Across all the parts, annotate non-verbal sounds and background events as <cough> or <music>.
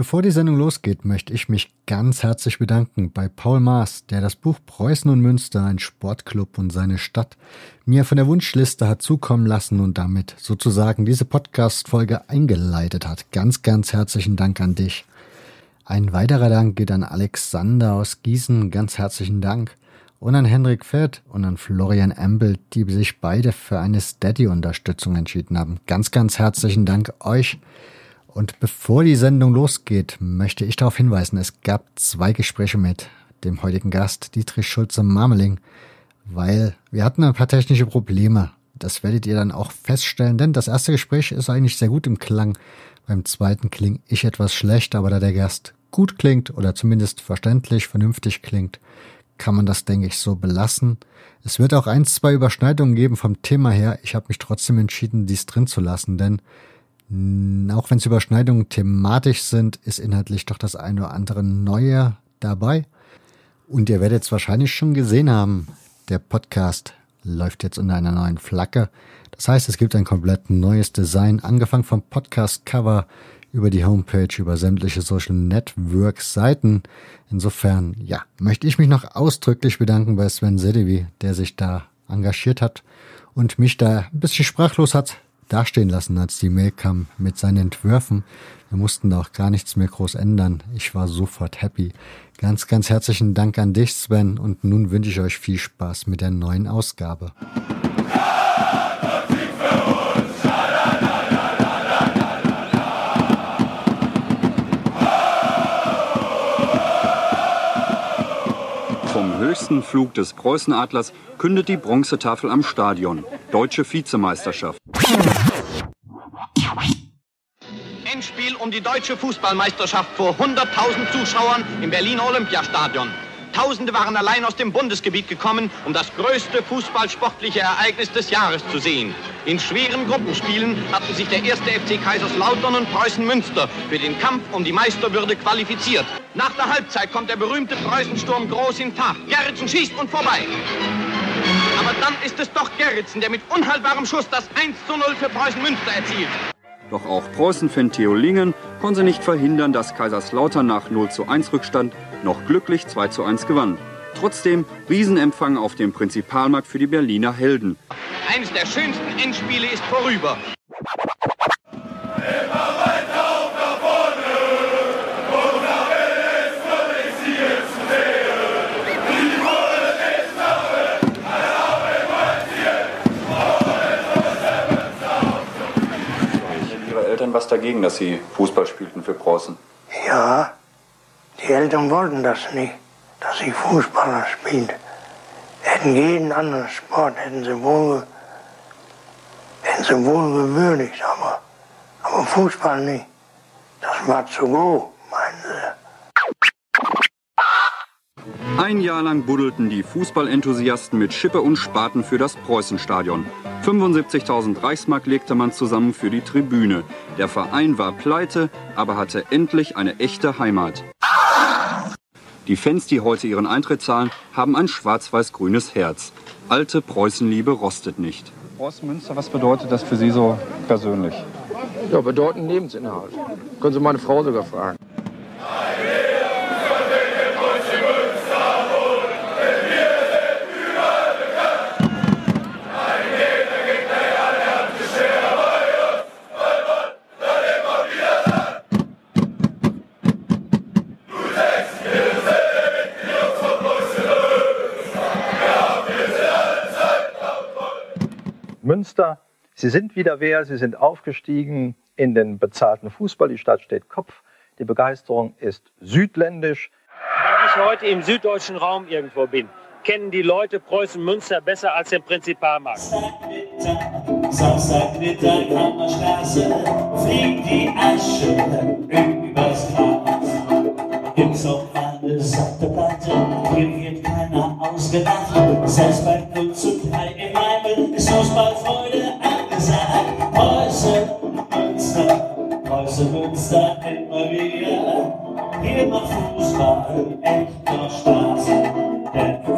Bevor die Sendung losgeht, möchte ich mich ganz herzlich bedanken bei Paul Maas, der das Buch Preußen und Münster, ein Sportclub und seine Stadt, mir von der Wunschliste hat zukommen lassen und damit sozusagen diese Podcast-Folge eingeleitet hat. Ganz, ganz herzlichen Dank an dich. Ein weiterer Dank geht an Alexander aus Gießen, ganz herzlichen Dank. Und an Henrik Fett und an Florian Embel, die sich beide für eine Steady-Unterstützung entschieden haben. Ganz, ganz herzlichen Dank euch. Und bevor die Sendung losgeht, möchte ich darauf hinweisen, es gab zwei Gespräche mit dem heutigen Gast, Dietrich Schulze-Marmeling, weil wir hatten ein paar technische Probleme. Das werdet ihr dann auch feststellen, denn das erste Gespräch ist eigentlich sehr gut im Klang. Beim zweiten klinge ich etwas schlecht, aber da der Gast gut klingt oder zumindest verständlich, vernünftig klingt, kann man das, denke ich, so belassen. Es wird auch ein, zwei Überschneidungen geben vom Thema her. Ich habe mich trotzdem entschieden, dies drin zu lassen, denn auch wenn es Überschneidungen thematisch sind, ist inhaltlich doch das eine oder andere Neue dabei. Und ihr werdet es wahrscheinlich schon gesehen haben, der Podcast läuft jetzt unter einer neuen Flagge. Das heißt, es gibt ein komplett neues Design, angefangen vom Podcast-Cover über die Homepage, über sämtliche Social Network Seiten. Insofern, ja, möchte ich mich noch ausdrücklich bedanken bei Sven Sedevi, der sich da engagiert hat und mich da ein bisschen sprachlos hat dastehen lassen, als die Mail kam mit seinen Entwürfen. Wir mussten da auch gar nichts mehr groß ändern. Ich war sofort happy. Ganz, ganz herzlichen Dank an dich, Sven, und nun wünsche ich euch viel Spaß mit der neuen Ausgabe. Höchsten Flug des Preußenadlers kündet die Bronzetafel am Stadion. Deutsche Vizemeisterschaft. Endspiel um die deutsche Fußballmeisterschaft vor 100.000 Zuschauern im Berliner Olympiastadion. Tausende waren allein aus dem Bundesgebiet gekommen, um das größte fußballsportliche Ereignis des Jahres zu sehen. In schweren Gruppenspielen hatten sich der erste FC Kaiserslautern und Preußen Münster für den Kampf um die Meisterwürde qualifiziert. Nach der Halbzeit kommt der berühmte Preußensturm groß in Fahrt. Gerritsen schießt und vorbei. Aber dann ist es doch Gerritsen, der mit unhaltbarem Schuss das 1 zu 0 für Preußen Münster erzielt. Doch auch Preußen-Fan Theo Lingen konnte nicht verhindern, dass Kaiserslautern nach 0 zu 1 Rückstand noch glücklich 2 zu 1 gewann. Trotzdem Riesenempfang auf dem Prinzipalmarkt für die Berliner Helden. Eines der schönsten Endspiele ist vorüber. Ihre Eltern was dagegen, dass Sie Fußball spielten für Preußen? Ja, die Eltern wollten das nicht, dass ich Fußballer spielte. Hätten jeden anderen Sport, hätten sie wohl, hätten sie wohl gewürdigt, aber, aber Fußball nicht. Das war zu groß, meinen sie. Ein Jahr lang buddelten die Fußballenthusiasten mit Schippe und Spaten für das Preußenstadion. 75.000 Reichsmark legte man zusammen für die Tribüne. Der Verein war pleite, aber hatte endlich eine echte Heimat. Die Fans, die heute ihren Eintritt zahlen, haben ein schwarz-weiß-grünes Herz. Alte Preußenliebe rostet nicht. Preußen Münster, was bedeutet das für Sie so persönlich? Ja, bedeutend Lebensinhalt. Können Sie meine Frau sogar fragen. Münster. Sie sind wieder wer, sie sind aufgestiegen in den bezahlten Fußball. Die Stadt steht Kopf. Die Begeisterung ist südländisch. Wenn ich heute im süddeutschen Raum irgendwo bin, kennen die Leute Preußen-Münster besser als den Prinzipalmarkt. Samstagmittag Hammerstraße fliegt die Asche übers Gras. Gibt's auch alles auf der Platte, hier wird keiner ausgedacht. Selbst bei 0 zu 3 im Eimel ist Fußballfreude angesagt. Preußen, Münster, Preußen, Münster immer wieder. Hier macht Fußball echt noch Spaß. Denn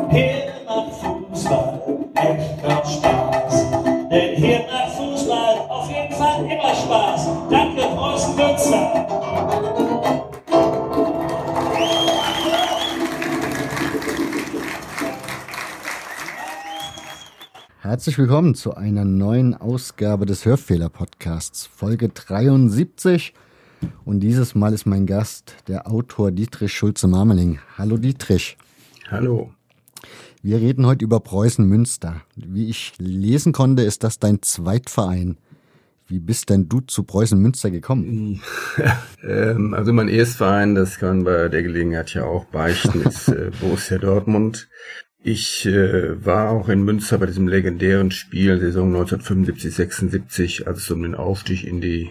Herzlich willkommen zu einer neuen Ausgabe des Hörfehler-Podcasts, Folge 73. Und dieses Mal ist mein Gast der Autor Dietrich Schulze-Marmeling. Hallo Dietrich. Hallo. Wir reden heute über Preußen Münster. Wie ich lesen konnte, ist das dein Zweitverein. Wie bist denn du zu Preußen Münster gekommen? <laughs> ähm, also mein Erstverein, das kann man bei der Gelegenheit ja auch beichten, ist äh, Borussia Dortmund. Ich äh, war auch in Münster bei diesem legendären Spiel, Saison 1975-76, als es um den Aufstieg in die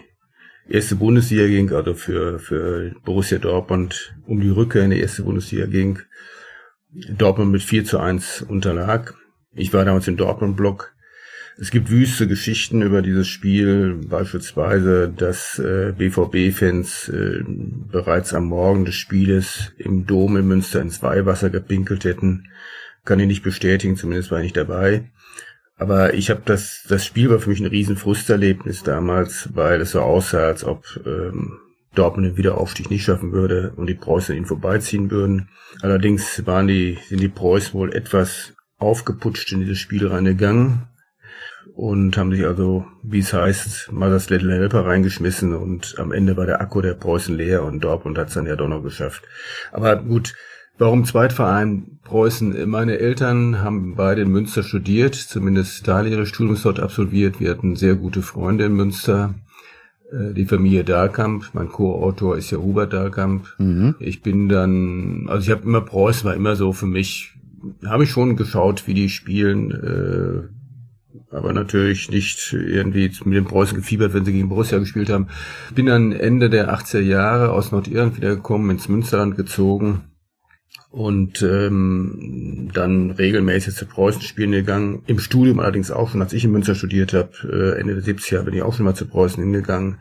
erste Bundesliga ging, also für, für Borussia Dortmund um die Rückkehr in die erste Bundesliga ging. Dortmund mit 4 zu 1 unterlag. Ich war damals im Dortmund-Block. Es gibt wüste Geschichten über dieses Spiel, beispielsweise, dass äh, BVB-Fans äh, bereits am Morgen des Spieles im Dom in Münster ins Weihwasser gepinkelt hätten. Kann ich nicht bestätigen, zumindest war ich nicht dabei. Aber ich habe das, das Spiel war für mich ein riesen Frusterlebnis damals, weil es so aussah, als ob ähm, Dortmund den Wiederaufstieg nicht schaffen würde und die Preußen ihn vorbeiziehen würden. Allerdings waren die, sind die Preußen wohl etwas aufgeputscht in dieses Spiel reingegangen und haben sich also, wie es heißt, mal das Little Helper reingeschmissen und am Ende war der Akku der Preußen leer und Dortmund hat es dann ja doch noch geschafft. Aber gut, Warum Zweitverein Preußen? Meine Eltern haben beide in Münster studiert, zumindest Teile ihres Studiums dort absolviert. Wir hatten sehr gute Freunde in Münster. Äh, die Familie Dahlkamp, mein Co-Autor ist ja Hubert Dahlkamp. Mhm. Ich bin dann, also ich habe immer Preußen war immer so für mich, habe ich schon geschaut, wie die spielen, äh, aber natürlich nicht irgendwie mit den Preußen gefiebert, wenn sie gegen Borussia gespielt haben. Bin dann Ende der 80er Jahre aus Nordirland wiedergekommen, ins Münsterland gezogen und ähm, dann regelmäßig zu Preußen spielen gegangen. Im Studium allerdings auch schon, als ich in Münster studiert habe, äh, Ende der 70er bin ich auch schon mal zu Preußen hingegangen.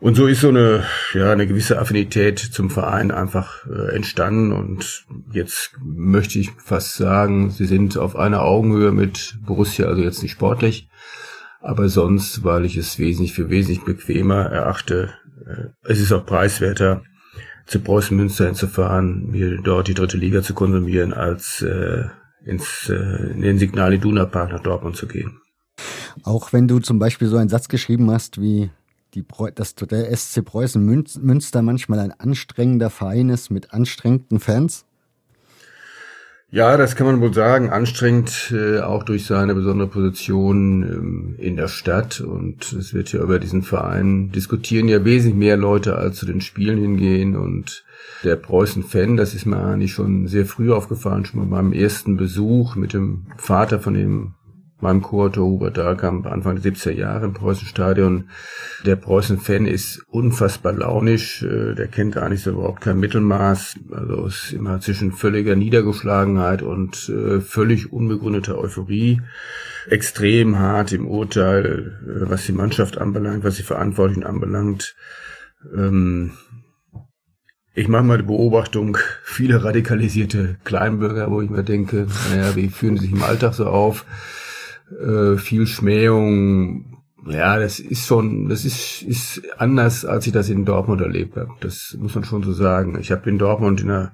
Und so ist so eine, ja, eine gewisse Affinität zum Verein einfach äh, entstanden. Und jetzt möchte ich fast sagen, sie sind auf einer Augenhöhe mit Borussia, also jetzt nicht sportlich, aber sonst, weil ich es wesentlich für wesentlich bequemer erachte. Äh, es ist auch preiswerter zu Preußen Münster hinzufahren, mir dort die dritte Liga zu konsumieren, als äh, ins, äh, in den Signal Iduna Park nach Dortmund zu gehen. Auch wenn du zum Beispiel so einen Satz geschrieben hast, wie die, dass der SC Preußen Münster manchmal ein anstrengender Verein ist mit anstrengenden Fans? Ja, das kann man wohl sagen. Anstrengend, äh, auch durch seine besondere Position ähm, in der Stadt. Und es wird ja über diesen Verein diskutieren ja wesentlich mehr Leute, als zu den Spielen hingehen. Und der Preußen-Fan, das ist mir eigentlich schon sehr früh aufgefallen, schon bei meinem ersten Besuch mit dem Vater von dem meinem Co-Autor Hubert Dahlkamp Anfang der 70er Jahre im Preußenstadion. Der Preußen-Fan ist unfassbar launisch, äh, der kennt nicht so überhaupt kein Mittelmaß, also ist immer zwischen völliger Niedergeschlagenheit und äh, völlig unbegründeter Euphorie. Extrem hart im Urteil, äh, was die Mannschaft anbelangt, was die Verantwortlichen anbelangt. Ähm, ich mache mal die Beobachtung, viele radikalisierte Kleinbürger, wo ich mir denke, naja, wie führen sie sich im Alltag so auf? Äh, viel Schmähung. Ja, das ist schon, das ist, ist anders, als ich das in Dortmund erlebt habe. Das muss man schon so sagen. Ich habe in Dortmund in der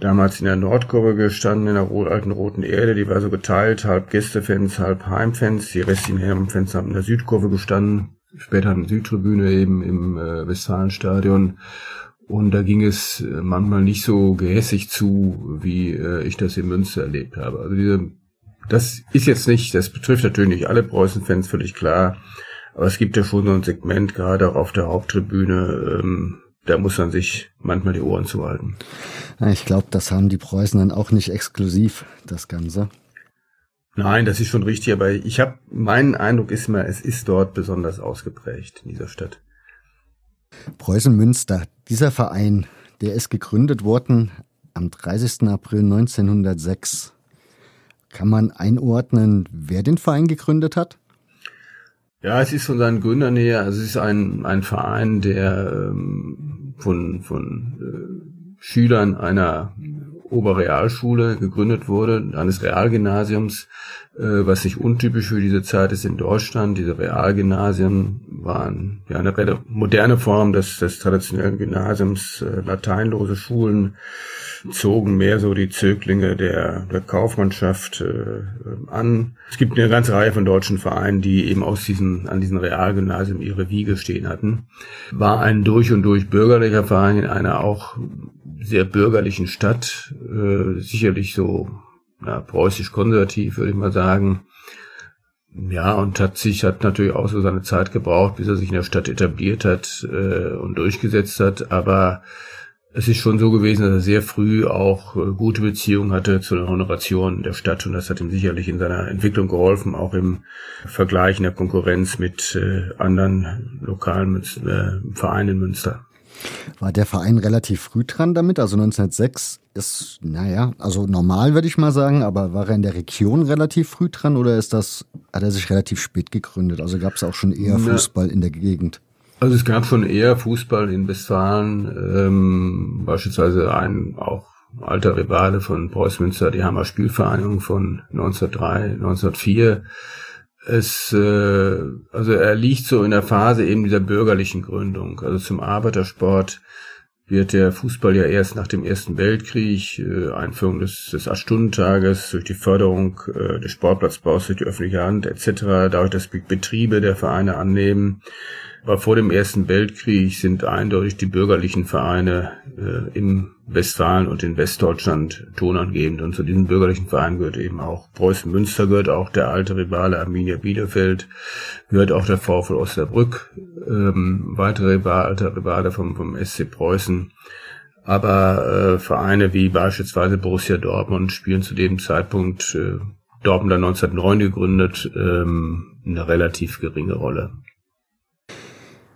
damals in der Nordkurve gestanden, in der alten Roten Erde, die war so geteilt, halb Gästefans, halb Heimfans. Die restlichen Heimfans haben in der Südkurve gestanden, später in der Südtribüne eben im äh, Westfalenstadion. Und da ging es äh, manchmal nicht so gehässig zu, wie äh, ich das in Münster erlebt habe. Also diese das ist jetzt nicht, das betrifft natürlich nicht alle Preußen-Fans, völlig klar. Aber es gibt ja schon so ein Segment, gerade auch auf der Haupttribüne, ähm, da muss man sich manchmal die Ohren zuhalten. Ich glaube, das haben die Preußen dann auch nicht exklusiv, das Ganze. Nein, das ist schon richtig, aber ich habe, mein Eindruck ist immer, es ist dort besonders ausgeprägt in dieser Stadt. Preußen Münster, dieser Verein, der ist gegründet worden am 30. April 1906. Kann man einordnen, wer den Verein gegründet hat? Ja, es ist von seinen Gründern her, also es ist ein, ein Verein, der ähm, von, von äh, Schülern einer Oberrealschule gegründet wurde, eines Realgymnasiums, äh, was nicht untypisch für diese Zeit ist in Deutschland. Diese Realgymnasien waren ja eine moderne Form des, des traditionellen Gymnasiums, äh, lateinlose Schulen zogen mehr so die Zöglinge der, der Kaufmannschaft äh, an. Es gibt eine ganze Reihe von deutschen Vereinen, die eben aus diesen, an diesen Realgymnasien ihre Wiege stehen hatten. War ein durch und durch bürgerlicher Verein in einer auch sehr bürgerlichen Stadt, äh, sicherlich so ja, preußisch-konservativ, würde ich mal sagen. Ja, und hat sich, hat natürlich auch so seine Zeit gebraucht, bis er sich in der Stadt etabliert hat äh, und durchgesetzt hat. Aber es ist schon so gewesen, dass er sehr früh auch äh, gute Beziehungen hatte zu den Honorationen der Stadt und das hat ihm sicherlich in seiner Entwicklung geholfen, auch im Vergleich in der Konkurrenz mit äh, anderen lokalen Münster, äh, Vereinen in Münster. War der Verein relativ früh dran damit? Also 1906 ist, naja, also normal würde ich mal sagen, aber war er in der Region relativ früh dran oder ist das, hat er sich relativ spät gegründet? Also gab es auch schon eher Fußball in der Gegend? Also es gab schon eher Fußball in Westfalen, ähm, beispielsweise ein auch alter Rivale von Preuß Münster, die Hammer Spielvereinigung von 1903, 1904. Es, äh, also er liegt so in der Phase eben dieser bürgerlichen Gründung. Also zum Arbeitersport wird der Fußball ja erst nach dem Ersten Weltkrieg, äh, Einführung des, des Acht-Stunden-Tages, durch die Förderung äh, des Sportplatzbaus durch die öffentliche Hand etc., dadurch, dass Betriebe der Vereine annehmen, aber vor dem Ersten Weltkrieg sind eindeutig die bürgerlichen Vereine äh, im Westfalen und in Westdeutschland tonangebend. Und zu diesen bürgerlichen Vereinen gehört eben auch Preußen Münster, gehört auch der alte Rivale Arminia Bielefeld, gehört auch der VfL Osnabrück, ähm, weitere Rivale, alter Rivale vom, vom SC Preußen. Aber äh, Vereine wie beispielsweise Borussia Dortmund spielen zu dem Zeitpunkt, äh, Dortmund 1909 gegründet, ähm, eine relativ geringe Rolle.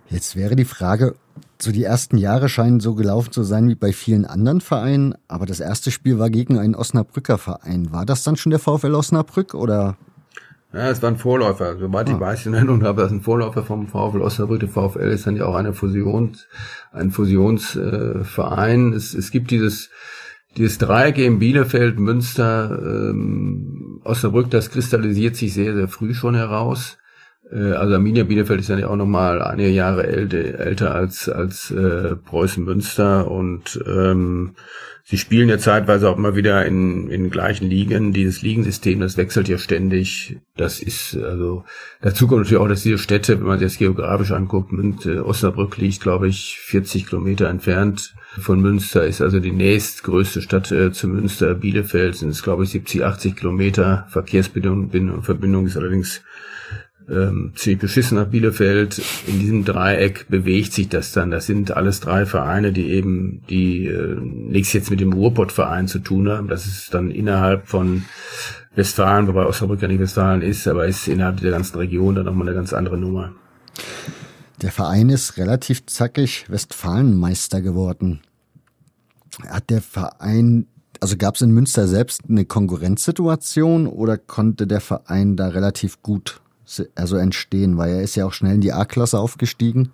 Jetzt wäre die Frage, so die ersten Jahre scheinen so gelaufen zu sein wie bei vielen anderen Vereinen, aber das erste Spiel war gegen einen Osnabrücker Verein. War das dann schon der VfL Osnabrück oder? Ja, es war ein Vorläufer. Soweit ah. ich weiß, in Erinnerung habe, das ein Vorläufer vom VfL Osnabrück. Der VfL ist dann ja auch eine Fusions, ein Fusionsverein. Äh, es, es gibt dieses, dieses Dreieck in Bielefeld, Münster, ähm, Osnabrück, das kristallisiert sich sehr, sehr früh schon heraus. Äh, also Arminia Bielefeld ist ja auch noch mal einige Jahre älter, älter als als äh, Preußen Münster und ähm, sie spielen ja zeitweise auch immer wieder in in gleichen Ligen. Dieses Ligensystem, das wechselt ja ständig. Das ist also dazu kommt natürlich auch, dass diese Städte, wenn man sich das geografisch anguckt, Münz, äh, Osnabrück liegt, glaube ich, 40 Kilometer entfernt von Münster, ist also die nächstgrößte Stadt äh, zu Münster. Bielefeld sind es, glaube ich, 70, 80 Kilometer. Verkehrsverbindung Verbindung ist allerdings ähm, nach Bielefeld. In diesem Dreieck bewegt sich das dann. Das sind alles drei Vereine, die eben, die äh, nichts jetzt mit dem Ruhrpott-Verein zu tun haben. Das ist dann innerhalb von Westfalen, wobei Osnabrück ja nicht Westfalen ist, aber ist innerhalb der ganzen Region dann nochmal eine ganz andere Nummer. Der Verein ist relativ zackig Westfalenmeister geworden. Hat der Verein, also gab es in Münster selbst eine Konkurrenzsituation oder konnte der Verein da relativ gut also entstehen, weil er ist ja auch schnell in die A-Klasse aufgestiegen.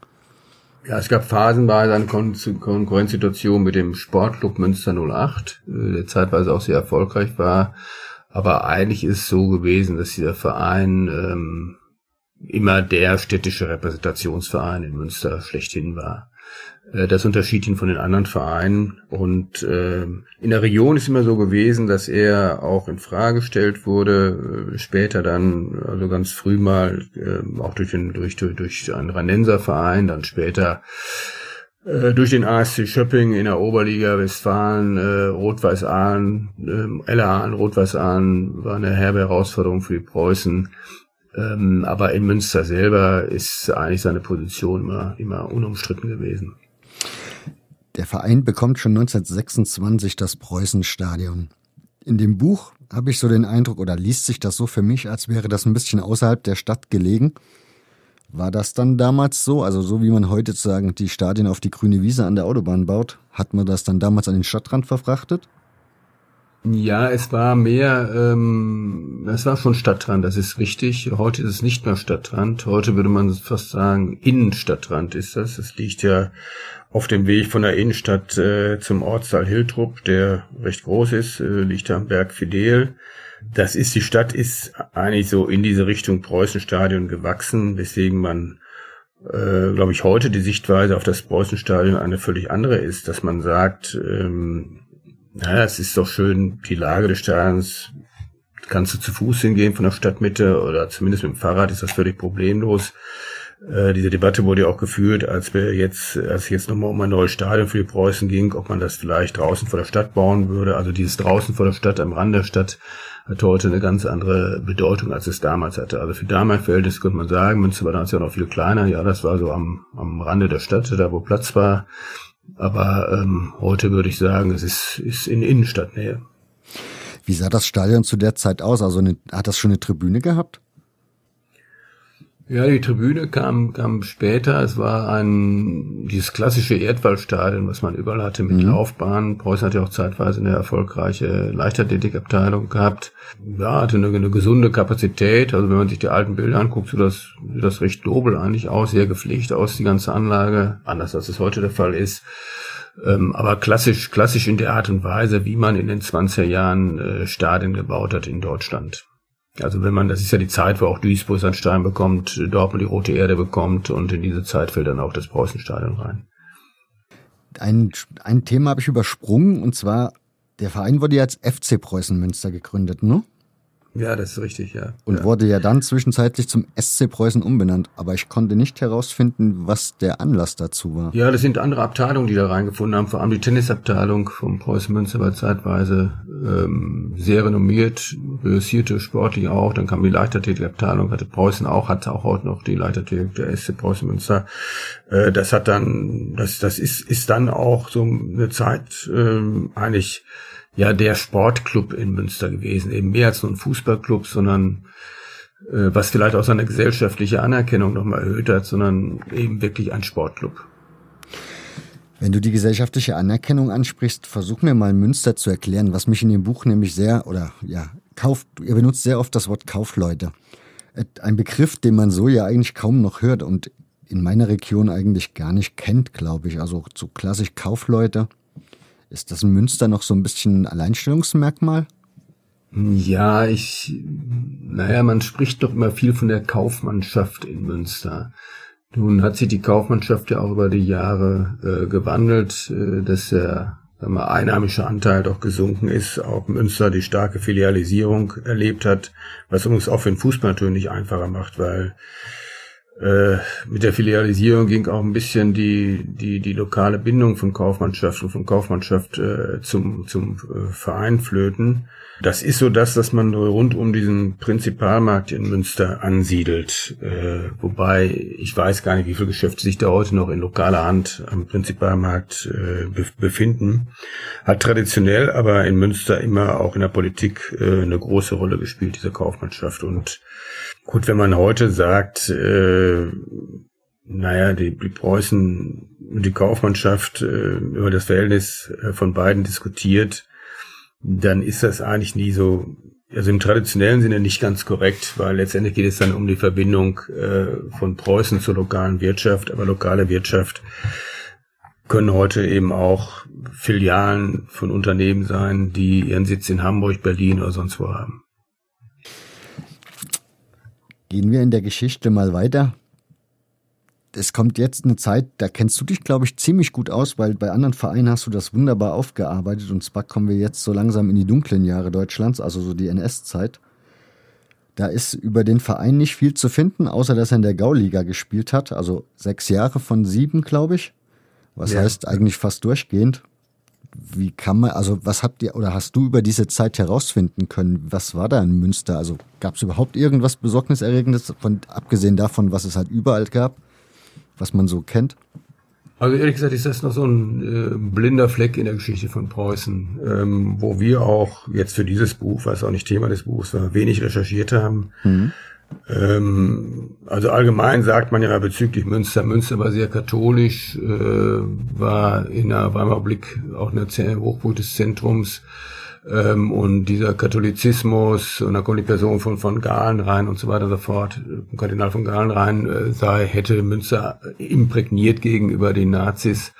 Ja, es gab phasenweise eine Kon Konkurrenzsituation mit dem Sportclub Münster 08, äh, der zeitweise auch sehr erfolgreich war. Aber eigentlich ist es so gewesen, dass dieser Verein ähm, immer der städtische Repräsentationsverein in Münster schlechthin war. Äh, das unterschied ihn von den anderen Vereinen. Und äh, in der Region ist immer so gewesen, dass er auch in Frage gestellt wurde, äh, später dann, also ganz früh mal, äh, auch durch, den, durch, durch, einen Ranenser Verein, dann später äh, durch den ASC Schöpping in der Oberliga Westfalen, äh, Rot-Weiß Aalen, äh, LA Aalen, Rot-Weiß Aalen war eine herbe Herausforderung für die Preußen. Ähm, aber in Münster selber ist eigentlich seine Position immer, immer unumstritten gewesen. Der Verein bekommt schon 1926 das Preußenstadion. In dem Buch habe ich so den Eindruck, oder liest sich das so für mich, als wäre das ein bisschen außerhalb der Stadt gelegen. War das dann damals so? Also so wie man heute sagen, die Stadien auf die grüne Wiese an der Autobahn baut, hat man das dann damals an den Stadtrand verfrachtet? Ja, es war mehr, ähm, es war schon Stadtrand, das ist richtig. Heute ist es nicht mehr Stadtrand. Heute würde man fast sagen, Innenstadtrand ist das. Es liegt ja auf dem Weg von der Innenstadt äh, zum Ortsteil Hiltrup, der recht groß ist, äh, liegt am Berg Fidel. Das ist, die Stadt ist eigentlich so in diese Richtung Preußenstadion gewachsen, weswegen man, äh, glaube ich, heute die Sichtweise auf das Preußenstadion eine völlig andere ist, dass man sagt, ähm, naja, es ist doch schön, die Lage des Stadions, kannst du zu Fuß hingehen von der Stadtmitte oder zumindest mit dem Fahrrad ist das völlig problemlos. Äh, diese Debatte wurde ja auch geführt, als wir jetzt, als jetzt nochmal um ein neues Stadion für die Preußen ging, ob man das vielleicht draußen vor der Stadt bauen würde. Also dieses draußen vor der Stadt, am Rand der Stadt, hat heute eine ganz andere Bedeutung, als es damals hatte. Also für damals Verhältnis könnte man sagen, Münster war damals ja noch viel kleiner. Ja, das war so am, am Rande der Stadt, da wo Platz war. Aber ähm, heute würde ich sagen, es ist, ist in Innenstadtnähe. Wie sah das Stadion zu der Zeit aus? Also eine, hat das schon eine Tribüne gehabt? Ja, die Tribüne kam, kam später. Es war ein, dieses klassische Erdwallstadion, was man überall hatte mit mhm. Laufbahnen. Preußen hat ja auch zeitweise eine erfolgreiche Leichtathletikabteilung gehabt. Ja, hatte eine, eine, gesunde Kapazität. Also wenn man sich die alten Bilder anguckt, sieht das, sieht das recht nobel eigentlich aus, sehr gepflegt aus, die ganze Anlage. Anders als es heute der Fall ist. Ähm, aber klassisch, klassisch in der Art und Weise, wie man in den 20er Jahren äh, Stadien gebaut hat in Deutschland. Also wenn man, das ist ja die Zeit, wo auch Duisburg seinen Stein bekommt, Dortmund die Rote Erde bekommt und in diese Zeit fällt dann auch das Preußenstadion rein. Ein, ein Thema habe ich übersprungen und zwar, der Verein wurde ja als FC Preußen Münster gegründet, ne? Ja, das ist richtig, ja. Und ja. wurde ja dann zwischenzeitlich zum SC Preußen umbenannt. Aber ich konnte nicht herausfinden, was der Anlass dazu war. Ja, das sind andere Abteilungen, die da reingefunden haben. Vor allem die Tennisabteilung vom Preußen Münster war zeitweise ähm, sehr renommiert, reüssierte sportlich auch. Dann kam die Leichtathletikabteilung, hatte Preußen auch, hat auch heute noch die Leichtathletik der SC Preußen Münster. Äh, das hat dann, das, das ist, ist dann auch so eine Zeit ähm, eigentlich ja der Sportclub in Münster gewesen, eben mehr als nur ein Fußballclub, sondern äh, was vielleicht auch seine gesellschaftliche Anerkennung nochmal erhöht hat, sondern eben wirklich ein Sportclub. Wenn du die gesellschaftliche Anerkennung ansprichst, versuch mir mal Münster zu erklären, was mich in dem Buch nämlich sehr, oder ja, kauft, ihr benutzt sehr oft das Wort Kaufleute. Ein Begriff, den man so ja eigentlich kaum noch hört und in meiner Region eigentlich gar nicht kennt, glaube ich. Also so klassisch Kaufleute. Ist das in Münster noch so ein bisschen Alleinstellungsmerkmal? Ja, ich, naja, man spricht doch immer viel von der Kaufmannschaft in Münster. Nun hat sich die Kaufmannschaft ja auch über die Jahre äh, gewandelt, äh, dass der sagen wir, einheimische Anteil doch gesunken ist, auch Münster die starke Filialisierung erlebt hat, was uns auch für den Fußball natürlich einfacher macht, weil äh, mit der Filialisierung ging auch ein bisschen die, die, die lokale Bindung von Kaufmannschaft und von Kaufmannschaft äh, zum, zum äh, Verein flöten. Das ist so das, dass man rund um diesen Prinzipalmarkt in Münster ansiedelt. Äh, wobei ich weiß gar nicht, wie viele Geschäfte sich da heute noch in lokaler Hand am Prinzipalmarkt äh, befinden. Hat traditionell aber in Münster immer auch in der Politik eine große Rolle gespielt, diese Kaufmannschaft. Und Gut, wenn man heute sagt, äh, naja, die, die Preußen und die Kaufmannschaft äh, über das Verhältnis äh, von beiden diskutiert, dann ist das eigentlich nie so, also im traditionellen Sinne nicht ganz korrekt, weil letztendlich geht es dann um die Verbindung äh, von Preußen zur lokalen Wirtschaft, aber lokale Wirtschaft können heute eben auch Filialen von Unternehmen sein, die ihren Sitz in Hamburg, Berlin oder sonst wo haben. Gehen wir in der Geschichte mal weiter. Es kommt jetzt eine Zeit, da kennst du dich, glaube ich, ziemlich gut aus, weil bei anderen Vereinen hast du das wunderbar aufgearbeitet. Und zwar kommen wir jetzt so langsam in die dunklen Jahre Deutschlands, also so die NS-Zeit. Da ist über den Verein nicht viel zu finden, außer dass er in der Gauliga gespielt hat. Also sechs Jahre von sieben, glaube ich. Was ja. heißt eigentlich fast durchgehend wie kann man, also was habt ihr oder hast du über diese Zeit herausfinden können? Was war da in Münster? Also gab es überhaupt irgendwas Besorgniserregendes, von, abgesehen davon, was es halt überall gab, was man so kennt? Also ehrlich gesagt ist das noch so ein äh, blinder Fleck in der Geschichte von Preußen, ähm, wo wir auch jetzt für dieses Buch, was auch nicht Thema des Buchs war, wenig recherchiert haben. Mhm. Ähm, also allgemein sagt man ja bezüglich Münster, Münster war sehr katholisch, äh, war in der Weimarer Blick auch eine Hochburg des Zentrums, Ähm, und dieser Katholizismus, und da kommt die Person von, von Galen rein und so weiter und so fort, äh, Kardinal von Galen rein, äh, sei, hätte Münster imprägniert gegenüber den Nazis.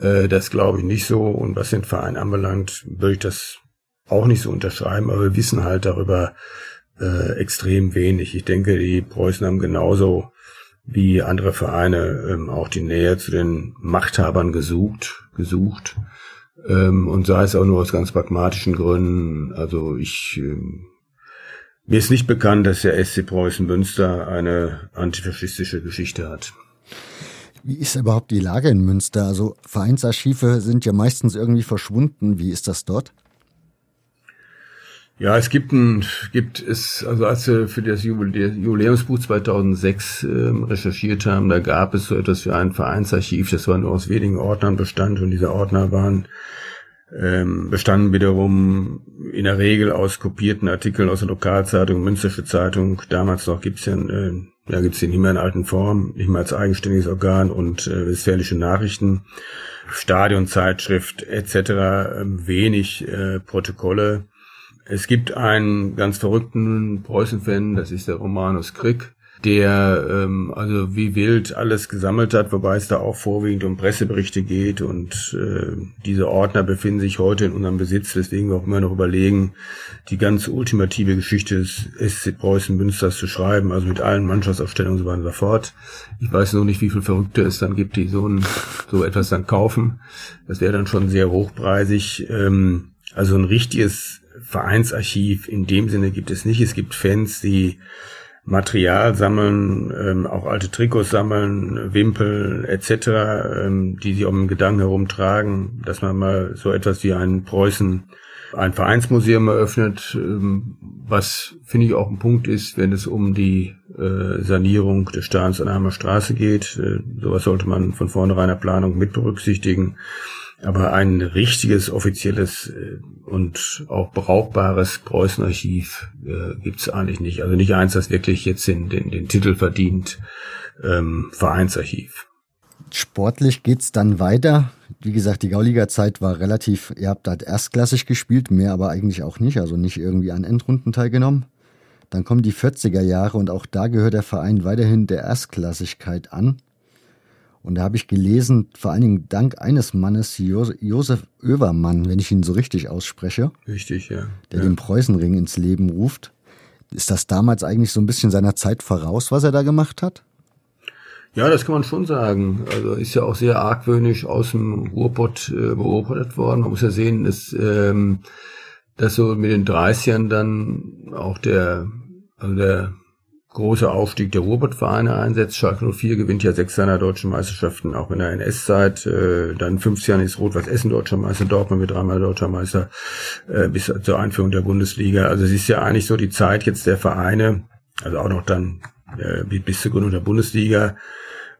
Äh, das glaube ich nicht so. Und was den Verein anbelangt, würde ich das auch nicht so unterschreiben, aber wir wissen halt darüber äh, extrem wenig. Ich denke, die Preußen haben genauso wie andere Vereine ähm, auch die Nähe zu den Machthabern gesucht, gesucht. Ähm, und sei es auch nur aus ganz pragmatischen Gründen. Also ich ähm, mir ist nicht bekannt, dass der SC Preußen Münster eine antifaschistische Geschichte hat. Wie ist überhaupt die Lage in Münster? Also Vereinsarchive sind ja meistens irgendwie verschwunden. Wie ist das dort? Ja, es gibt ein, gibt es, also als wir für das Jubiläumsbuch 2006 ähm, recherchiert haben, da gab es so etwas wie ein Vereinsarchiv, das war nur aus wenigen Ordnern bestand und diese Ordner waren ähm, bestanden wiederum in der Regel aus kopierten Artikeln aus der Lokalzeitung, Münstersche Zeitung. Damals noch gibt's ja, äh, ja gibt's den nicht mehr in alten Form, nicht mehr als eigenständiges Organ und äh, westfälische Nachrichten, Stadionzeitschrift etc. Äh, wenig äh, Protokolle. Es gibt einen ganz verrückten Preußen-Fan, das ist der Romanus Krick, der ähm, also wie wild alles gesammelt hat, wobei es da auch vorwiegend um Presseberichte geht und äh, diese Ordner befinden sich heute in unserem Besitz, weswegen wir auch immer noch überlegen, die ganz ultimative Geschichte des SC Preußen Münsters zu schreiben, also mit allen Mannschaftsaufstellungen und so weiter und so fort. Ich weiß noch nicht, wie viel Verrückte es dann gibt, die so, ein, so etwas dann kaufen. Das wäre dann schon sehr hochpreisig. Ähm, also ein richtiges Vereinsarchiv in dem Sinne gibt es nicht. Es gibt Fans, die Material sammeln, ähm, auch alte Trikots sammeln, Wimpel etc., ähm, die sie um den Gedanken herumtragen, dass man mal so etwas wie ein Preußen, ein Vereinsmuseum eröffnet, ähm, was finde ich auch ein Punkt ist, wenn es um die äh, Sanierung des Stadions an der Straße geht. Äh, sowas sollte man von vornherein Planung mit berücksichtigen. Aber ein richtiges, offizielles äh, und auch brauchbares Preußenarchiv äh, gibt es eigentlich nicht. Also nicht eins, das wirklich jetzt den, den, den Titel verdient, ähm, Vereinsarchiv. Sportlich geht's dann weiter. Wie gesagt, die Gauliga-Zeit war relativ, ihr habt halt erstklassig gespielt, mehr aber eigentlich auch nicht, also nicht irgendwie an Endrunden teilgenommen. Dann kommen die 40er Jahre und auch da gehört der Verein weiterhin der Erstklassigkeit an. Und da habe ich gelesen, vor allen Dingen dank eines Mannes, Josef Oevermann, wenn ich ihn so richtig ausspreche. Richtig, ja. Der ja. den Preußenring ins Leben ruft. Ist das damals eigentlich so ein bisschen seiner Zeit voraus, was er da gemacht hat? Ja, das kann man schon sagen. Also ist ja auch sehr argwöhnisch aus dem Ruhrpott äh, beobachtet worden. Man muss ja sehen, dass, ähm, dass so mit den 30ern dann auch der, also der großer Aufstieg der Ruhrpott-Vereine einsetzt. Schalke 04 gewinnt ja sechs seiner deutschen Meisterschaften, auch in der NS-Zeit. Äh, dann 15 Jahren ist Rot-Weiß Essen deutscher Meister, Dortmund mit dreimal deutscher Meister äh, bis zur Einführung der Bundesliga. Also es ist ja eigentlich so die Zeit jetzt der Vereine, also auch noch dann äh, bis zur Gründung der Bundesliga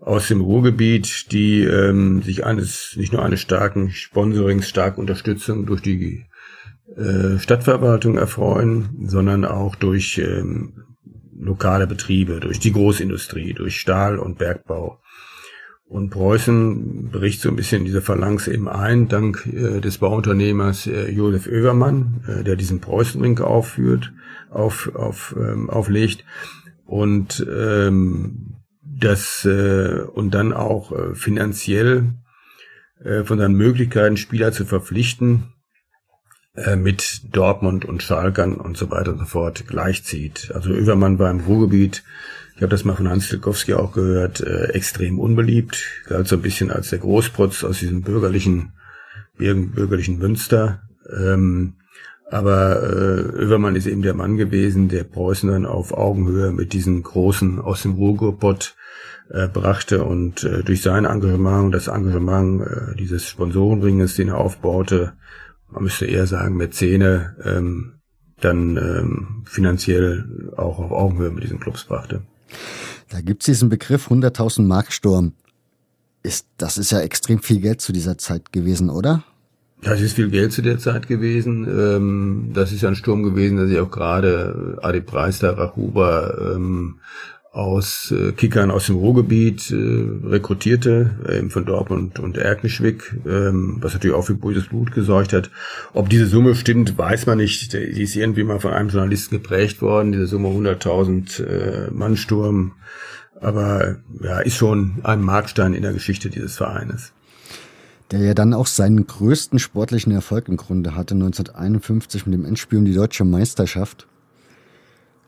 aus dem Ruhrgebiet, die ähm, sich eines nicht nur eines starken Sponsorings, starken Unterstützung durch die äh, Stadtverwaltung erfreuen, sondern auch durch ähm, lokale Betriebe, durch die Großindustrie, durch Stahl- und Bergbau. Und Preußen bricht so ein bisschen diese Phalanx eben ein, dank äh, des Bauunternehmers äh, Josef Oevermann, äh, der diesen Preußenring aufführt, auf, auf, ähm, auflegt. Und ähm, das äh, und dann auch äh, finanziell äh, von seinen Möglichkeiten, Spieler zu verpflichten, mit Dortmund und Schalkern und so weiter und so fort gleichzieht. Also Übermann war im Ruhrgebiet, ich habe das mal von Hans Tilkowski auch gehört, äh, extrem unbeliebt, galt so ein bisschen als der Großprotz aus diesem bürgerlichen, bürgerlichen Münster. Ähm, aber äh, Übermann ist eben der Mann gewesen, der Preußen dann auf Augenhöhe mit diesen Großen aus dem Ruhrpott äh, brachte und äh, durch sein Engagement, das Engagement äh, dieses Sponsorenringes, den er aufbaute, man müsste eher sagen Mäzene, ähm, dann ähm, finanziell auch auf Augenhöhe mit diesen Clubs brachte. Da gibt's diesen Begriff 100.000 Mark Sturm. Ist, das ist ja extrem viel Geld zu dieser Zeit gewesen, oder? Das ist viel Geld zu der Zeit gewesen. Ähm, das ist ja ein Sturm gewesen, der sich auch gerade Adi Preis, der Rachuba, ähm, aus äh, Kickern aus dem Ruhrgebiet äh, rekrutierte, äh, von Dortmund und Erkenschwick, ähm, was natürlich auch für böses Blut gesorgt hat. Ob diese Summe stimmt, weiß man nicht. Die ist irgendwie mal von einem Journalisten geprägt worden, diese Summe 100.000 äh, Mannsturm. Aber ja, ist schon ein Markstein in der Geschichte dieses Vereines. Der ja dann auch seinen größten sportlichen Erfolg im Grunde hatte, 1951 mit dem Endspiel um die deutsche Meisterschaft.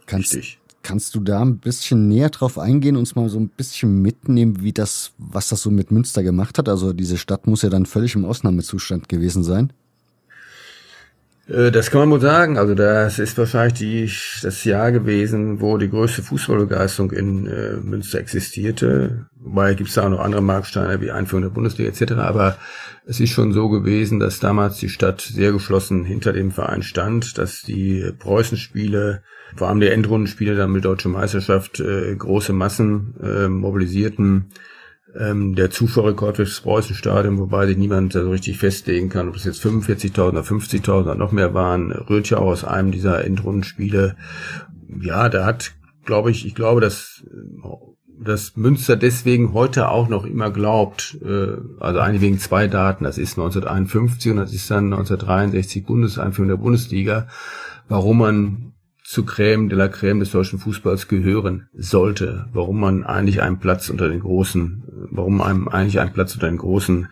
Kannst, Richtig. Kannst du da ein bisschen näher drauf eingehen, uns mal so ein bisschen mitnehmen, wie das, was das so mit Münster gemacht hat? Also diese Stadt muss ja dann völlig im Ausnahmezustand gewesen sein. Äh, das kann man wohl sagen. Also das ist wahrscheinlich die, das Jahr gewesen, wo die größte Fußballbegeisterung in äh, Münster existierte. Wobei gibt es da auch noch andere Marksteine wie Einführung der Bundesliga etc. Aber es ist schon so gewesen, dass damals die Stadt sehr geschlossen hinter dem Verein stand, dass die Preußenspiele, vor allem die Endrundenspiele dann mit Deutsche Meisterschaft, äh, große Massen äh, mobilisierten ähm, der Zuschauerrekord fürs Preußenstadion, wobei sich niemand so richtig festlegen kann, ob es jetzt 45.000 oder 50.000 oder noch mehr waren, rührt ja auch aus einem dieser Endrundenspiele. Ja, da hat, glaube ich, ich glaube, dass dass Münster deswegen heute auch noch immer glaubt, äh, also eigentlich wegen zwei Daten, das ist 1951 und das ist dann 1963 Bundeseinführung der Bundesliga, warum man zu Crème de la Crème des deutschen Fußballs gehören sollte, warum man eigentlich einen Platz unter den Großen, warum einem eigentlich einen Platz unter den Großen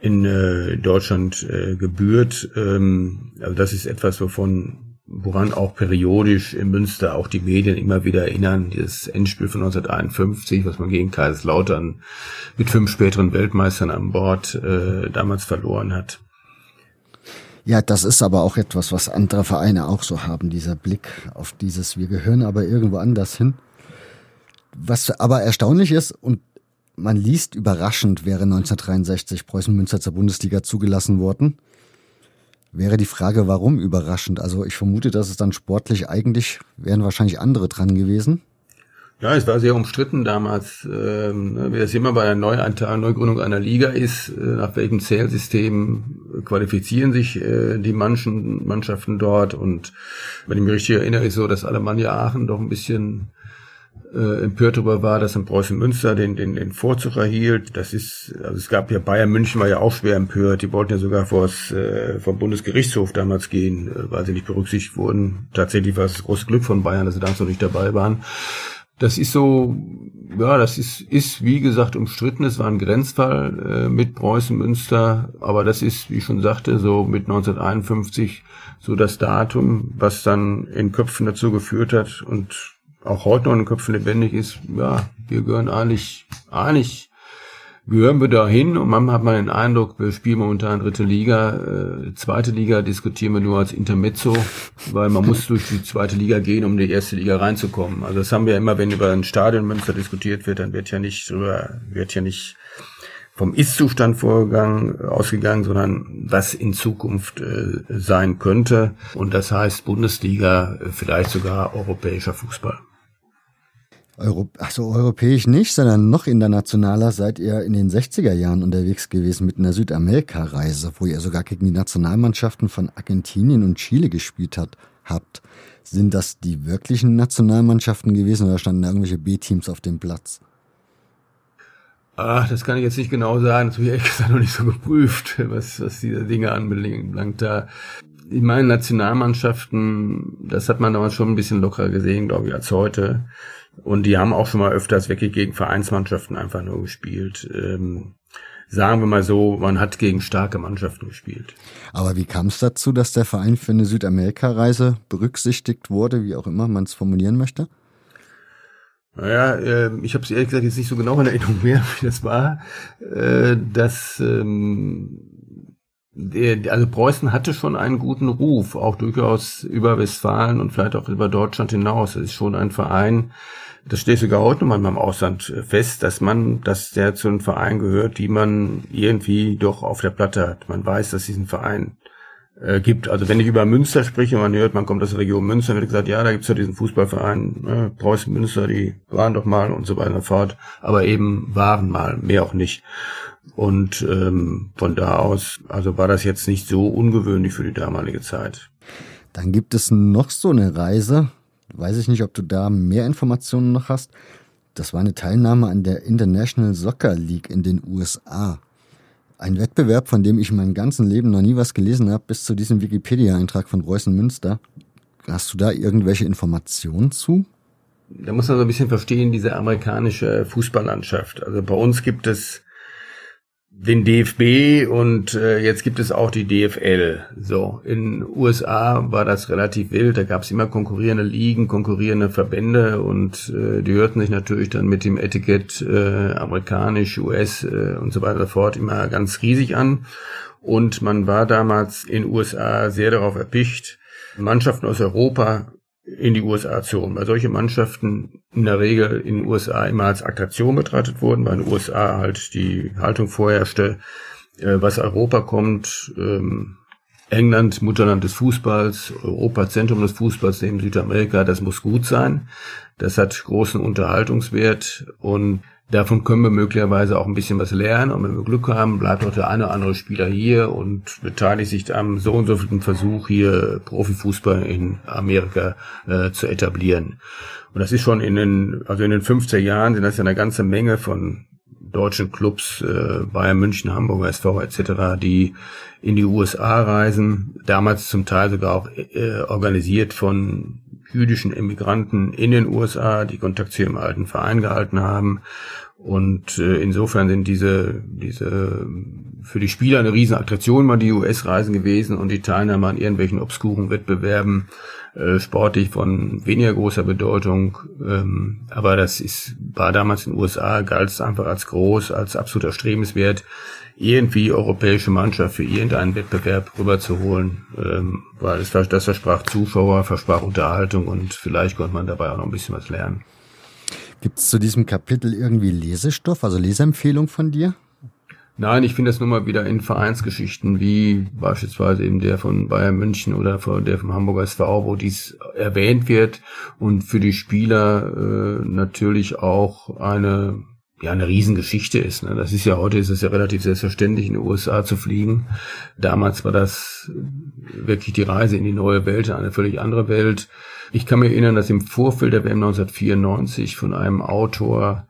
in äh, Deutschland äh, gebührt. Ähm, also das ist etwas, wovon woran auch periodisch in Münster auch die Medien immer wieder erinnern, dieses Endspiel von 1951, was man gegen Kaiserslautern mit fünf späteren Weltmeistern an Bord äh, damals verloren hat. Ja, das ist aber auch etwas, was andere Vereine auch so haben, dieser Blick auf dieses, wir gehören aber irgendwo anders hin. Was aber erstaunlich ist und man liest überraschend, wäre 1963 Preußen Münster zur Bundesliga zugelassen worden. Wäre die Frage, warum überraschend? Also ich vermute, dass es dann sportlich eigentlich wären wahrscheinlich andere dran gewesen. Ja, es war sehr umstritten damals, ähm, ne, wie das immer bei einer Neugründung einer Liga ist, äh, nach welchem Zählsystem qualifizieren sich äh, die manchen Mannschaften dort. Und wenn ich mich richtig erinnere, ist so, dass Alemannia Aachen doch ein bisschen äh, empört darüber war, dass in Preußen Münster den, den, den Vorzug erhielt. Das ist, also es gab ja Bayern München war ja auch schwer empört. Die wollten ja sogar vors, äh, vom Bundesgerichtshof damals gehen, äh, weil sie nicht berücksichtigt wurden. Tatsächlich war es das große Glück von Bayern, dass sie damals noch nicht dabei waren. Das ist so, ja, das ist, ist wie gesagt umstritten. Es war ein Grenzfall äh, mit Preußen Münster, aber das ist, wie ich schon sagte, so mit 1951 so das Datum, was dann in Köpfen dazu geführt hat und auch heute noch in Köpfen lebendig ist. Ja, wir gehören eigentlich, eigentlich gehören wir da hin und manchmal hat man den Eindruck, wir spielen momentan dritte Liga, äh, zweite Liga diskutieren wir nur als Intermezzo, weil man muss durch die zweite Liga gehen, um in die erste Liga reinzukommen. Also das haben wir immer, wenn über ein Stadion Münster diskutiert wird, dann wird ja nicht drüber, wird ja nicht vom Ist-Zustand vorgegangen, ausgegangen, sondern was in Zukunft äh, sein könnte. Und das heißt Bundesliga, äh, vielleicht sogar europäischer Fußball. Euro, also europäisch nicht, sondern noch internationaler seid ihr in den 60er Jahren unterwegs gewesen mit einer Südamerika-Reise, wo ihr sogar gegen die Nationalmannschaften von Argentinien und Chile gespielt hat, habt. Sind das die wirklichen Nationalmannschaften gewesen oder standen da irgendwelche B-Teams auf dem Platz? Ach, das kann ich jetzt nicht genau sagen. Das habe ich ehrlich gesagt noch nicht so geprüft, was, was diese Dinge anbelangt. Da in meinen Nationalmannschaften, das hat man damals schon ein bisschen lockerer gesehen, glaube ich, als heute. Und die haben auch schon mal öfters wirklich gegen Vereinsmannschaften einfach nur gespielt. Ähm, sagen wir mal so, man hat gegen starke Mannschaften gespielt. Aber wie kam es dazu, dass der Verein für eine Südamerika-Reise berücksichtigt wurde, wie auch immer man es formulieren möchte? Naja, äh, ich habe es ehrlich gesagt jetzt nicht so genau in Erinnerung <laughs> mehr, wie das war. Äh, dass ähm, der, also Preußen hatte schon einen guten Ruf, auch durchaus über Westfalen und vielleicht auch über Deutschland hinaus. Es ist schon ein Verein, das steht sogar heute noch mal im Ausland fest, dass man, dass der zu einem Verein gehört, die man irgendwie doch auf der Platte hat. Man weiß, dass diesen Verein äh, gibt. Also wenn ich über Münster spreche, man hört, man kommt aus der Region Münster, wird gesagt, ja, da gibt's ja diesen Fußballverein, ne, Preußen Münster, die waren doch mal und so weiter und fort, aber eben waren mal, mehr auch nicht. Und ähm, von da aus, also war das jetzt nicht so ungewöhnlich für die damalige Zeit. Dann gibt es noch so eine Reise, weiß ich nicht, ob du da mehr Informationen noch hast. Das war eine Teilnahme an der International Soccer League in den USA. Ein Wettbewerb, von dem ich in meinem ganzen Leben noch nie was gelesen habe, bis zu diesem Wikipedia-Eintrag von Preußen Münster. Hast du da irgendwelche Informationen zu? Da muss man so ein bisschen verstehen, diese amerikanische Fußballlandschaft. Also bei uns gibt es den DFB und äh, jetzt gibt es auch die DFL. So, in USA war das relativ wild, da gab es immer konkurrierende Ligen, konkurrierende Verbände und äh, die hörten sich natürlich dann mit dem Etikett äh, amerikanisch, US äh, und so weiter fort immer ganz riesig an. Und man war damals in USA sehr darauf erpicht, Mannschaften aus Europa in die USA zu holen, weil solche Mannschaften in der Regel in den USA immer als Attraktion betrachtet wurden, weil in den USA halt die Haltung vorherrschte, äh, was Europa kommt, ähm, England, Mutterland des Fußballs, Europa, Zentrum des Fußballs, neben Südamerika, das muss gut sein. Das hat großen Unterhaltungswert und Davon können wir möglicherweise auch ein bisschen was lernen. Und wenn wir Glück haben, bleibt auch der eine oder andere Spieler hier und beteiligt sich am so und so vielen Versuch, hier Profifußball in Amerika äh, zu etablieren. Und das ist schon in den, also in den 50er Jahren sind das ja eine ganze Menge von deutschen Clubs, äh, Bayern München, Hamburger SV etc., die in die USA reisen, damals zum Teil sogar auch äh, organisiert von jüdischen Immigranten in den USA, die Kontakt zu ihrem alten Verein gehalten haben. Und äh, insofern sind diese, diese für die Spieler eine Riesenattraktion mal die US-Reisen gewesen und die Teilnahme an irgendwelchen obskuren Wettbewerben äh, sportlich von weniger großer Bedeutung. Ähm, aber das ist, war damals in den USA, galt es einfach als groß, als absoluter Strebenswert, irgendwie europäische Mannschaft für irgendeinen Wettbewerb rüberzuholen, ähm, weil es, das versprach Zuschauer, versprach Unterhaltung und vielleicht konnte man dabei auch noch ein bisschen was lernen. Gibt es zu diesem Kapitel irgendwie Lesestoff, also Leseempfehlung von dir? Nein, ich finde das nur mal wieder in Vereinsgeschichten, wie beispielsweise eben der von Bayern München oder von der vom Hamburger SV, wo dies erwähnt wird und für die Spieler äh, natürlich auch eine ja eine Riesengeschichte ist. Ne? Das ist ja heute ist es ja relativ selbstverständlich in die USA zu fliegen. Damals war das wirklich die Reise in die neue Welt, eine völlig andere Welt. Ich kann mich erinnern, dass im Vorfeld der WM 1994 von einem Autor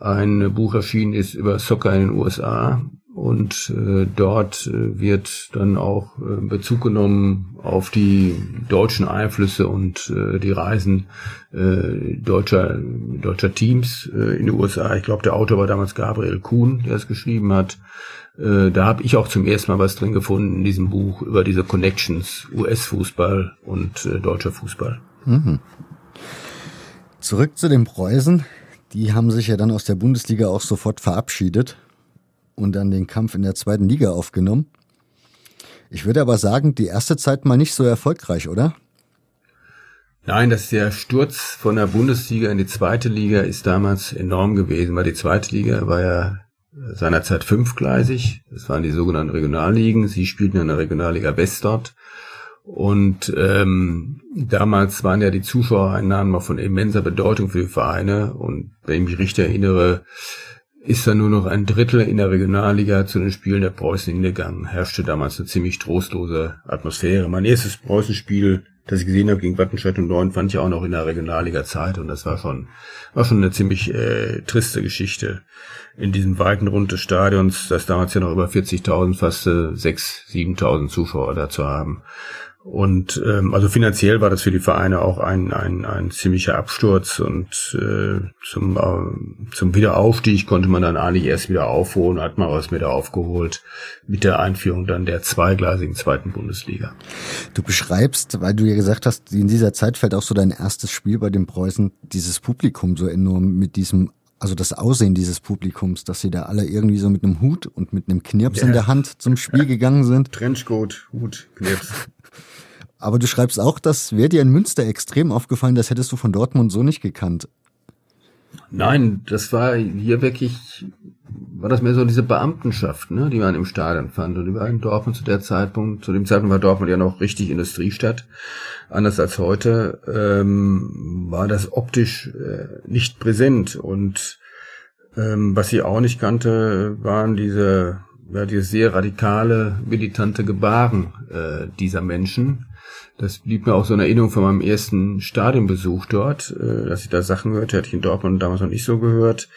ein Buch erschienen ist über Soccer in den USA und äh, dort äh, wird dann auch äh, Bezug genommen auf die deutschen Einflüsse und äh, die Reisen äh, deutscher deutscher Teams äh, in den USA. Ich glaube, der Autor war damals Gabriel Kuhn, der es geschrieben hat. Äh, da habe ich auch zum ersten Mal was drin gefunden in diesem Buch über diese Connections US-Fußball und äh, deutscher Fußball. Mhm. Zurück zu den Preußen. Die haben sich ja dann aus der Bundesliga auch sofort verabschiedet und dann den Kampf in der zweiten Liga aufgenommen. Ich würde aber sagen, die erste Zeit mal nicht so erfolgreich, oder? Nein, das der Sturz von der Bundesliga in die zweite Liga ist damals enorm gewesen, weil die zweite Liga war ja seinerzeit fünfgleisig. Das waren die sogenannten Regionalligen. Sie spielten in der Regionalliga West dort. Und ähm, damals waren ja die Zuschauereinnahmen von immenser Bedeutung für die Vereine. Und wenn ich mich richtig erinnere, ist da nur noch ein Drittel in der Regionalliga zu den Spielen der Preußen hingegangen. Herrschte damals eine ziemlich trostlose Atmosphäre. Mein erstes Preußenspiel, das ich gesehen habe gegen Wattenscheid und Neun, fand ich auch noch in der Regionalliga-Zeit und das war schon, war schon eine ziemlich äh, triste Geschichte in diesem weiten Rund des Stadions, das damals ja noch über 40.000, fast äh, 6.000, 7.000 Zuschauer da zu haben. Und ähm, also finanziell war das für die Vereine auch ein, ein, ein ziemlicher Absturz und äh, zum, äh, zum Wiederaufstieg konnte man dann eigentlich erst wieder aufholen, hat man was wieder aufgeholt mit der Einführung dann der zweigleisigen zweiten Bundesliga. Du beschreibst, weil du ja gesagt hast, in dieser Zeit fällt auch so dein erstes Spiel bei den Preußen, dieses Publikum so enorm mit diesem also das Aussehen dieses Publikums, dass sie da alle irgendwie so mit einem Hut und mit einem Knirps ja. in der Hand zum Spiel gegangen sind. Trenchcoat, Hut, Knirps. <laughs> Aber du schreibst auch, das wäre dir in Münster extrem aufgefallen, das hättest du von Dortmund so nicht gekannt. Nein, das war hier wirklich, war das mehr so diese Beamtenschaft, ne, die man im Stadion fand. Und die war in Dortmund zu der Zeitpunkt, zu dem Zeitpunkt war Dortmund ja noch richtig Industriestadt. Anders als heute, ähm, war das optisch äh, nicht präsent. Und ähm, was sie auch nicht kannte, waren diese, ja, diese sehr radikale, militante Gebaren äh, dieser Menschen Das blieb mir auch so in Erinnerung von meinem ersten Stadionbesuch dort, äh, dass ich da Sachen hörte, hatte ich in Dortmund damals noch nicht so gehört.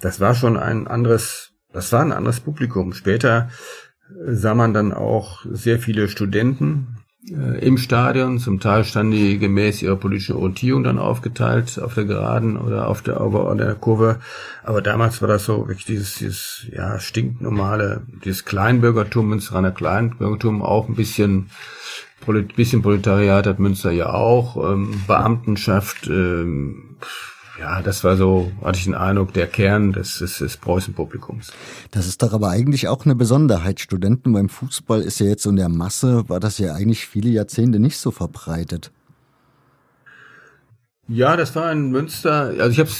Das war schon ein anderes, das war ein anderes Publikum. Später äh, sah man dann auch sehr viele Studenten, äh, im Stadion. Zum Teil standen die gemäß ihrer politischen Orientierung dann aufgeteilt auf der Geraden oder auf der, auf der Kurve. Aber damals war das so wirklich dieses, dieses ja, stinknormale, dieses Kleinbürgertum, Münsteraner Kleinbürgertum, auch ein bisschen bisschen Proletariat hat Münster ja auch, ähm, Beamtenschaft, ähm, ja, das war so, hatte ich den Eindruck, der Kern des, des, des Preußen-Publikums. Das ist doch aber eigentlich auch eine Besonderheit. Studenten beim Fußball ist ja jetzt so in der Masse, war das ja eigentlich viele Jahrzehnte nicht so verbreitet. Ja, das war in Münster, also ich habe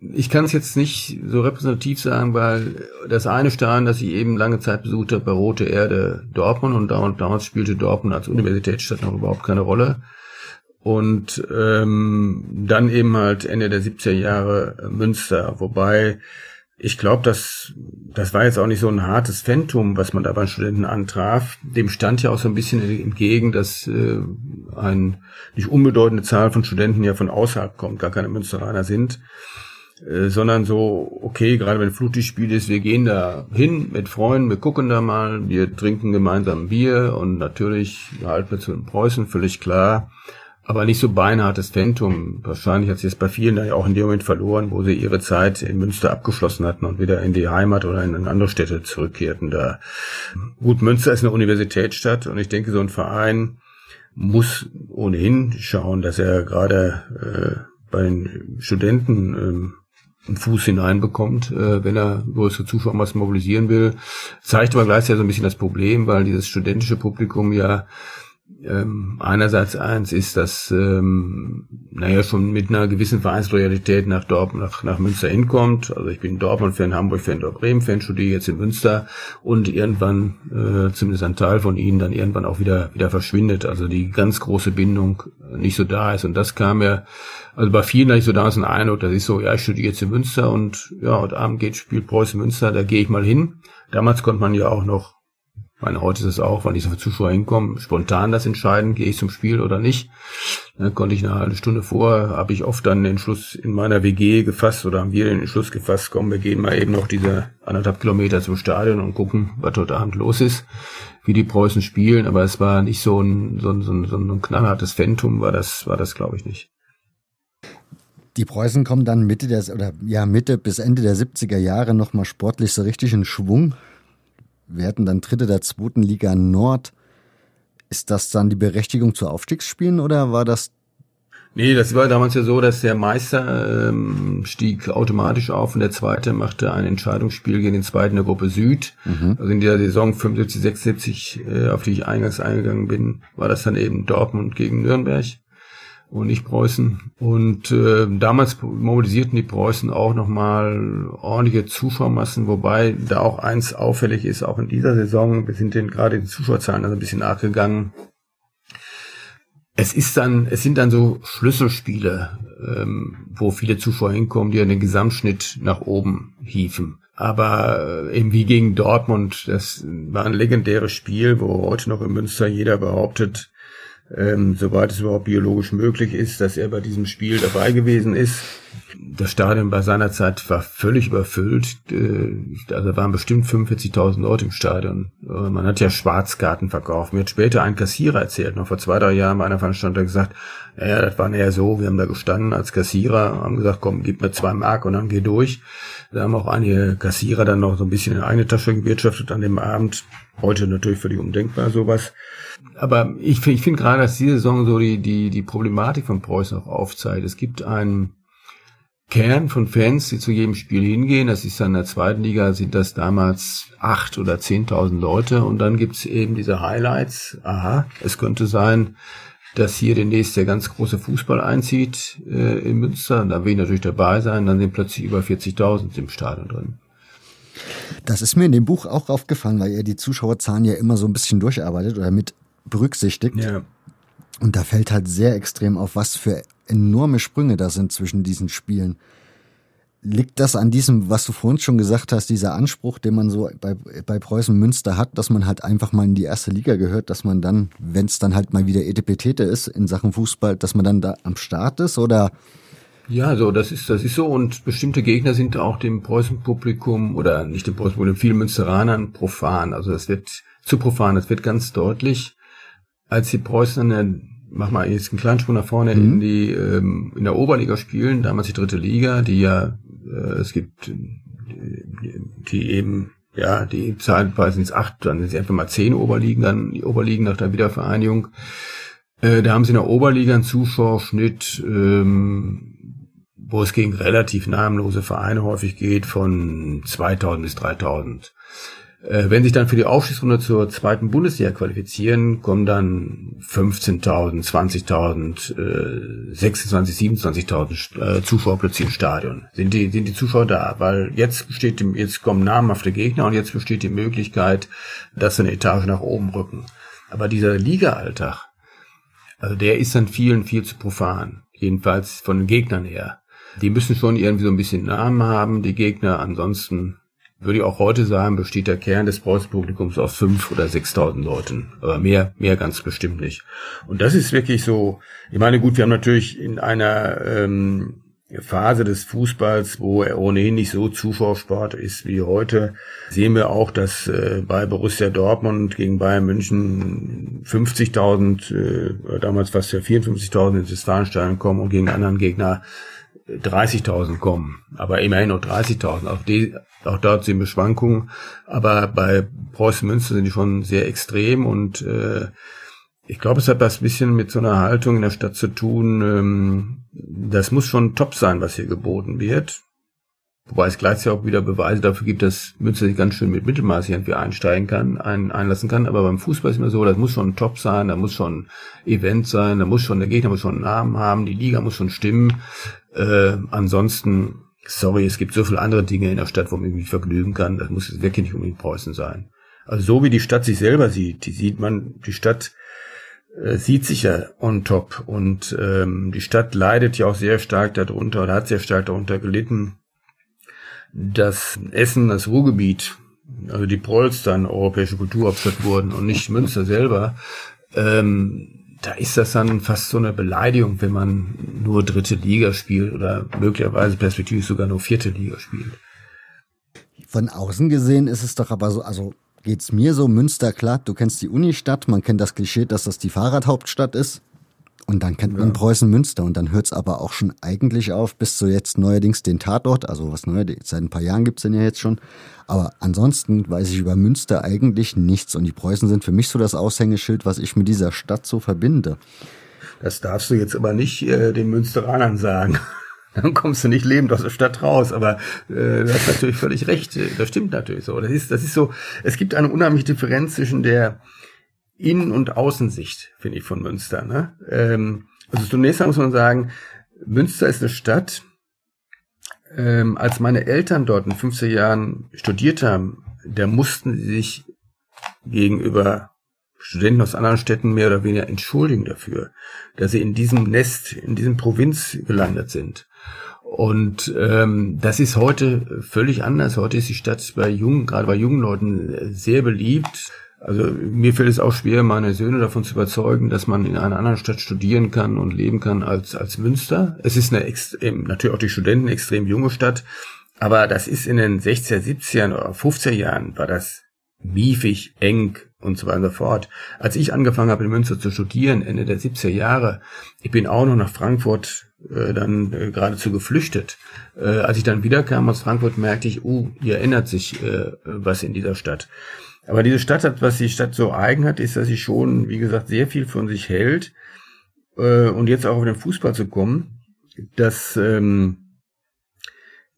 ich kann es jetzt nicht so repräsentativ sagen, weil das eine Stadion, das ich eben lange Zeit besucht habe, bei Rote Erde Dortmund und damals spielte Dortmund als Universitätsstadt noch überhaupt keine Rolle. Und ähm, dann eben halt Ende der 70er Jahre äh, Münster, wobei ich glaube, das, das war jetzt auch nicht so ein hartes Phantom, was man da bei Studenten antraf. Dem stand ja auch so ein bisschen entgegen, dass äh, eine nicht unbedeutende Zahl von Studenten ja von außerhalb kommt, gar keine Münsteraner sind, äh, sondern so, okay, gerade wenn Flutlichtspiel ist, wir gehen da hin mit Freunden, wir gucken da mal, wir trinken gemeinsam Bier und natürlich halten wir zu den Preußen, völlig klar aber nicht so beinhartes Phantom. Wahrscheinlich hat sie es bei vielen da ja auch in dem Moment verloren, wo sie ihre Zeit in Münster abgeschlossen hatten und wieder in die Heimat oder in andere Städte zurückkehrten. Da gut, Münster ist eine Universitätsstadt und ich denke, so ein Verein muss ohnehin schauen, dass er gerade äh, bei den Studenten ähm, einen Fuß hineinbekommt, äh, wenn er größere Zuschauermassen mobilisieren will. Zeigt aber gleichzeitig so ein bisschen das Problem, weil dieses studentische Publikum ja ähm, einerseits eins ist, dass ähm, naja schon mit einer gewissen Vereinsloyalität nach Dortmund, nach, nach Münster hinkommt. Also ich bin Dortmund-Fan, Hamburg-Fan, Bremen-Fan, studiere jetzt in Münster und irgendwann, äh, zumindest ein Teil von ihnen, dann irgendwann auch wieder wieder verschwindet. Also die ganz große Bindung nicht so da ist. Und das kam ja, also bei vielen hatte ich so damals einen Eindruck, dass ich so, ja, ich studiere jetzt in Münster und ja, heute Abend geht Spiel Preußen Münster, da gehe ich mal hin. Damals konnte man ja auch noch ich meine, heute ist es auch, wann diese Zuschauer hinkommen, spontan das entscheiden, gehe ich zum Spiel oder nicht. Dann konnte ich eine halbe Stunde vor, habe ich oft dann den Schluss in meiner WG gefasst oder haben wir den Entschluss gefasst, komm, wir gehen mal eben noch diese anderthalb Kilometer zum Stadion und gucken, was heute Abend los ist, wie die Preußen spielen. Aber es war nicht so ein, so ein, so ein, so ein knallhartes Phantom, war das, war das glaube ich nicht. Die Preußen kommen dann Mitte der, oder ja, Mitte bis Ende der 70er Jahre nochmal sportlich so richtig in Schwung werden dann Dritte der zweiten Liga Nord. Ist das dann die Berechtigung zu Aufstiegsspielen oder war das Nee, das war damals ja so, dass der Meister ähm, stieg automatisch auf und der Zweite machte ein Entscheidungsspiel gegen den Zweiten der Gruppe Süd. Mhm. Also in der Saison 75, 76, äh, auf die ich eingangs eingegangen bin, war das dann eben Dortmund gegen Nürnberg und nicht Preußen. Und äh, damals mobilisierten die Preußen auch nochmal ordentliche Zuschauermassen, wobei da auch eins auffällig ist, auch in dieser Saison, wir sind den gerade die Zuschauerzahlen also ein bisschen nachgegangen. Es ist dann, es sind dann so Schlüsselspiele, ähm, wo viele Zuschauer hinkommen, die den Gesamtschnitt nach oben hieven. Aber äh, eben wie gegen Dortmund, das war ein legendäres Spiel, wo heute noch in Münster jeder behauptet, ähm, soweit es überhaupt biologisch möglich ist, dass er bei diesem Spiel dabei gewesen ist. Das Stadion bei seiner Zeit war völlig überfüllt. Äh, also waren bestimmt 45.000 Leute im Stadion. Äh, man hat ja Schwarzkarten verkauft. Mir hat später ein Kassierer erzählt, noch vor zwei, drei Jahren bei einer Veranstaltung gesagt, ja, das war eher so, wir haben da gestanden als Kassierer, haben gesagt, komm, gib mir zwei Mark und dann geh durch. Da haben auch einige Kassierer dann noch so ein bisschen in eine Tasche gewirtschaftet an dem Abend. Heute natürlich völlig undenkbar sowas. Aber ich, ich finde gerade, dass diese Saison so die, die, die Problematik von Preußen auch aufzeigt. Es gibt einen Kern von Fans, die zu jedem Spiel hingehen. Das ist dann in der zweiten Liga, sind das damals acht oder zehntausend Leute. Und dann gibt's eben diese Highlights. Aha, es könnte sein, dass hier demnächst der ganz große Fußball einzieht äh, in Münster. Da will ich natürlich dabei sein. Dann sind plötzlich über 40.000 im Stadion drin. Das ist mir in dem Buch auch aufgefallen, weil ihr die Zuschauerzahlen ja immer so ein bisschen durcharbeitet oder mit berücksichtigt. Ja. Und da fällt halt sehr extrem auf, was für enorme Sprünge da sind zwischen diesen Spielen. Liegt das an diesem, was du vorhin schon gesagt hast, dieser Anspruch, den man so bei, bei Preußen Münster hat, dass man halt einfach mal in die erste Liga gehört, dass man dann, wenn es dann halt mal wieder Etepetete ist in Sachen Fußball, dass man dann da am Start ist oder? Ja, so, das ist, das ist so und bestimmte Gegner sind auch dem Preußen-Publikum oder nicht dem Preußen-Publikum, vielen Münsteranern profan. Also das wird zu profan, das wird ganz deutlich, als die Preußen dann mach mal jetzt einen kleinen Sprung nach vorne mhm. in die ähm, in der Oberliga spielen, damals die dritte Liga, die ja äh, es gibt die, die eben ja die zeitweise sind es acht, dann sind es einfach mal zehn Oberligen, dann die Oberligen nach der Wiedervereinigung. Äh, da haben sie in der Oberliga einen Zuschauerschnitt, ähm, wo es gegen relativ namenlose Vereine häufig geht, von 2000 bis 3000. Äh, wenn sich dann für die Aufstiegsrunde zur zweiten Bundesliga qualifizieren, kommen dann 15.000, 20.000, äh, 26, 27.000 äh, Zuschauer plötzlich im Stadion. Sind die, sind die Zuschauer da? Weil jetzt besteht, jetzt kommen namhafte Gegner und jetzt besteht die Möglichkeit, dass sie eine Etage nach oben rücken. Aber dieser Liga-Alltag, also der ist dann vielen viel zu profan. Jedenfalls von den Gegnern her. Die müssen schon irgendwie so ein bisschen Namen haben, die Gegner. Ansonsten würde ich auch heute sagen, besteht der Kern des Preußen-Publikums aus fünf oder sechstausend Leuten. Aber mehr, mehr ganz bestimmt nicht. Und das ist wirklich so, ich meine, gut, wir haben natürlich in einer ähm, Phase des Fußballs, wo er ohnehin nicht so Zuschauersport ist wie heute, sehen wir auch, dass äh, bei Borussia Dortmund gegen Bayern München 50.000, äh, damals fast ja 54.000 ins Westfalenstadion kommen und gegen anderen Gegner 30.000 kommen, aber immerhin noch 30.000. Auch, die, auch dort sehen wir Schwankungen, aber bei Preußen Münster sind die schon sehr extrem und äh, ich glaube, es hat was bisschen mit so einer Haltung in der Stadt zu tun. Ähm, das muss schon top sein, was hier geboten wird. Wobei es gleichzeitig auch wieder Beweise dafür gibt, dass Münster sich ganz schön mit Mittelmaß irgendwie einsteigen kann, ein, einlassen kann. Aber beim Fußball ist immer so, das muss schon top sein, da muss schon Event sein, da muss schon, der Gegner muss schon einen Namen haben, die Liga muss schon stimmen. Äh, ansonsten, sorry, es gibt so viele andere Dinge in der Stadt, wo man mich vergnügen kann. Das muss jetzt wirklich nicht unbedingt Preußen sein. Also so wie die Stadt sich selber sieht, die sieht man, die Stadt äh, sieht sich ja on top und ähm, die Stadt leidet ja auch sehr stark darunter oder hat sehr stark darunter gelitten, dass Essen, das Ruhrgebiet, also die Prolls dann europäische Kulturhauptstadt wurden und nicht Münster selber, ähm, da ist das dann fast so eine Beleidigung, wenn man nur dritte Liga spielt oder möglicherweise perspektivisch sogar nur vierte Liga spielt. Von außen gesehen ist es doch aber so, also geht's mir so, Münster, klar, du kennst die Unistadt, man kennt das Klischee, dass das die Fahrradhauptstadt ist. Und dann kennt man Preußen Münster und dann hört's aber auch schon eigentlich auf, bis zu jetzt neuerdings den Tatort, also was neu, seit ein paar Jahren gibt's den ja jetzt schon. Aber ansonsten weiß ich über Münster eigentlich nichts und die Preußen sind für mich so das Aushängeschild, was ich mit dieser Stadt so verbinde. Das darfst du jetzt aber nicht äh, den Münsteranern sagen. <laughs> Dann kommst du nicht lebend aus der Stadt raus. Aber äh, du hast natürlich völlig recht. Das stimmt natürlich so. Das ist, das ist so. Es gibt eine unheimliche Differenz zwischen der Innen- und Außensicht, finde ich, von Münster. Ne? Ähm, also zunächst muss man sagen, Münster ist eine Stadt. Ähm, als meine Eltern dort in 15 Jahren studiert haben, da mussten sie sich gegenüber Studenten aus anderen Städten mehr oder weniger entschuldigen dafür, dass sie in diesem Nest, in diesem Provinz gelandet sind. Und ähm, das ist heute völlig anders. Heute ist die Stadt bei jungen, gerade bei jungen Leuten sehr beliebt. Also mir fällt es auch schwer, meine Söhne davon zu überzeugen, dass man in einer anderen Stadt studieren kann und leben kann als, als Münster. Es ist eine extrem, natürlich auch die Studenten extrem junge Stadt, aber das ist in den 60er, 70er oder 50er Jahren war das miefig, eng und so weiter und so fort. Als ich angefangen habe in Münster zu studieren, Ende der 70er Jahre, ich bin auch noch nach Frankfurt äh, dann äh, geradezu geflüchtet. Äh, als ich dann wiederkam aus Frankfurt, merkte ich, uh, hier ändert sich äh, was in dieser Stadt. Aber diese Stadt hat, was die Stadt so eigen hat, ist, dass sie schon, wie gesagt, sehr viel von sich hält. Äh, und jetzt auch auf den Fußball zu kommen, das ähm,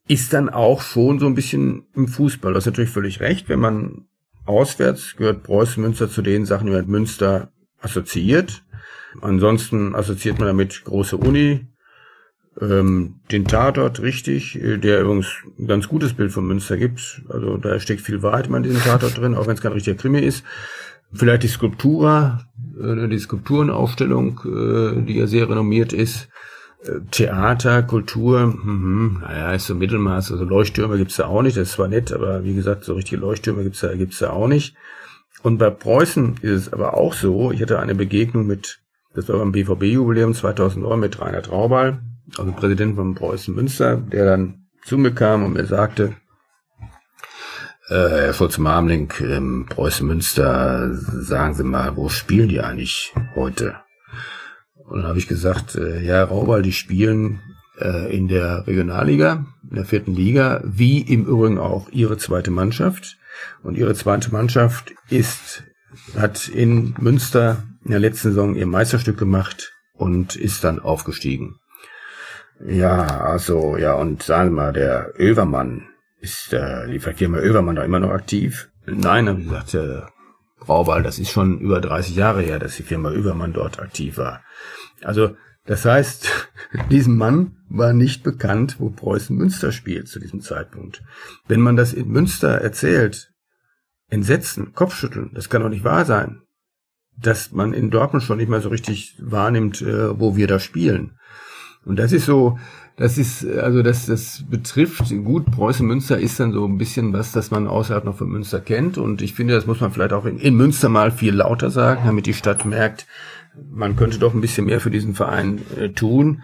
ist dann auch schon so ein bisschen im Fußball. Das ist natürlich völlig recht, wenn man auswärts gehört Preußen Münster zu den Sachen, die man mit Münster assoziiert. Ansonsten assoziiert man damit große Uni, ähm, den Tatort richtig, äh, der übrigens ein ganz gutes Bild von Münster gibt. Also da steckt viel Wahrheit in diesem Tatort drin, auch wenn es kein richtiger Krimi ist. Vielleicht die Skulptura, äh, die Skulpturenaufstellung, äh, die ja sehr renommiert ist. Äh, Theater, Kultur, mhm, naja, ist so Mittelmaß. Also Leuchttürme gibt's da auch nicht. Das ist zwar nett, aber wie gesagt, so richtige Leuchttürme gibt's da, gibt's da auch nicht. Und bei Preußen ist es aber auch so. Ich hatte eine Begegnung mit, das war beim BVB-Jubiläum 2009 mit Rainer Traubal, also Präsident von Preußen Münster, der dann zu mir kam und mir sagte, äh, Herr Schulz-Marmling, ähm, Preußen Münster, sagen Sie mal, wo spielen die eigentlich heute? Und dann habe ich gesagt, äh, ja, Raubal, die spielen äh, in der Regionalliga, in der vierten Liga, wie im Übrigen auch ihre zweite Mannschaft. Und ihre zweite Mannschaft ist, hat in Münster in der letzten Saison ihr Meisterstück gemacht und ist dann aufgestiegen. Ja, also, ja, und sagen wir mal, der Övermann, ist äh, die Firma Övermann da immer noch aktiv? Nein, habe ich gesagt, äh, Brauwal, das ist schon über 30 Jahre her, dass die Firma Övermann dort aktiv war. Also, das heißt, <laughs> diesem Mann war nicht bekannt, wo Preußen Münster spielt zu diesem Zeitpunkt. Wenn man das in Münster erzählt, Entsetzen, Kopfschütteln, das kann doch nicht wahr sein. Dass man in Dortmund schon nicht mehr so richtig wahrnimmt, äh, wo wir da spielen. Und das ist so, das ist, also das, das betrifft, gut, Preußen Münster ist dann so ein bisschen was, das man außerhalb noch von Münster kennt. Und ich finde, das muss man vielleicht auch in, in Münster mal viel lauter sagen, damit die Stadt merkt, man könnte doch ein bisschen mehr für diesen Verein äh, tun.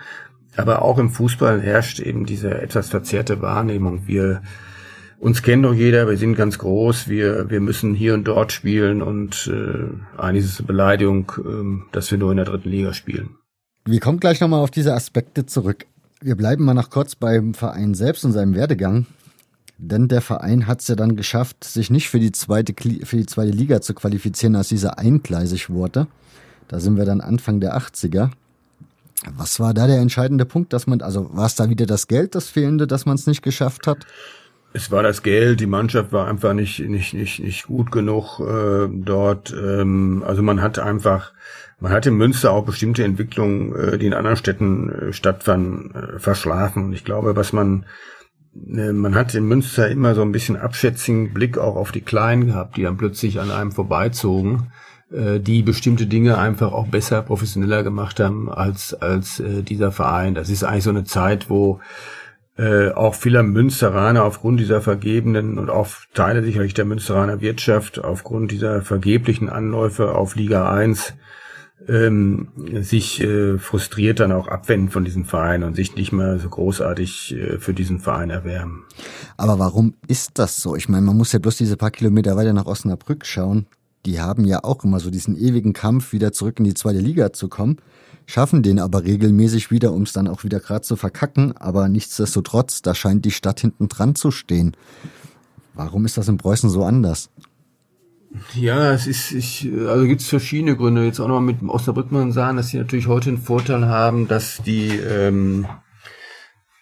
Aber auch im Fußball herrscht eben diese etwas verzerrte Wahrnehmung. Wir, uns kennt doch jeder, wir sind ganz groß, wir, wir müssen hier und dort spielen und äh, eigentlich ist es eine Beleidigung, äh, dass wir nur in der dritten Liga spielen. Wir kommen gleich nochmal auf diese Aspekte zurück. Wir bleiben mal noch kurz beim Verein selbst und seinem Werdegang. Denn der Verein hat es ja dann geschafft, sich nicht für die zweite, für die zweite Liga zu qualifizieren, als dieser eingleisig wurde. Da sind wir dann Anfang der 80er. Was war da der entscheidende Punkt, dass man, also war es da wieder das Geld, das fehlende, dass man es nicht geschafft hat? Es war das Geld, die Mannschaft war einfach nicht, nicht, nicht, nicht gut genug äh, dort. Ähm, also man hat einfach man hat in Münster auch bestimmte Entwicklungen, äh, die in anderen Städten äh, stattfanden, äh, verschlafen. Und ich glaube, was man man hat in Münster immer so ein bisschen abschätzigen Blick auch auf die Kleinen gehabt, die dann plötzlich an einem vorbeizogen, die bestimmte Dinge einfach auch besser, professioneller gemacht haben als, als dieser Verein. Das ist eigentlich so eine Zeit, wo äh, auch viele Münsteraner aufgrund dieser vergebenen und auch Teile sicherlich der Münsteraner Wirtschaft aufgrund dieser vergeblichen Anläufe auf Liga 1 ähm, sich äh, frustriert dann auch abwenden von diesem Verein und sich nicht mehr so großartig äh, für diesen Verein erwärmen. Aber warum ist das so? Ich meine, man muss ja bloß diese paar Kilometer weiter nach Osnabrück schauen. Die haben ja auch immer so diesen ewigen Kampf, wieder zurück in die zweite Liga zu kommen, schaffen den aber regelmäßig wieder, um es dann auch wieder gerade zu verkacken. Aber nichtsdestotrotz, da scheint die Stadt hinten dran zu stehen. Warum ist das in Preußen so anders? Ja, es ist, ich, also gibt es verschiedene Gründe. Jetzt auch noch mit Osnabrück man sagen, dass sie natürlich heute einen Vorteil haben, dass die ähm,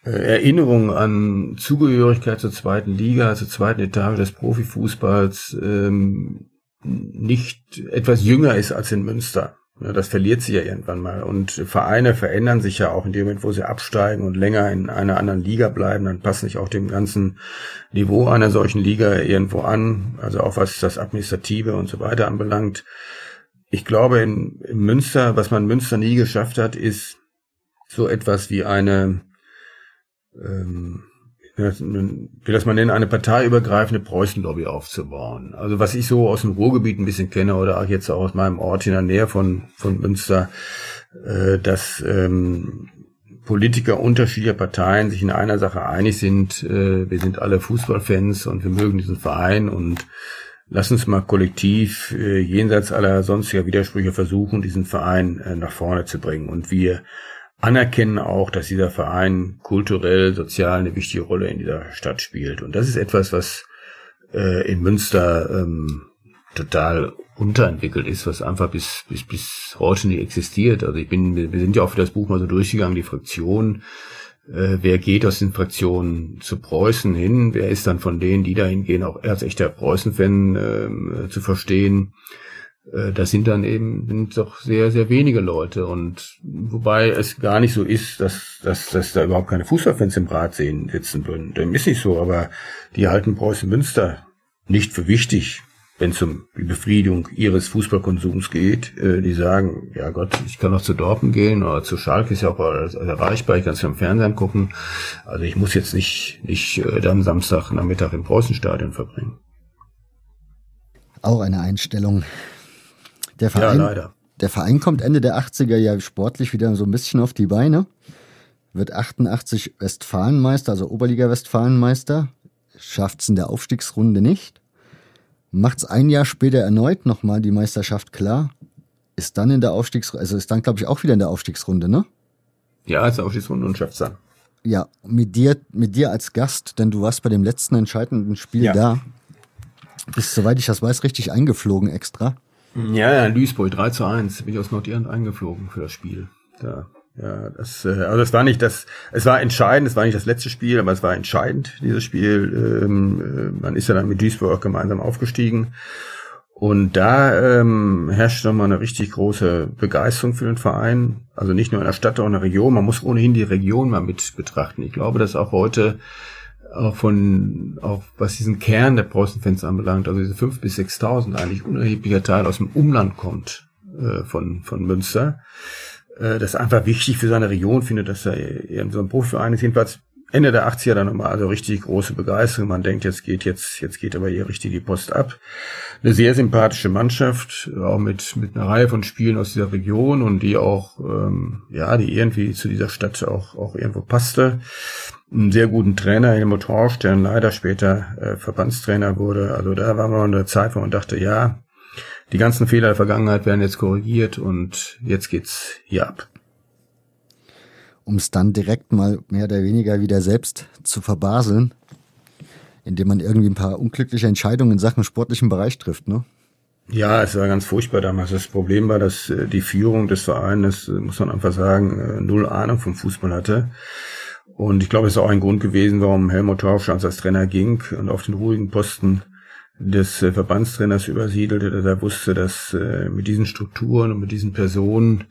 äh, Erinnerung an Zugehörigkeit zur zweiten Liga, zur zweiten Etage des Profifußballs ähm, nicht etwas jünger ist als in Münster. Das verliert sich ja irgendwann mal. Und Vereine verändern sich ja auch in dem Moment, wo sie absteigen und länger in einer anderen Liga bleiben, dann passen sich auch dem ganzen Niveau einer solchen Liga irgendwo an. Also auch was das Administrative und so weiter anbelangt. Ich glaube, in, in Münster, was man in Münster nie geschafft hat, ist so etwas wie eine ähm, will das mal nennen, eine parteiübergreifende Preußenlobby aufzubauen. Also was ich so aus dem Ruhrgebiet ein bisschen kenne oder auch jetzt auch aus meinem Ort in der Nähe von, von Münster, äh, dass ähm, Politiker unterschiedlicher Parteien sich in einer Sache einig sind, äh, wir sind alle Fußballfans und wir mögen diesen Verein und lass uns mal kollektiv äh, jenseits aller sonstiger Widersprüche versuchen, diesen Verein äh, nach vorne zu bringen. Und wir anerkennen auch, dass dieser Verein kulturell, sozial eine wichtige Rolle in dieser Stadt spielt. Und das ist etwas, was äh, in Münster ähm, total unterentwickelt ist, was einfach bis, bis, bis heute nicht existiert. Also ich bin, wir sind ja auch für das Buch mal so durchgegangen, die Fraktionen. Äh, wer geht aus den Fraktionen zu Preußen hin? Wer ist dann von denen, die dahin gehen, auch als echter Preußen-Fan äh, zu verstehen? Äh, das sind dann eben sind doch sehr, sehr wenige Leute. Und wobei es gar nicht so ist, dass, dass, dass da überhaupt keine Fußballfans im Rat sehen, sitzen würden. Dem ist nicht so, aber die halten Preußen Münster nicht für wichtig. wenn es um die Befriedung ihres Fußballkonsums geht, äh, die sagen, ja Gott, ich kann noch zu Dortmund gehen oder zu Schalke ist ja auch erreichbar, ich kann es im Fernsehen gucken. Also ich muss jetzt nicht, nicht äh, dann Samstag Nachmittag im Preußenstadion verbringen. Auch eine Einstellung. Der Verein, ja, leider. Der Verein kommt Ende der 80er ja sportlich wieder so ein bisschen auf die Beine. Wird 88 Westfalenmeister, also Oberliga Westfalenmeister. Schafft es in der Aufstiegsrunde nicht macht's ein Jahr später erneut nochmal die Meisterschaft klar, ist dann in der Aufstiegsrunde, also ist dann, glaube ich, auch wieder in der Aufstiegsrunde, ne? Ja, ist Aufstiegsrunde und schafft's dann. Ja, mit dir, mit dir als Gast, denn du warst bei dem letzten entscheidenden Spiel ja. da. Bist, soweit ich das weiß, richtig eingeflogen extra. Ja, ja, Duisburg, 3 zu 1, bin ich aus Nordirland eingeflogen für das Spiel. Da ja, das, äh, also es war nicht das, es war entscheidend, es war nicht das letzte Spiel, aber es war entscheidend, dieses Spiel. Ähm, äh, man ist ja dann mit Duisburg gemeinsam aufgestiegen. Und da ähm, herrscht nochmal eine richtig große Begeisterung für den Verein. Also nicht nur in der Stadt, auch in der Region. Man muss ohnehin die Region mal mit betrachten. Ich glaube, dass auch heute auch von, auch was diesen Kern der Preußenfans anbelangt, also diese fünf bis sechstausend eigentlich unerheblicher Teil aus dem Umland kommt äh, von, von Münster äh, das einfach wichtig für seine Region findet, dass er eben so ein Profiverein ist. Jedenfalls Ende der 80er dann nochmal also richtig große Begeisterung. Man denkt, jetzt geht jetzt, jetzt geht aber hier richtig die Post ab. Eine sehr sympathische Mannschaft, auch mit, mit einer Reihe von Spielen aus dieser Region und die auch, ähm, ja, die irgendwie zu dieser Stadt auch, auch irgendwo passte. Einen sehr guten Trainer, Helmut Horsch, der leider später äh, Verbandstrainer wurde. Also da war man in der Zeit, wo man dachte, ja, die ganzen Fehler der Vergangenheit werden jetzt korrigiert und jetzt geht's hier ab. Um es dann direkt mal mehr oder weniger wieder selbst zu verbaseln, indem man irgendwie ein paar unglückliche Entscheidungen in Sachen sportlichen Bereich trifft, ne? Ja, es war ganz furchtbar damals. Das Problem war, dass äh, die Führung des Vereines, äh, muss man einfach sagen, äh, null Ahnung vom Fußball hatte. Und ich glaube, es ist auch ein Grund gewesen, warum Helmut Tausch als Trainer ging und auf den ruhigen Posten des Verbandstrainers übersiedelte, dass er wusste, dass mit diesen Strukturen und mit diesen Personen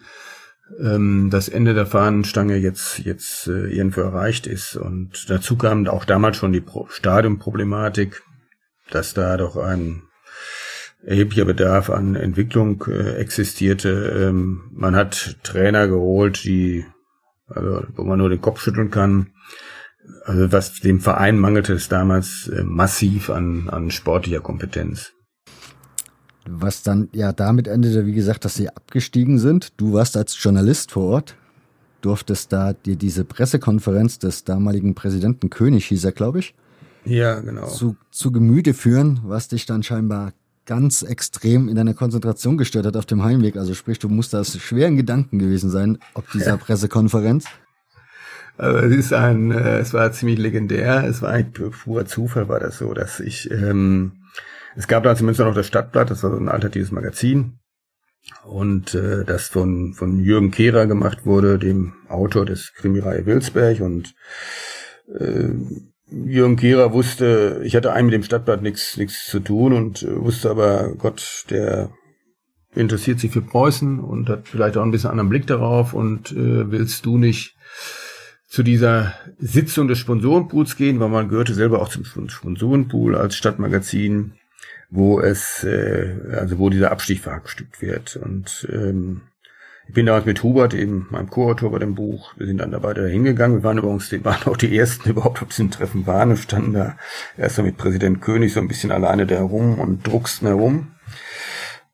ähm, das Ende der Fahnenstange jetzt jetzt äh, irgendwo erreicht ist. Und dazu kam auch damals schon die Pro Stadionproblematik, dass da doch ein erheblicher Bedarf an Entwicklung äh, existierte. Ähm, man hat Trainer geholt, die also wo man nur den Kopf schütteln kann also was dem Verein mangelte es damals äh, massiv an, an sportlicher Kompetenz. Was dann ja damit endete, wie gesagt, dass sie abgestiegen sind. Du warst als Journalist vor Ort, durftest da dir diese Pressekonferenz des damaligen Präsidenten König, hieß er, glaube ich. Ja, genau. Zu, zu Gemüte führen, was dich dann scheinbar ganz extrem in deiner Konzentration gestört hat auf dem Heimweg. Also sprich, du musst das schweren Gedanken gewesen sein, ob dieser ja. <laughs> Pressekonferenz. Also es ist ein, äh, es war ziemlich legendär. Es war eigentlich purer Zufall, war das so, dass ich, ähm, es gab da zumindest noch das Stadtblatt, das war so ein alternatives Magazin. Und äh, das von, von Jürgen Kehrer gemacht wurde, dem Autor des Krimireihe Wilsberg. Und äh, Jürgen Kehrer wusste, ich hatte eigentlich mit dem Stadtblatt nichts nichts zu tun und äh, wusste aber, Gott, der interessiert sich für Preußen und hat vielleicht auch ein bisschen anderen Blick darauf und äh, willst du nicht zu dieser Sitzung des Sponsorenpools gehen, weil man gehörte selber auch zum Sponsorenpool als Stadtmagazin, wo es, äh, also wo dieser Abstieg verhackstückt wird. Und ähm, ich bin damals mit Hubert, eben meinem Co-Autor bei dem Buch, wir sind dann da beide hingegangen. Wir waren übrigens, die waren auch die ersten <laughs> überhaupt auf diesem Treffen waren und standen da erst mal mit Präsident König so ein bisschen alleine da herum und drucksten herum.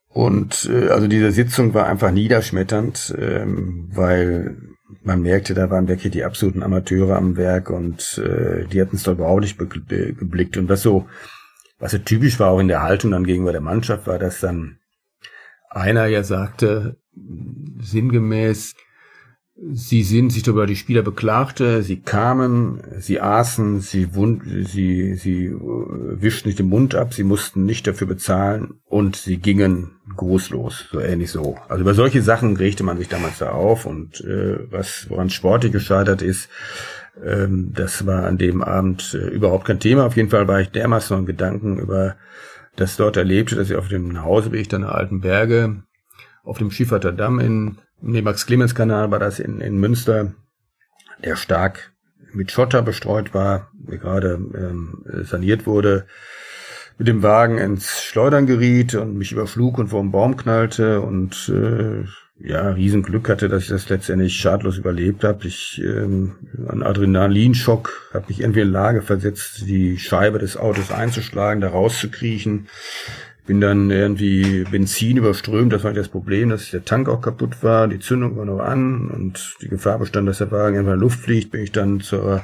Und äh, also diese Sitzung war einfach niederschmetternd, ähm, weil man merkte, da waren wirklich die absoluten Amateure am Werk und äh, die hatten es doch überhaupt nicht geblickt. Und was so, was so typisch war auch in der Haltung dann gegenüber der Mannschaft, war, dass dann einer ja sagte, sinngemäß, Sie sind sich darüber die Spieler beklagte, sie kamen, sie aßen, sie wund, sie, sie äh, wischten nicht den Mund ab, sie mussten nicht dafür bezahlen und sie gingen großlos, so ähnlich so. Also über solche Sachen regte man sich damals da auf und äh, was woran sportlich gescheitert ist, ähm, das war an dem Abend äh, überhaupt kein Thema. Auf jeden Fall war ich dermaßen in Gedanken über das dort erlebte, dass ich auf dem Nachhauseweg dann Alten Berge auf dem Schifferter Damm in nee, Max-Clemens-Kanal war das in, in Münster, der stark mit Schotter bestreut war, gerade ähm, saniert wurde. mit dem Wagen ins Schleudern geriet und mich überflug und vor einen Baum knallte und äh, ja, Riesenglück hatte, dass ich das letztendlich schadlos überlebt habe. Ich ähm, ein Adrenalinschock habe mich irgendwie in Lage versetzt, die Scheibe des Autos einzuschlagen, da rauszukriechen. Bin dann irgendwie Benzin überströmt, das war das Problem, dass der Tank auch kaputt war, die Zündung war noch an und die Gefahr bestand, dass der Wagen irgendwann in Luft fliegt, bin ich dann zur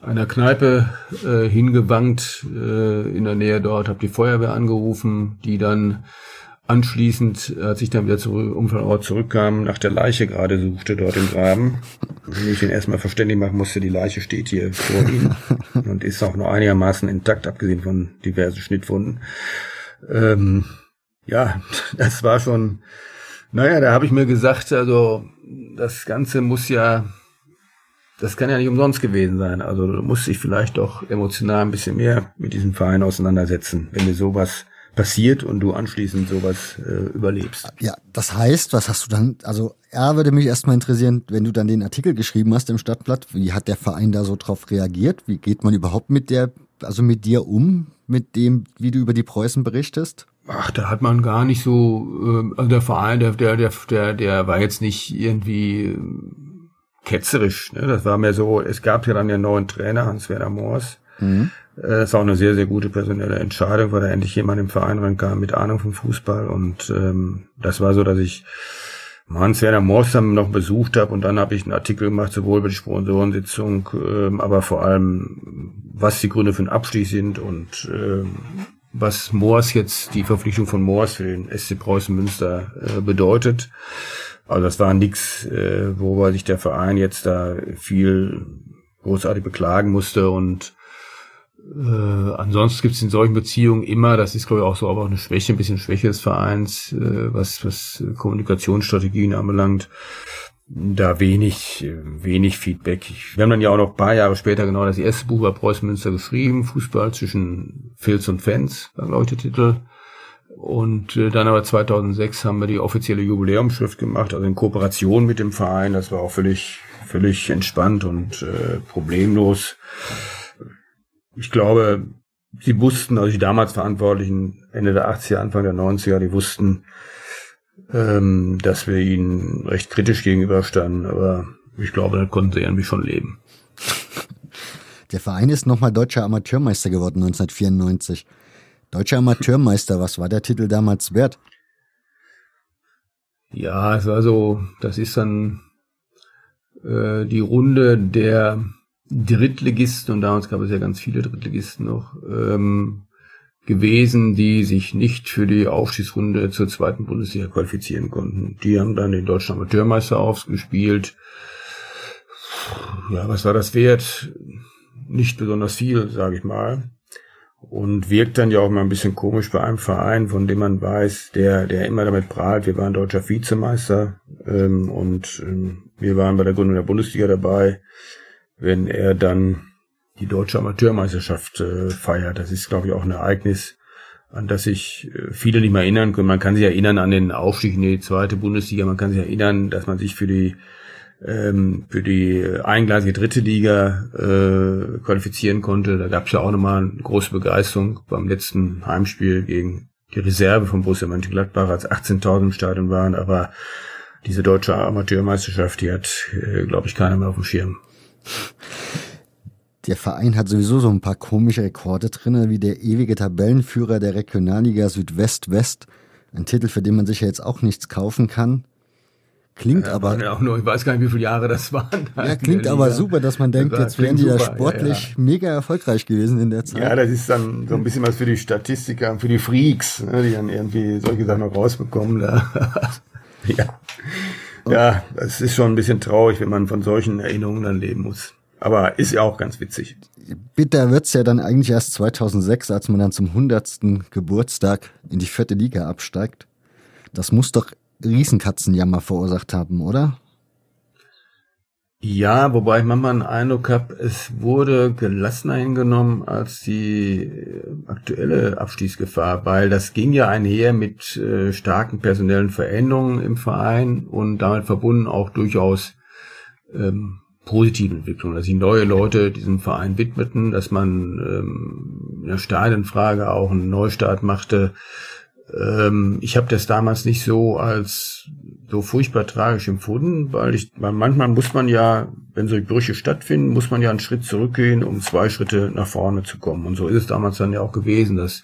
einer Kneipe äh, hingewankt äh, in der Nähe dort, habe die Feuerwehr angerufen, die dann anschließend, als ich dann wieder zum Unfallort zurückkam, nach der Leiche gerade suchte dort im Graben. Und ich ihn erstmal verständlich machen musste, die Leiche steht hier vor ihm <laughs> und ist auch noch einigermaßen intakt, abgesehen von diversen Schnittwunden. Ähm, ja, <laughs> das war schon, naja, da habe ich mir gesagt, also das Ganze muss ja das kann ja nicht umsonst gewesen sein. Also du musst dich vielleicht doch emotional ein bisschen mehr mit diesem Verein auseinandersetzen, wenn dir sowas passiert und du anschließend sowas äh, überlebst. Ja, das heißt, was hast du dann, also er würde mich erstmal interessieren, wenn du dann den Artikel geschrieben hast im Stadtblatt, wie hat der Verein da so drauf reagiert? Wie geht man überhaupt mit der, also mit dir um, mit dem, wie du über die Preußen berichtest? Ach, da hat man gar nicht so, äh, also der Verein, der, der, der, der, der war jetzt nicht irgendwie ketzerisch. Ne? Das war mehr so, es gab ja dann den neuen Trainer, Hans-Werner Moors. Mhm. Äh, das war auch eine sehr, sehr gute personelle Entscheidung, weil da endlich jemand im Verein reinkam mit Ahnung vom Fußball. Und ähm, das war so, dass ich Hans-Werner Moors dann noch besucht habe und dann habe ich einen Artikel gemacht, sowohl über die Sponsorensitzung, ähm, aber vor allem, was die Gründe für den Abstieg sind und ähm, was Moors jetzt, die Verpflichtung von Moors für den SC Preußen Münster äh, bedeutet. Also das war nix, äh, worüber sich der Verein jetzt da viel großartig beklagen musste und äh, ansonsten gibt es in solchen Beziehungen immer, das ist glaube ich auch so, aber auch eine Schwäche, ein bisschen Schwäche des Vereins, äh, was, was Kommunikationsstrategien anbelangt, da wenig, wenig Feedback. Wir haben dann ja auch noch paar Jahre später genau das erste Buch bei Preußen Münster geschrieben, Fußball zwischen Filz und Fans, war glaube ich der Titel. Und äh, dann aber 2006 haben wir die offizielle Jubiläumsschrift gemacht, also in Kooperation mit dem Verein. Das war auch völlig, völlig entspannt und äh, problemlos. Ich glaube, sie wussten, also die damals Verantwortlichen, Ende der 80er, Anfang der 90er, die wussten, ähm, dass wir ihnen recht kritisch gegenüberstanden. Aber ich glaube, da konnten sie irgendwie schon leben. <laughs> Der Verein ist nochmal deutscher Amateurmeister geworden 1994. Deutscher Amateurmeister, was war der Titel damals wert? Ja, es war so, das ist dann äh, die Runde der Drittligisten, und damals gab es ja ganz viele Drittligisten noch, ähm, gewesen, die sich nicht für die Aufstiegsrunde zur zweiten Bundesliga qualifizieren konnten. Die haben dann den deutschen Amateurmeister aufgespielt. Ja, was war das wert? Nicht besonders viel, sage ich mal und wirkt dann ja auch mal ein bisschen komisch bei einem Verein, von dem man weiß, der, der immer damit prahlt, wir waren deutscher Vizemeister ähm, und ähm, wir waren bei der Gründung der Bundesliga dabei, wenn er dann die deutsche Amateurmeisterschaft äh, feiert. Das ist, glaube ich, auch ein Ereignis, an das sich äh, viele nicht mehr erinnern können. Man kann sich erinnern an den Aufstieg in die zweite Bundesliga, man kann sich erinnern, dass man sich für die ähm, für die eingleisige dritte Liga äh, qualifizieren konnte. Da gab es ja auch nochmal eine große Begeisterung beim letzten Heimspiel gegen die Reserve von Borussia Mönchengladbach, als 18.000 im Stadion waren. Aber diese deutsche Amateurmeisterschaft, die hat, äh, glaube ich, keiner mehr auf dem Schirm. Der Verein hat sowieso so ein paar komische Rekorde drin, wie der ewige Tabellenführer der Regionalliga Südwest-West. Ein Titel, für den man sich ja jetzt auch nichts kaufen kann. Klingt ja, aber. Ja auch nur, ich weiß gar nicht, wie viele Jahre das waren. Ja, klingt aber super, dass man denkt, jetzt wären die da sportlich ja, mega erfolgreich gewesen in der Zeit. Ja, das ist dann so ein bisschen was für die Statistiker und für die Freaks, ne, die dann irgendwie solche Sachen noch rausbekommen. <laughs> ja. Ja, das ist schon ein bisschen traurig, wenn man von solchen Erinnerungen dann leben muss. Aber ist ja auch ganz witzig. Bitter wird's ja dann eigentlich erst 2006, als man dann zum 100. Geburtstag in die vierte Liga absteigt. Das muss doch Riesenkatzenjammer verursacht haben, oder? Ja, wobei ich manchmal einen Eindruck habe, es wurde gelassener hingenommen als die aktuelle Abstiegsgefahr, weil das ging ja einher mit äh, starken personellen Veränderungen im Verein und damit verbunden auch durchaus ähm, positiven Entwicklungen, dass sich neue Leute diesem Verein widmeten, dass man ähm, einer Stadionfrage auch einen Neustart machte. Ähm, ich habe das damals nicht so als so furchtbar tragisch empfunden, weil ich, weil manchmal muss man ja, wenn solche Brüche stattfinden, muss man ja einen Schritt zurückgehen, um zwei Schritte nach vorne zu kommen. Und so ist es damals dann ja auch gewesen, dass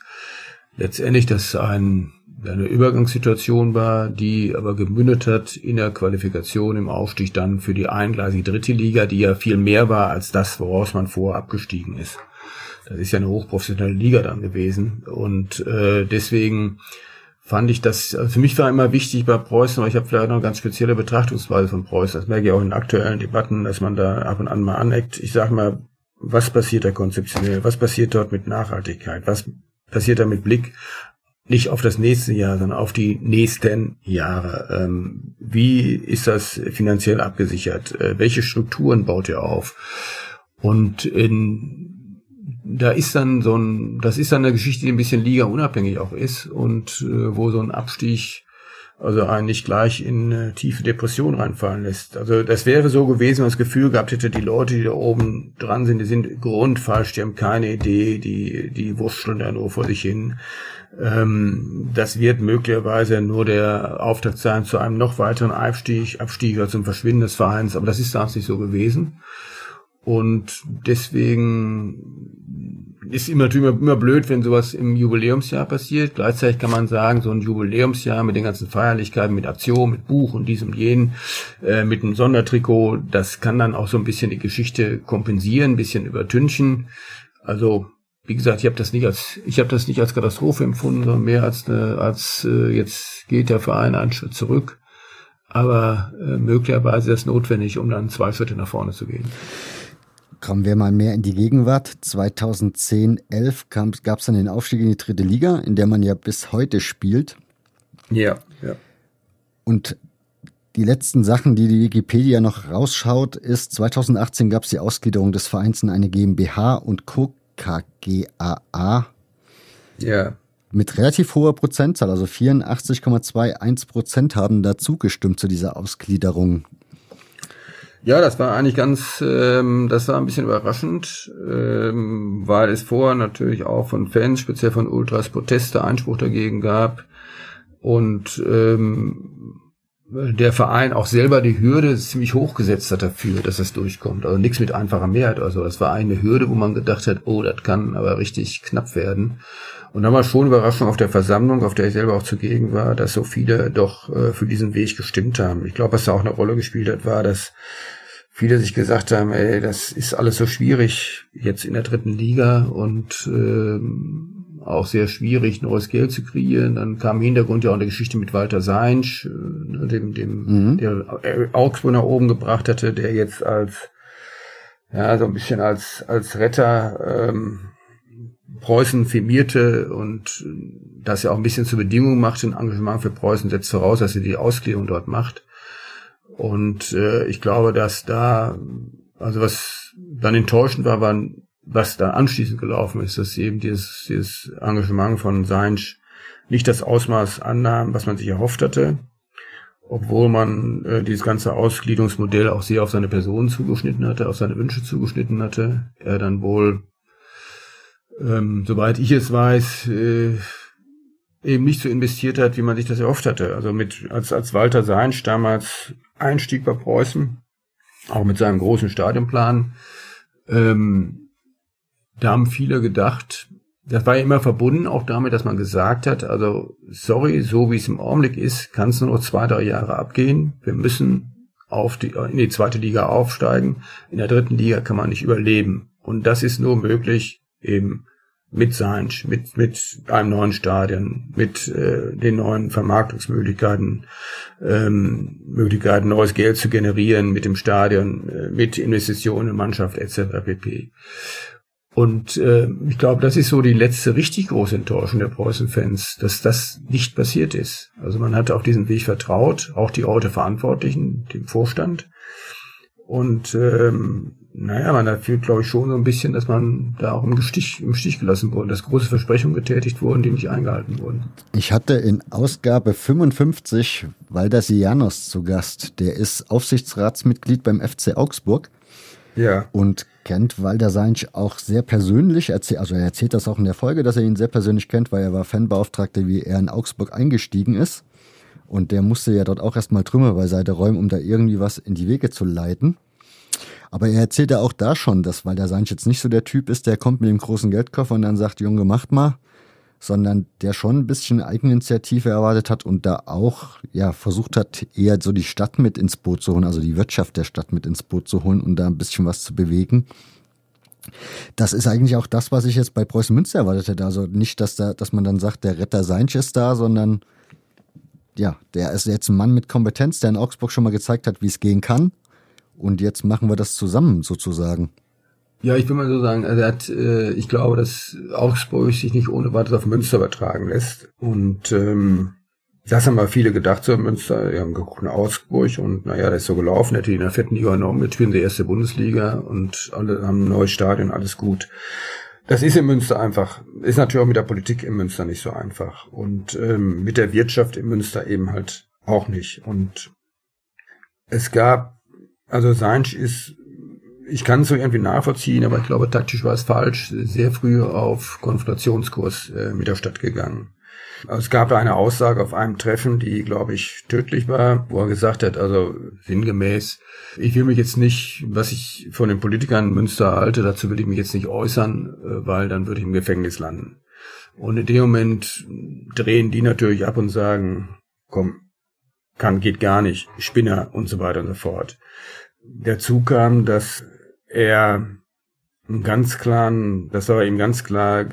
letztendlich das ein, eine Übergangssituation war, die aber gemündet hat in der Qualifikation im Aufstieg dann für die eingleisige dritte Liga, die ja viel mehr war als das, woraus man vorher abgestiegen ist. Das ist ja eine hochprofessionelle Liga dann gewesen. Und äh, deswegen fand ich das, also für mich war immer wichtig bei Preußen, aber ich habe vielleicht noch eine ganz spezielle Betrachtungsweise von Preußen. Das merke ich auch in aktuellen Debatten, dass man da ab und an mal aneckt. Ich sage mal, was passiert da konzeptionell? Was passiert dort mit Nachhaltigkeit? Was passiert da mit Blick nicht auf das nächste Jahr, sondern auf die nächsten Jahre? Ähm, wie ist das finanziell abgesichert? Äh, welche Strukturen baut ihr auf? Und in da ist dann so ein, das ist dann eine Geschichte, die ein bisschen Liga-unabhängig auch ist und äh, wo so ein Abstieg also eigentlich gleich in eine tiefe Depression reinfallen lässt. Also das wäre so gewesen, wenn man das Gefühl gehabt hätte, die Leute, die da oben dran sind, die sind grundfalsch, die haben keine Idee, die, die wurschteln da nur vor sich hin. Ähm, das wird möglicherweise nur der Auftakt sein zu einem noch weiteren Abstieg, Abstieg oder zum Verschwinden des Vereins, aber das ist damals nicht so gewesen. Und deswegen ist immer, immer, immer blöd, wenn sowas im Jubiläumsjahr passiert. Gleichzeitig kann man sagen, so ein Jubiläumsjahr mit den ganzen Feierlichkeiten, mit Aktion, mit Buch und diesem jenen, äh, mit einem Sondertrikot, das kann dann auch so ein bisschen die Geschichte kompensieren, ein bisschen übertünchen. Also wie gesagt, ich habe das nicht als ich habe das nicht als Katastrophe empfunden, sondern mehr als eine, als äh, jetzt geht der Verein einen Schritt zurück. Aber äh, möglicherweise ist das notwendig, um dann zwei Schritte nach vorne zu gehen. Kommen wir mal mehr in die Gegenwart. 2010, 11 gab es dann den Aufstieg in die dritte Liga, in der man ja bis heute spielt. Ja, ja. Und die letzten Sachen, die die Wikipedia noch rausschaut, ist 2018 gab es die Ausgliederung des Vereins in eine GmbH und Co. KGAA. Ja. Mit relativ hoher Prozentzahl, also 84,21 Prozent haben dazu gestimmt zu dieser Ausgliederung. Ja, das war eigentlich ganz, ähm, das war ein bisschen überraschend, ähm, weil es vorher natürlich auch von Fans, speziell von Ultras, Proteste, Einspruch dagegen gab. Und ähm, der Verein auch selber die Hürde ziemlich hochgesetzt hat dafür, dass das durchkommt. Also nichts mit einfacher Mehrheit. Also das war eine Hürde, wo man gedacht hat, oh, das kann aber richtig knapp werden. Und dann war schon Überraschung auf der Versammlung, auf der ich selber auch zugegen war, dass so viele doch äh, für diesen Weg gestimmt haben. Ich glaube, was da auch eine Rolle gespielt hat, war, dass viele sich gesagt haben, ey, das ist alles so schwierig jetzt in der dritten Liga und ähm, auch sehr schwierig, neues Geld zu kreieren. Dann kam im Hintergrund ja auch eine Geschichte mit Walter Seinsch, äh, dem, dem mhm. der Augsburg nach oben gebracht hatte, der jetzt als ja so ein bisschen als als Retter ähm, Preußen firmierte und das ja auch ein bisschen zur Bedingung machte, ein Engagement für Preußen setzt voraus, dass er die Ausklärung dort macht. Und äh, ich glaube, dass da, also was dann enttäuschend war, war, was da anschließend gelaufen ist, dass eben dieses, dieses Engagement von Seinsch nicht das Ausmaß annahm, was man sich erhofft hatte, obwohl man äh, dieses ganze Ausgliederungsmodell auch sehr auf seine Person zugeschnitten hatte, auf seine Wünsche zugeschnitten hatte. Er dann wohl, ähm, soweit ich es weiß, äh, eben nicht so investiert hat, wie man sich das erhofft hatte. Also mit, als, als Walter Seinsch damals einstieg bei Preußen, auch mit seinem großen Stadionplan, ähm, da haben viele gedacht, das war ja immer verbunden auch damit, dass man gesagt hat, also sorry, so wie es im Augenblick ist, kann es nur noch zwei, drei Jahre abgehen. Wir müssen auf die, in die zweite Liga aufsteigen. In der dritten Liga kann man nicht überleben. Und das ist nur möglich eben mit Science, mit, mit einem neuen Stadion, mit äh, den neuen Vermarktungsmöglichkeiten, ähm, Möglichkeiten, neues Geld zu generieren mit dem Stadion, äh, mit Investitionen in Mannschaft etc. pp. Und äh, ich glaube, das ist so die letzte richtig große Enttäuschung der Preußen-Fans, dass das nicht passiert ist. Also man hat auch diesen Weg vertraut, auch die heute Verantwortlichen, dem Vorstand. Und ähm, naja, man fühlt, glaube ich, schon so ein bisschen, dass man da auch im Stich, im Stich gelassen wurde, dass große Versprechungen getätigt wurden, die nicht eingehalten wurden. Ich hatte in Ausgabe 55 Walter Sianos zu Gast. Der ist Aufsichtsratsmitglied beim FC Augsburg. Ja. Und kennt Walter Seinsch auch sehr persönlich. Also er erzählt das auch in der Folge, dass er ihn sehr persönlich kennt, weil er war Fanbeauftragter, wie er in Augsburg eingestiegen ist. Und der musste ja dort auch erstmal Trümmer beiseite räumen, um da irgendwie was in die Wege zu leiten. Aber er erzählt ja auch da schon, dass Walter Seinsch jetzt nicht so der Typ ist, der kommt mit dem großen Geldkoffer und dann sagt, Junge, macht mal sondern der schon ein bisschen Eigeninitiative erwartet hat und da auch ja versucht hat, eher so die Stadt mit ins Boot zu holen, also die Wirtschaft der Stadt mit ins Boot zu holen und da ein bisschen was zu bewegen. Das ist eigentlich auch das, was ich jetzt bei Preußen Münster erwartet hätte. Also nicht, dass da, dass man dann sagt, der Retter Seinsch ist da, sondern ja, der ist jetzt ein Mann mit Kompetenz, der in Augsburg schon mal gezeigt hat, wie es gehen kann. Und jetzt machen wir das zusammen sozusagen. Ja, ich will mal so sagen, also er hat, äh, ich glaube, dass Augsburg sich nicht ohne weiteres auf Münster übertragen lässt. Und ähm, das haben mal viele gedacht, so Münster, die haben geguckt nach Augsburg und naja, das ist so gelaufen, hätte die in der vierten Liga genommen, jetzt spielen sie erste Bundesliga und alle haben ein neues Stadion, alles gut. Das ist in Münster einfach, ist natürlich auch mit der Politik in Münster nicht so einfach. Und ähm, mit der Wirtschaft in Münster eben halt auch nicht. Und es gab, also Seinsch ist ich kann es so irgendwie nachvollziehen, aber ich glaube, taktisch war es falsch, sehr früh auf Konfrontationskurs äh, mit der Stadt gegangen. Also es gab da eine Aussage auf einem Treffen, die, glaube ich, tödlich war, wo er gesagt hat, also sinngemäß, ich will mich jetzt nicht, was ich von den Politikern in Münster halte, dazu will ich mich jetzt nicht äußern, äh, weil dann würde ich im Gefängnis landen. Und in dem Moment drehen die natürlich ab und sagen, komm, kann, geht gar nicht, Spinner und so weiter und so fort. Dazu kam, dass er ganz klaren, das war ihm ganz klar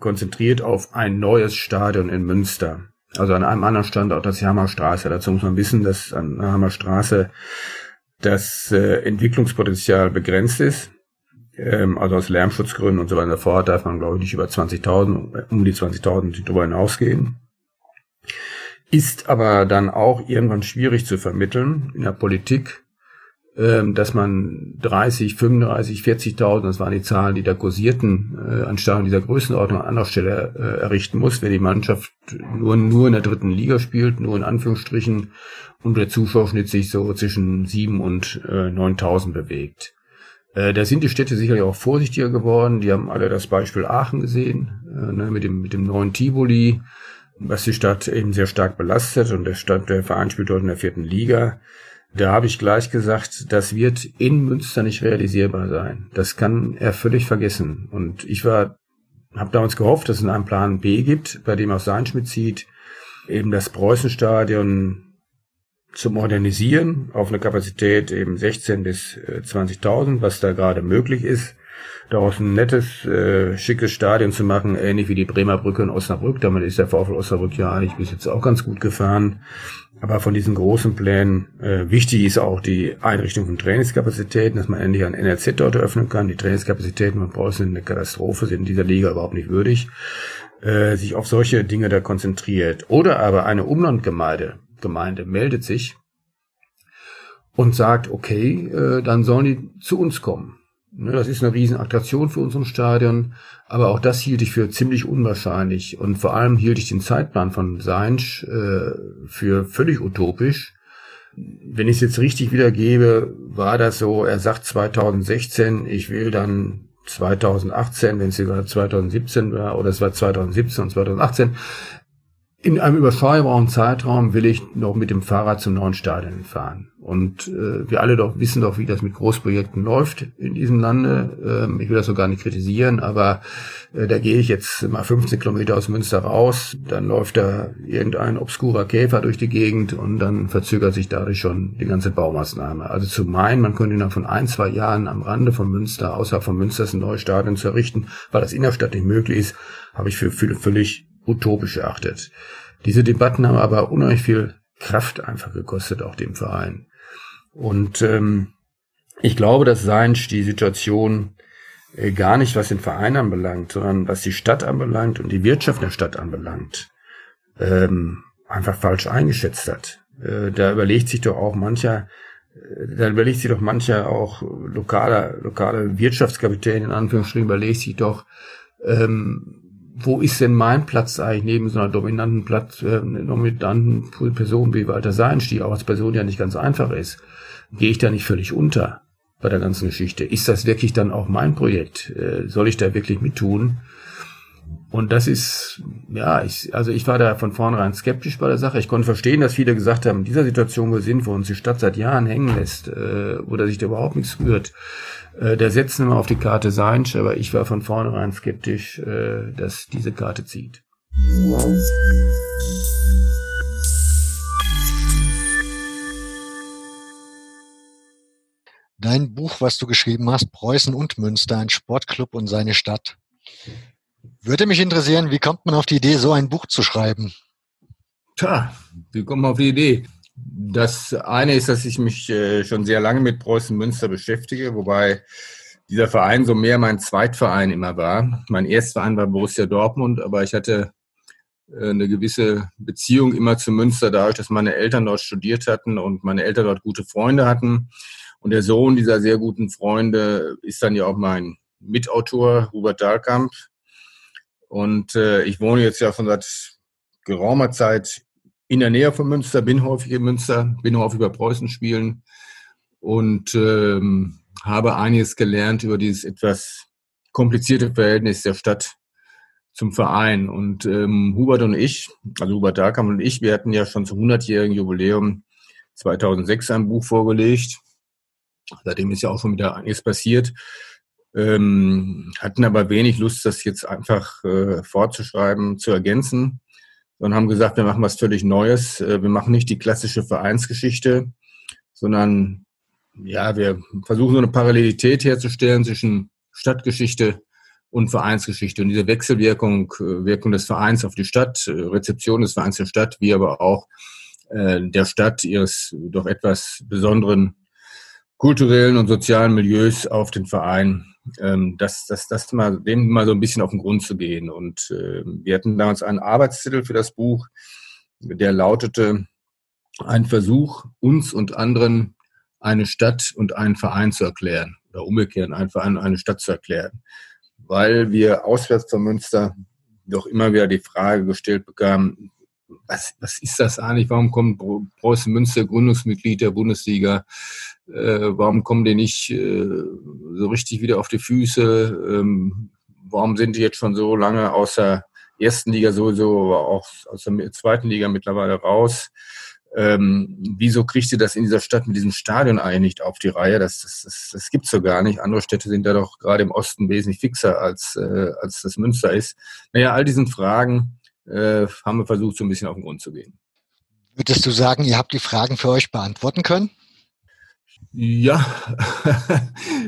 konzentriert auf ein neues Stadion in Münster. Also an einem anderen Standort, das Hammerstraße. Dazu muss man wissen, dass an der Hammerstraße das äh, Entwicklungspotenzial begrenzt ist. Ähm, also aus Lärmschutzgründen und so weiter fort darf man, glaube ich, nicht über 20.000, um die 20.000 darüber hinausgehen. Ist aber dann auch irgendwann schwierig zu vermitteln in der Politik, ähm, dass man 30, 35, 40.000, das waren die Zahlen, die da kursierten, äh, an Stadion dieser Größenordnung an anderer Stelle äh, errichten muss, wenn die Mannschaft nur, nur in der dritten Liga spielt, nur in Anführungsstrichen, und der Zuschauerschnitt sich so zwischen 7 und äh, 9.000 bewegt. Äh, da sind die Städte sicherlich auch vorsichtiger geworden. Die haben alle das Beispiel Aachen gesehen, äh, ne, mit dem, mit dem neuen Tivoli, was die Stadt eben sehr stark belastet und der Stadt, der Verein spielt dort in der vierten Liga. Da habe ich gleich gesagt, das wird in Münster nicht realisierbar sein. Das kann er völlig vergessen. Und ich war, habe damals gehofft, dass es einen Plan B gibt, bei dem auch Seinschmidt zieht, eben das Preußenstadion zu modernisieren auf eine Kapazität eben 16 bis 20.000, äh, was da gerade möglich ist daraus ein nettes, äh, schickes Stadion zu machen, ähnlich wie die Bremer Brücke in Osnabrück. Damit ist der VfL Osnabrück ja eigentlich bis jetzt auch ganz gut gefahren. Aber von diesen großen Plänen, äh, wichtig ist auch die Einrichtung von Trainingskapazitäten, dass man endlich ein NRZ dort eröffnen kann. Die Trainingskapazitäten von Preußen sind eine Katastrophe, sind in dieser Liga überhaupt nicht würdig. Äh, sich auf solche Dinge da konzentriert. Oder aber eine Umlandgemeinde Gemeinde meldet sich und sagt, okay, äh, dann sollen die zu uns kommen. Ne, das ist eine Riesenattraktion für unseren Stadion, aber auch das hielt ich für ziemlich unwahrscheinlich und vor allem hielt ich den Zeitplan von Seinsch äh, für völlig utopisch. Wenn ich es jetzt richtig wiedergebe, war das so, er sagt 2016, ich will dann 2018, wenn es sogar 2017 war, oder es war 2017 und 2018, in einem überschaubaren Zeitraum will ich noch mit dem Fahrrad zum neuen Stadion fahren. Und äh, wir alle doch wissen doch, wie das mit Großprojekten läuft in diesem Lande. Ähm, ich will das so gar nicht kritisieren, aber äh, da gehe ich jetzt mal 15 Kilometer aus Münster raus, dann läuft da irgendein obskurer Käfer durch die Gegend und dann verzögert sich dadurch schon die ganze Baumaßnahme. Also zu meinen, man könnte innerhalb von ein, zwei Jahren am Rande von Münster, außerhalb von Münster ein neues Stadion zu errichten, weil das innerstadt nicht möglich ist, habe ich für, für völlig utopisch erachtet. Diese Debatten haben aber unheimlich viel Kraft einfach gekostet, auch dem Verein. Und ähm, ich glaube, dass Seinsch die Situation äh, gar nicht, was den Verein anbelangt, sondern was die Stadt anbelangt und die Wirtschaft der Stadt anbelangt, ähm, einfach falsch eingeschätzt hat. Äh, da überlegt sich doch auch mancher, äh, da überlegt sich doch mancher auch lokale, lokale Wirtschaftskapitän in Anführungsstrichen überlegt sich doch, ähm, wo ist denn mein Platz eigentlich neben so einer dominanten Platz, äh, dominanten Person wie Walter Seinsch, die auch als Person ja nicht ganz einfach ist? Gehe ich da nicht völlig unter? bei der ganzen Geschichte. Ist das wirklich dann auch mein Projekt? Äh, soll ich da wirklich mit tun? Und das ist, ja, ich, also ich war da von vornherein skeptisch bei der Sache. Ich konnte verstehen, dass viele gesagt haben, in dieser Situation, wo wir sind, wo uns die Stadt seit Jahren hängen lässt, äh, oder sich da überhaupt nichts rührt, äh, da setzen wir auf die Karte Seinsch, aber ich war von vornherein skeptisch, äh, dass diese Karte zieht. Dein Buch, was du geschrieben hast, Preußen und Münster, ein Sportclub und seine Stadt. Würde mich interessieren, wie kommt man auf die Idee, so ein Buch zu schreiben? Tja, wie kommt man auf die Idee? Das eine ist, dass ich mich äh, schon sehr lange mit Preußen Münster beschäftige, wobei dieser Verein so mehr mein Zweitverein immer war. Mein Erstverein war Borussia Dortmund, aber ich hatte äh, eine gewisse Beziehung immer zu Münster, dadurch, dass meine Eltern dort studiert hatten und meine Eltern dort gute Freunde hatten. Und der Sohn dieser sehr guten Freunde ist dann ja auch mein Mitautor, Hubert Dahlkamp. Und äh, ich wohne jetzt ja schon seit geraumer Zeit in der Nähe von Münster, bin häufig in Münster, bin häufig über Preußen spielen und ähm, habe einiges gelernt über dieses etwas komplizierte Verhältnis der Stadt zum Verein. Und ähm, Hubert und ich, also Hubert Darkam und ich, wir hatten ja schon zum 100-jährigen Jubiläum 2006 ein Buch vorgelegt. Seitdem ist ja auch schon wieder einiges passiert. Ähm, hatten aber wenig Lust, das jetzt einfach äh, fortzuschreiben, zu ergänzen, sondern haben gesagt, wir machen was völlig Neues. Äh, wir machen nicht die klassische Vereinsgeschichte, sondern ja, wir versuchen so eine Parallelität herzustellen zwischen Stadtgeschichte und Vereinsgeschichte und diese Wechselwirkung, äh, Wirkung des Vereins auf die Stadt, äh, Rezeption des Vereins der Stadt, wie aber auch äh, der Stadt ihres doch etwas besonderen kulturellen und sozialen Milieus auf den Verein, ähm, das, das, das mal, dem mal so ein bisschen auf den Grund zu gehen. Und äh, wir hatten damals einen Arbeitstitel für das Buch, der lautete Ein Versuch, uns und anderen eine Stadt und einen Verein zu erklären oder umgekehrt einen Verein und eine Stadt zu erklären. Weil wir auswärts von Münster doch immer wieder die Frage gestellt bekamen, was, was ist das eigentlich? Warum kommt Preußen Münster Gründungsmitglied der Bundesliga? Äh, warum kommen die nicht äh, so richtig wieder auf die Füße? Ähm, warum sind die jetzt schon so lange aus der ersten Liga sowieso, aber auch aus der zweiten Liga mittlerweile raus? Ähm, wieso kriegt ihr das in dieser Stadt mit diesem Stadion eigentlich nicht auf die Reihe? Das, das, das, das gibt's so gar nicht. Andere Städte sind da doch gerade im Osten wesentlich fixer als, äh, als das Münster ist. Naja, all diesen Fragen äh, haben wir versucht, so ein bisschen auf den Grund zu gehen. Würdest du sagen, ihr habt die Fragen für euch beantworten können? Ja,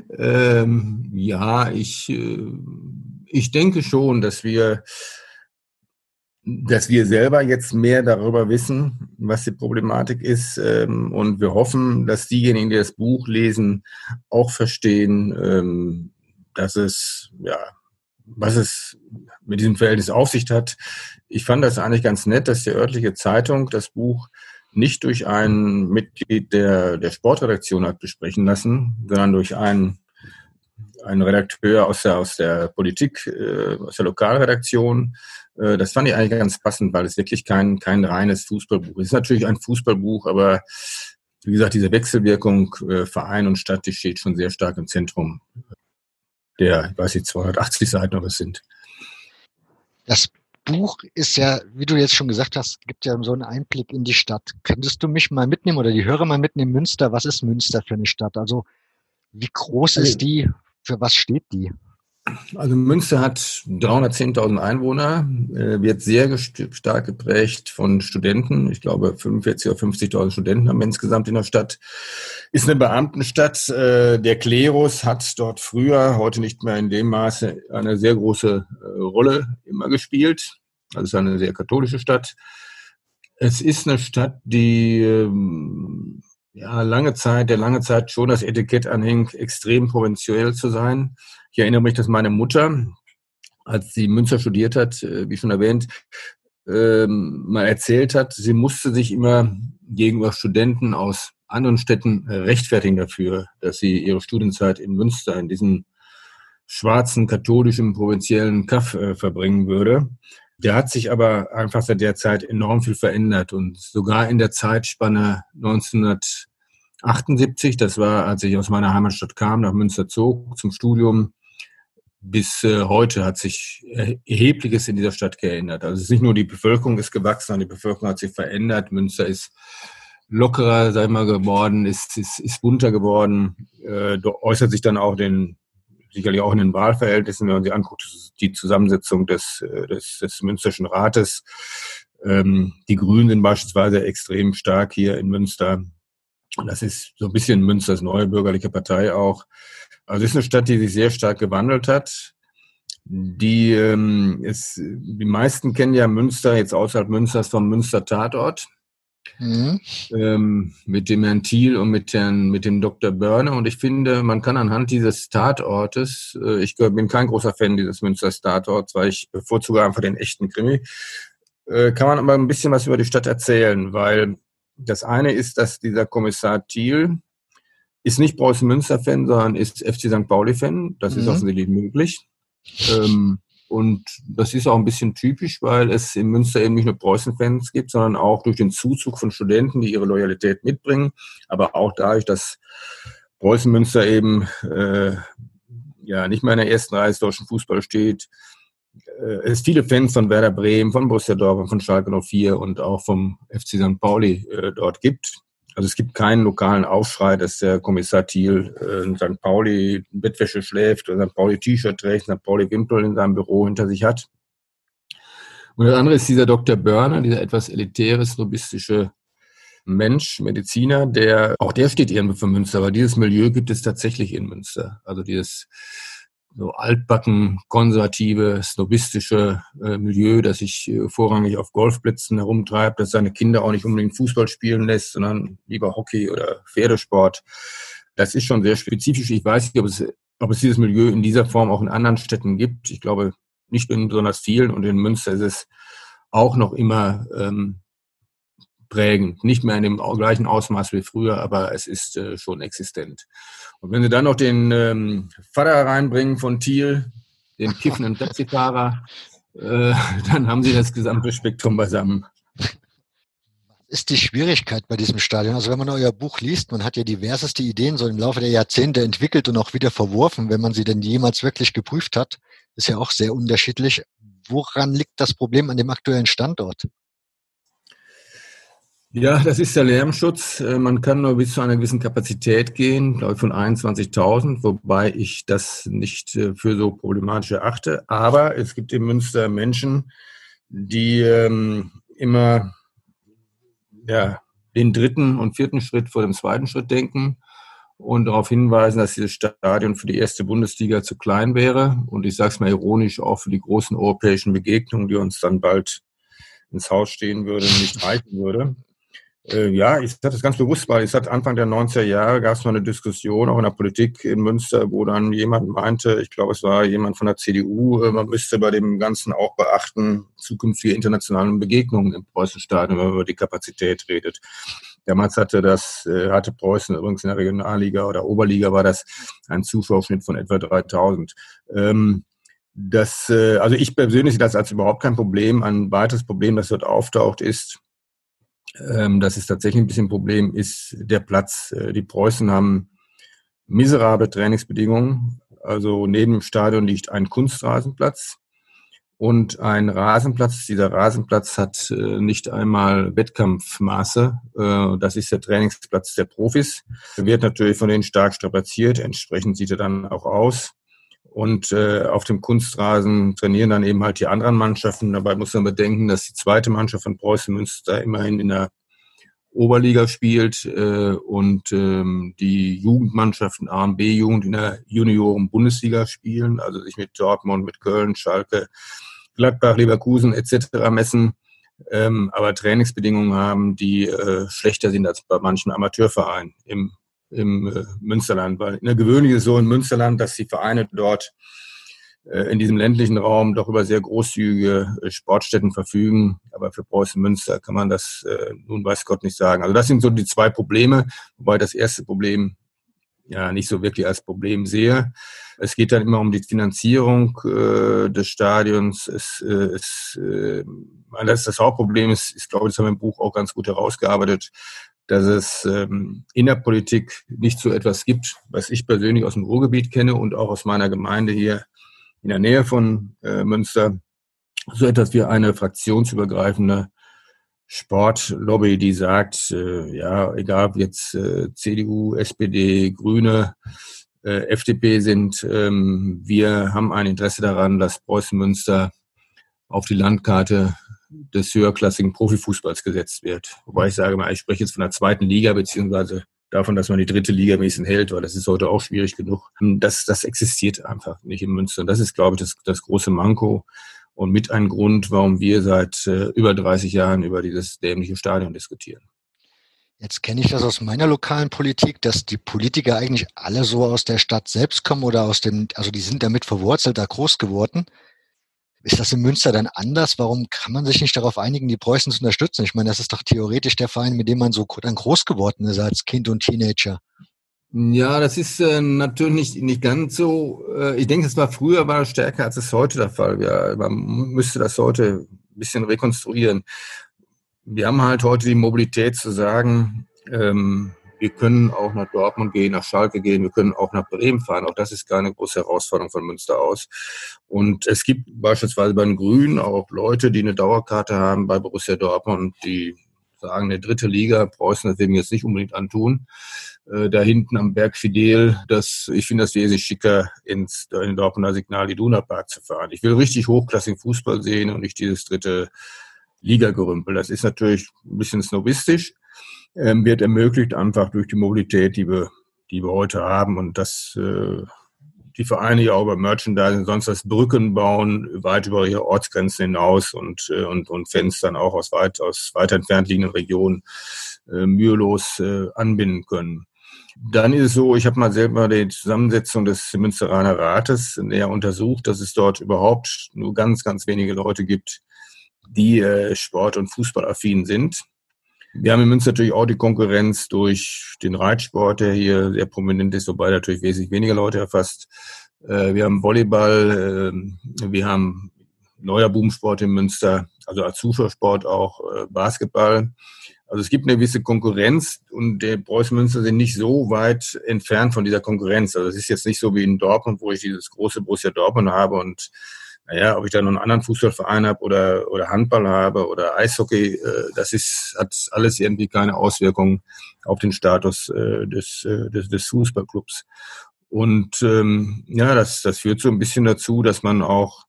<laughs> ähm, ja, ich, äh, ich denke schon, dass wir dass wir selber jetzt mehr darüber wissen, was die Problematik ist. Ähm, und wir hoffen, dass diejenigen, die das Buch lesen, auch verstehen, ähm, dass es, ja, was es mit diesem Verhältnis auf sich hat. Ich fand das eigentlich ganz nett, dass die örtliche Zeitung das Buch nicht durch ein Mitglied der, der Sportredaktion hat besprechen lassen, sondern durch einen, einen Redakteur aus der, aus der Politik, äh, aus der Lokalredaktion, äh, das fand ich eigentlich ganz passend, weil es wirklich kein, kein reines Fußballbuch ist. Es ist natürlich ein Fußballbuch, aber wie gesagt, diese Wechselwirkung äh, Verein und Stadt, die steht schon sehr stark im Zentrum der, ich weiß nicht, 280 Seiten oder es sind. Das Buch ist ja, wie du jetzt schon gesagt hast, gibt ja so einen Einblick in die Stadt. Könntest du mich mal mitnehmen oder die Hörer mal mitnehmen? Münster, was ist Münster für eine Stadt? Also wie groß ist die? Für was steht die? Also Münster hat 310.000 Einwohner, äh, wird sehr stark geprägt von Studenten. Ich glaube, 45.000 oder 50.000 Studenten haben wir insgesamt in der Stadt. Ist eine Beamtenstadt. Äh, der Klerus hat dort früher, heute nicht mehr in dem Maße, eine sehr große äh, Rolle immer gespielt. Also es ist eine sehr katholische Stadt. Es ist eine Stadt, die ähm, ja lange Zeit, der lange Zeit schon das Etikett anhing, extrem provinziell zu sein. Ich erinnere mich, dass meine Mutter, als sie Münster studiert hat, äh, wie schon erwähnt, ähm, mal erzählt hat, sie musste sich immer gegenüber Studenten aus anderen Städten rechtfertigen dafür, dass sie ihre Studienzeit in Münster, in diesem schwarzen, katholischen, provinziellen Kaff äh, verbringen würde. Der hat sich aber einfach seit der Zeit enorm viel verändert und sogar in der Zeitspanne 1900 78, das war, als ich aus meiner Heimatstadt kam, nach Münster zog zum Studium, bis äh, heute hat sich erhebliches in dieser Stadt geändert. Also es ist nicht nur die Bevölkerung ist gewachsen, sondern die Bevölkerung hat sich verändert. Münster ist lockerer, sag ich mal, geworden, ist, ist, ist bunter geworden, äh, äußert sich dann auch den sicherlich auch in den Wahlverhältnissen, wenn man sich anguckt, die Zusammensetzung des, äh, des, des Münsterschen Rates. Ähm, die Grünen sind beispielsweise extrem stark hier in Münster. Das ist so ein bisschen Münsters neue bürgerliche Partei auch. Also es ist eine Stadt, die sich sehr stark gewandelt hat. Die, ähm, ist, die meisten kennen ja Münster jetzt außerhalb Münsters vom Münster Tatort. Mhm. Ähm, mit dem Herrn Thiel und mit, Herrn, mit dem Dr. Börne. Und ich finde, man kann anhand dieses Tatortes, äh, ich bin kein großer Fan dieses Münster Tatorts, weil ich bevorzuge einfach den echten Krimi, äh, kann man aber ein bisschen was über die Stadt erzählen, weil das eine ist, dass dieser Kommissar Thiel ist nicht Preußen Münster-Fan, sondern ist FC St. Pauli-Fan. Das mhm. ist offensichtlich möglich. Ähm, und das ist auch ein bisschen typisch, weil es in Münster eben nicht nur Preußen-Fans gibt, sondern auch durch den Zuzug von Studenten, die ihre Loyalität mitbringen, aber auch dadurch, dass Preußen-Münster eben äh, ja nicht mehr in der ersten Reihe des deutschen Fußballs steht. Äh, es viele Fans von Werder Bremen, von Borussia Dortmund, von Schalke 04 und auch vom FC St. Pauli äh, dort gibt. Also es gibt keinen lokalen Aufschrei, dass der Kommissar Thiel äh, in St. Pauli Bettwäsche schläft oder St. Pauli T-Shirt trägt, St. Pauli Wimpel in seinem Büro hinter sich hat. Und das andere ist dieser Dr. Börner, dieser etwas elitäre, snobistische Mensch, Mediziner, der, auch der steht irgendwo für Münster, aber dieses Milieu gibt es tatsächlich in Münster. Also dieses so altbacken, konservative, snobistische äh, Milieu, das sich äh, vorrangig auf Golfplätzen herumtreibt, das seine Kinder auch nicht unbedingt Fußball spielen lässt, sondern lieber Hockey oder Pferdesport. Das ist schon sehr spezifisch. Ich weiß nicht, ob es, ob es dieses Milieu in dieser Form auch in anderen Städten gibt. Ich glaube nicht in besonders vielen und in Münster ist es auch noch immer ähm, prägend. Nicht mehr in dem gleichen Ausmaß wie früher, aber es ist äh, schon existent. Und wenn Sie dann noch den ähm, Vater reinbringen von Thiel, den kiffenden Taxifahrer, äh, dann haben Sie das gesamte Spektrum beisammen. Ist die Schwierigkeit bei diesem Stadion? Also wenn man euer Buch liest, man hat ja diverseste Ideen so im Laufe der Jahrzehnte entwickelt und auch wieder verworfen, wenn man sie denn jemals wirklich geprüft hat. Ist ja auch sehr unterschiedlich. Woran liegt das Problem an dem aktuellen Standort? Ja, das ist der Lärmschutz. Äh, man kann nur bis zu einer gewissen Kapazität gehen, glaube ich von 21.000, wobei ich das nicht äh, für so problematisch erachte. Aber es gibt in Münster Menschen, die ähm, immer ja, den dritten und vierten Schritt vor dem zweiten Schritt denken und darauf hinweisen, dass dieses Stadion für die erste Bundesliga zu klein wäre. Und ich sage es mal ironisch, auch für die großen europäischen Begegnungen, die uns dann bald ins Haus stehen würde, nicht reichen würde. Äh, ja, ich sage das ganz bewusst, weil es hat Anfang der 90er Jahre gab es mal eine Diskussion auch in der Politik in Münster, wo dann jemand meinte, ich glaube, es war jemand von der CDU, äh, man müsste bei dem Ganzen auch beachten, zukünftige internationalen Begegnungen im Preußenstadion, wenn man über die Kapazität redet. Damals hatte das, äh, hatte Preußen übrigens in der Regionalliga oder Oberliga war das ein Zuschauerschnitt von etwa 3000. Ähm, das, also ich persönlich sehe das als überhaupt kein Problem. Ein weiteres Problem, das dort auftaucht, ist, ähm, das ist tatsächlich ein bisschen ein Problem, ist der Platz. Äh, die Preußen haben miserable Trainingsbedingungen. Also neben dem Stadion liegt ein Kunstrasenplatz und ein Rasenplatz. Dieser Rasenplatz hat äh, nicht einmal Wettkampfmaße. Äh, das ist der Trainingsplatz der Profis. Er wird natürlich von denen stark strapaziert. Entsprechend sieht er dann auch aus. Und äh, auf dem Kunstrasen trainieren dann eben halt die anderen Mannschaften. Dabei muss man bedenken, dass die zweite Mannschaft von Preußen Münster immerhin in der Oberliga spielt äh, und ähm, die Jugendmannschaften A und B-Jugend in der Junioren-Bundesliga spielen, also sich mit Dortmund, mit Köln, Schalke, Gladbach, Leverkusen etc. messen, ähm, aber Trainingsbedingungen haben, die äh, schlechter sind als bei manchen Amateurvereinen im im äh, Münsterland, weil in der gewöhnlich ist so in Münsterland, dass die Vereine dort äh, in diesem ländlichen Raum doch über sehr großzügige äh, Sportstätten verfügen. Aber für Preußen Münster kann man das äh, nun weiß Gott nicht sagen. Also das sind so die zwei Probleme, wobei das erste Problem ja nicht so wirklich als Problem sehe. Es geht dann immer um die Finanzierung äh, des Stadions. Es, äh, es, äh, das, das Hauptproblem ist, ist, glaube ich, das haben wir im Buch auch ganz gut herausgearbeitet, dass es ähm, in der Politik nicht so etwas gibt, was ich persönlich aus dem Ruhrgebiet kenne und auch aus meiner Gemeinde hier in der Nähe von äh, Münster, so etwas wie eine fraktionsübergreifende Sportlobby, die sagt, äh, ja, egal ob jetzt äh, CDU, SPD, Grüne, äh, FDP sind, ähm, wir haben ein Interesse daran, dass Preußen Münster auf die Landkarte des höherklassigen Profifußballs gesetzt wird. Wobei ich sage mal, ich spreche jetzt von der zweiten Liga, beziehungsweise davon, dass man die dritte Liga bisschen hält, weil das ist heute auch schwierig genug. Das, das existiert einfach nicht in Münster. Und das ist, glaube ich, das, das große Manko und mit ein Grund, warum wir seit äh, über 30 Jahren über dieses dämliche Stadion diskutieren. Jetzt kenne ich das aus meiner lokalen Politik, dass die Politiker eigentlich alle so aus der Stadt selbst kommen oder aus dem, also die sind damit verwurzelt, da groß geworden. Ist das in Münster dann anders? Warum kann man sich nicht darauf einigen, die Preußen zu unterstützen? Ich meine, das ist doch theoretisch der Verein, mit dem man so dann groß geworden ist als Kind und Teenager. Ja, das ist äh, natürlich nicht, nicht ganz so. Äh, ich denke, es war früher war stärker, als es heute der Fall wäre. Man müsste das heute ein bisschen rekonstruieren. Wir haben halt heute die Mobilität zu sagen, ähm, wir können auch nach Dortmund gehen, nach Schalke gehen, wir können auch nach Bremen fahren. Auch das ist keine große Herausforderung von Münster aus. Und es gibt beispielsweise bei den Grünen auch Leute, die eine Dauerkarte haben bei Borussia Dortmund, die sagen, eine dritte Liga, Preußen, das will mir jetzt nicht unbedingt antun. Äh, da hinten am Berg Fidel, das, ich finde das wesentlich schicker, ins, in Dortmunder Signal Iduna Park zu fahren. Ich will richtig hochklassigen Fußball sehen und nicht dieses dritte Liga-Gerümpel. Das ist natürlich ein bisschen snobistisch, ähm, wird ermöglicht einfach durch die Mobilität, die wir, die wir heute haben und das äh, die Vereine ja auch über Merchandising sonst was Brücken bauen, weit über ihre Ortsgrenzen hinaus und, äh, und, und Fans dann auch aus weit, aus weit entfernt liegenden Regionen äh, mühelos äh, anbinden können. Dann ist es so, ich habe mal selber die Zusammensetzung des Münsteraner Rates näher untersucht, dass es dort überhaupt nur ganz, ganz wenige Leute gibt, die äh, Sport- und Fußballaffin sind. Wir haben in Münster natürlich auch die Konkurrenz durch den Reitsport, der hier sehr prominent ist, wobei natürlich wesentlich weniger Leute erfasst. Äh, wir haben Volleyball, äh, wir haben neuer Boomsport in Münster, also als Zuschauersport auch äh, Basketball. Also es gibt eine gewisse Konkurrenz und der Preußen Münster sind nicht so weit entfernt von dieser Konkurrenz. Also es ist jetzt nicht so wie in Dortmund, wo ich dieses große Borussia Dortmund habe und naja, ob ich da noch einen anderen Fußballverein habe oder, oder Handball habe oder Eishockey, äh, das ist, hat alles irgendwie keine Auswirkungen auf den Status äh, des, äh, des, des Fußballclubs. Und ähm, ja, das, das führt so ein bisschen dazu, dass man auch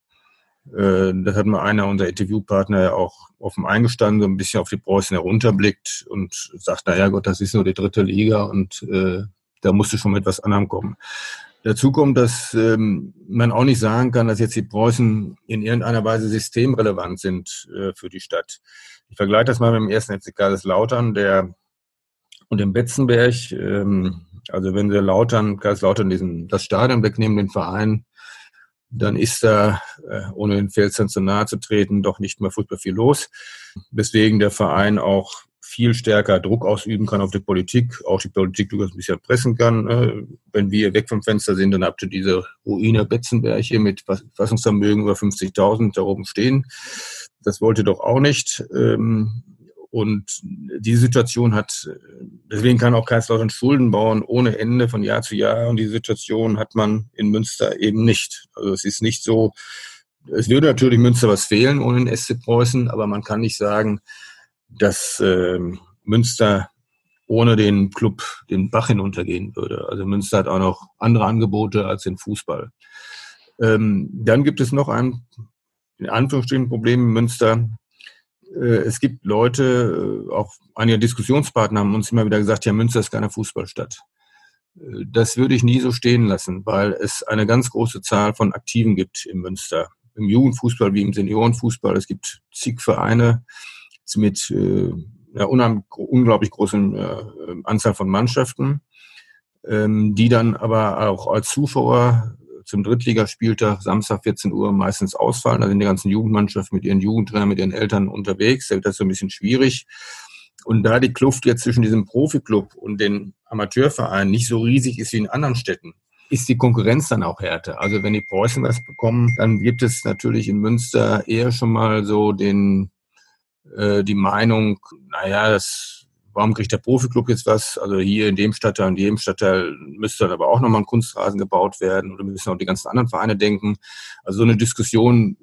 äh, das hat mal einer unserer Interviewpartner ja auch offen eingestanden, so ein bisschen auf die Preußen herunterblickt und sagt, na ja Gott, das ist nur die dritte Liga und äh, da musste schon mit etwas anderem kommen. Dazu kommt, dass ähm, man auch nicht sagen kann, dass jetzt die Preußen in irgendeiner Weise systemrelevant sind äh, für die Stadt. Ich vergleiche das mal mit dem ersten FC Kaiserslautern, der und dem Betzenberg. Ähm, also wenn wir Lautern, Kaiserslautern diesen das Stadion wegnehmen, den Verein, dann ist da, äh, ohne den Felsen zu nahe zu treten, doch nicht mehr furchtbar viel los. Weswegen der Verein auch viel stärker Druck ausüben kann auf die Politik, auch die Politik durchaus ein bisschen pressen kann. Ne? Wenn wir weg vom Fenster sind, dann habt ihr diese Ruine Betzenberg hier mit Fassungsvermögen über 50.000 da oben stehen. Das wollte doch auch nicht. Ähm, und die Situation hat, deswegen kann auch Kaiserslautern Schulden bauen ohne Ende von Jahr zu Jahr. Und die Situation hat man in Münster eben nicht. Also es ist nicht so, es würde natürlich Münster was fehlen ohne den SC Preußen, aber man kann nicht sagen, dass äh, Münster ohne den Club den Bach hinuntergehen würde. Also Münster hat auch noch andere Angebote als den Fußball. Ähm, dann gibt es noch ein, in Anführungsstrichen, Problem in Münster. Äh, es gibt Leute, äh, auch einige Diskussionspartner haben uns immer wieder gesagt, ja, Münster ist keine Fußballstadt. Äh, das würde ich nie so stehen lassen, weil es eine ganz große Zahl von Aktiven gibt in Münster. Im Jugendfußball wie im Seniorenfußball. Es gibt zig Vereine mit äh, einer unglaublich großen äh, Anzahl von Mannschaften, ähm, die dann aber auch als Zuschauer zum Drittligaspieltag Samstag 14 Uhr meistens ausfallen. Da sind die ganzen Jugendmannschaften mit ihren Jugendtrainern, mit ihren Eltern unterwegs. Da wird das so ein bisschen schwierig. Und da die Kluft jetzt zwischen diesem Profiklub und den Amateurvereinen nicht so riesig ist wie in anderen Städten, ist die Konkurrenz dann auch härter. Also wenn die Preußen was bekommen, dann gibt es natürlich in Münster eher schon mal so den, äh, die Meinung, naja, das warum kriegt der Profiklub jetzt was? Also hier in dem Stadtteil und dem Stadtteil müsste dann aber auch nochmal ein Kunstrasen gebaut werden oder müssen auch die ganzen anderen Vereine denken. Also so eine Diskussion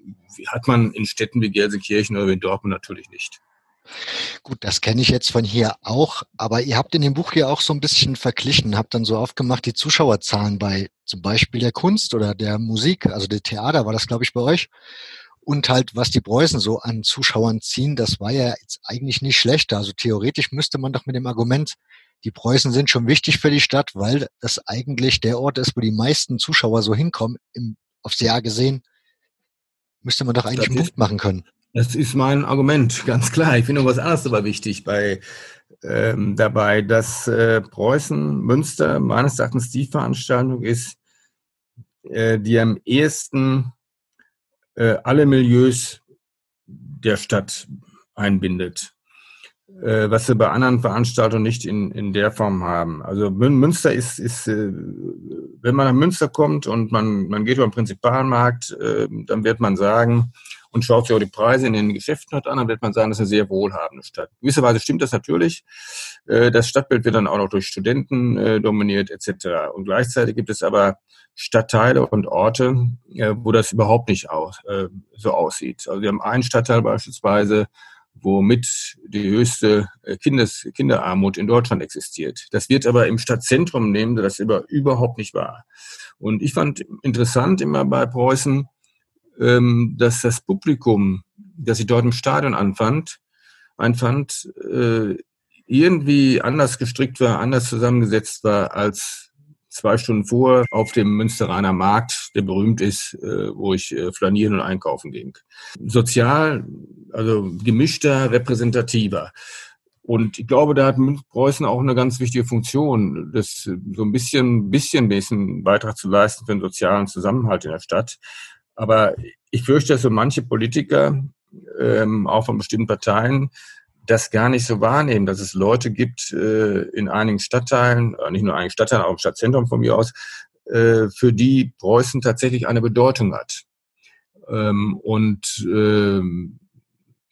hat man in Städten wie Gelsenkirchen oder wie Dortmund natürlich nicht. Gut, das kenne ich jetzt von hier auch, aber ihr habt in dem Buch hier auch so ein bisschen verglichen, habt dann so aufgemacht die Zuschauerzahlen bei zum Beispiel der Kunst oder der Musik, also der Theater war das, glaube ich, bei euch. Und halt, was die Preußen so an Zuschauern ziehen, das war ja jetzt eigentlich nicht schlechter. Also theoretisch müsste man doch mit dem Argument, die Preußen sind schon wichtig für die Stadt, weil das eigentlich der Ort ist, wo die meisten Zuschauer so hinkommen, im, aufs Jahr gesehen, müsste man doch eigentlich einen Punkt machen können. Das ist mein Argument, <laughs> ganz klar. Ich finde noch was anderes aber wichtig bei ähm, dabei, dass äh, Preußen Münster meines Erachtens die Veranstaltung ist, äh, die am ehesten äh, alle Milieus der Stadt einbindet. Äh, was wir bei anderen Veranstaltungen nicht in, in der Form haben. Also Münster ist, ist äh, wenn man nach Münster kommt und man, man geht über den Prinzipalmarkt, äh, dann wird man sagen, und schaut sich auch die Preise in den Geschäften halt an, dann wird man sagen, das ist eine sehr wohlhabende Stadt. Gewisserweise stimmt das natürlich. Äh, das Stadtbild wird dann auch noch durch Studenten äh, dominiert etc. Und gleichzeitig gibt es aber Stadtteile und Orte, äh, wo das überhaupt nicht so aussieht. Also wir haben einen Stadtteil beispielsweise, wo mit die höchste Kindes Kinderarmut in Deutschland existiert. Das wird aber im Stadtzentrum nehmen, das über, überhaupt nicht wahr. Und ich fand interessant immer bei Preußen, ähm, dass das Publikum, das ich dort im Stadion anfand, anfand, äh, irgendwie anders gestrickt war, anders zusammengesetzt war als zwei Stunden vor auf dem Münsteraner Markt, der berühmt ist, äh, wo ich äh, flanieren und einkaufen ging. Sozial, also gemischter, repräsentativer. Und ich glaube, da hat Preußen auch eine ganz wichtige Funktion, das so ein bisschen, bisschen, bisschen Beitrag zu leisten für den sozialen Zusammenhalt in der Stadt. Aber ich fürchte, dass so manche Politiker, ähm, auch von bestimmten Parteien, das gar nicht so wahrnehmen, dass es Leute gibt äh, in einigen Stadtteilen, äh, nicht nur einigen Stadtteilen, auch im Stadtzentrum von mir aus, äh, für die Preußen tatsächlich eine Bedeutung hat. Ähm, und ähm,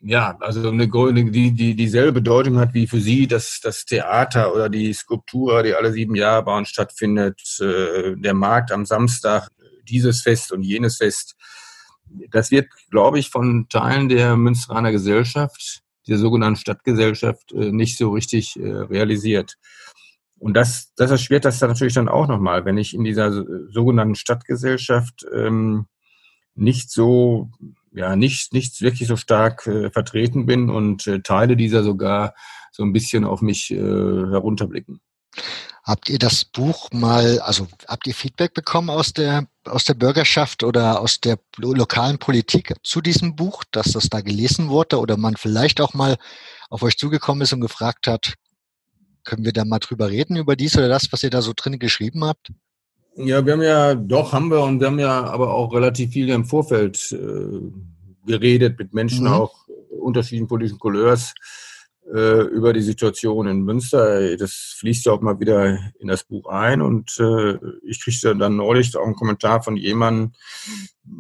ja, also eine, die, die dieselbe Bedeutung hat wie für sie das, das Theater oder die Skulptur, die alle sieben Jahre bei uns stattfindet, äh, der Markt am Samstag, dieses Fest und jenes Fest. Das wird, glaube ich, von Teilen der Münsteraner Gesellschaft, der sogenannten Stadtgesellschaft, äh, nicht so richtig äh, realisiert. Und das, das erschwert das dann natürlich dann auch nochmal, wenn ich in dieser sogenannten Stadtgesellschaft ähm, nicht so, ja, nicht, nicht wirklich so stark äh, vertreten bin und Teile dieser sogar so ein bisschen auf mich herunterblicken. Habt ihr das Buch mal, also habt ihr Feedback bekommen aus der, aus der Bürgerschaft oder aus der lokalen Politik zu diesem Buch, dass das da gelesen wurde oder man vielleicht auch mal auf euch zugekommen ist und gefragt hat, können wir da mal drüber reden, über dies oder das, was ihr da so drin geschrieben habt? Ja, wir haben ja, doch haben wir und wir haben ja aber auch relativ viel im Vorfeld äh, geredet mit Menschen mhm. auch unterschiedlichen politischen Couleurs äh, über die Situation in Münster. Das fließt ja auch mal wieder in das Buch ein und äh, ich kriegte dann neulich auch einen Kommentar von jemandem,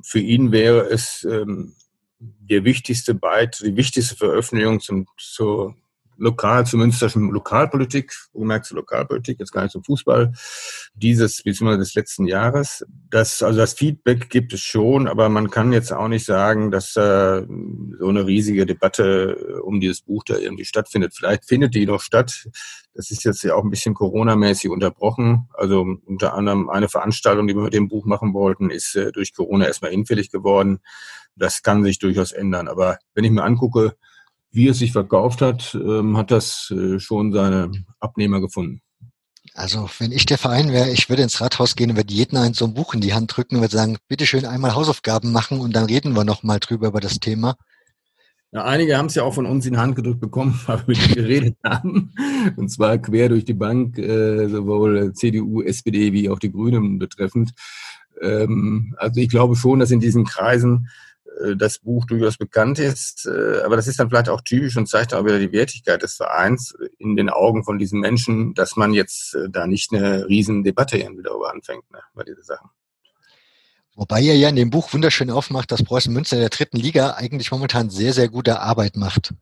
für ihn wäre es ähm, der wichtigste Beitrag, die wichtigste Veröffentlichung zum, zur lokal, zur münsterschen Lokalpolitik, gemerkt zur Lokalpolitik, jetzt gar nicht zum Fußball, dieses beziehungsweise des letzten Jahres. Das, also das Feedback gibt es schon, aber man kann jetzt auch nicht sagen, dass äh, so eine riesige Debatte um dieses Buch da irgendwie stattfindet. Vielleicht findet die noch statt. Das ist jetzt ja auch ein bisschen Corona-mäßig unterbrochen. Also unter anderem eine Veranstaltung, die wir mit dem Buch machen wollten, ist äh, durch Corona erstmal hinfällig geworden. Das kann sich durchaus ändern. Aber wenn ich mir angucke, wie es sich verkauft hat, ähm, hat das äh, schon seine Abnehmer gefunden. Also, wenn ich der Verein wäre, ich würde ins Rathaus gehen und würde jeden einen so ein Buch in die Hand drücken und würde sagen, bitte schön einmal Hausaufgaben machen und dann reden wir nochmal drüber über das Thema. Ja, einige haben es ja auch von uns in die Hand gedrückt bekommen, <laughs> weil wir mit geredet haben. Und zwar quer durch die Bank, äh, sowohl CDU, SPD wie auch die Grünen betreffend. Ähm, also ich glaube schon, dass in diesen Kreisen äh, das Buch durchaus bekannt ist. Äh, aber das ist dann vielleicht auch typisch und zeigt auch wieder die Wertigkeit des Vereins in den Augen von diesen Menschen, dass man jetzt äh, da nicht eine riesen Debatte irgendwie darüber anfängt, ne, bei diesen Sachen. Wobei ihr ja in dem Buch wunderschön aufmacht, dass Preußen Münster in der dritten Liga eigentlich momentan sehr, sehr gute Arbeit macht.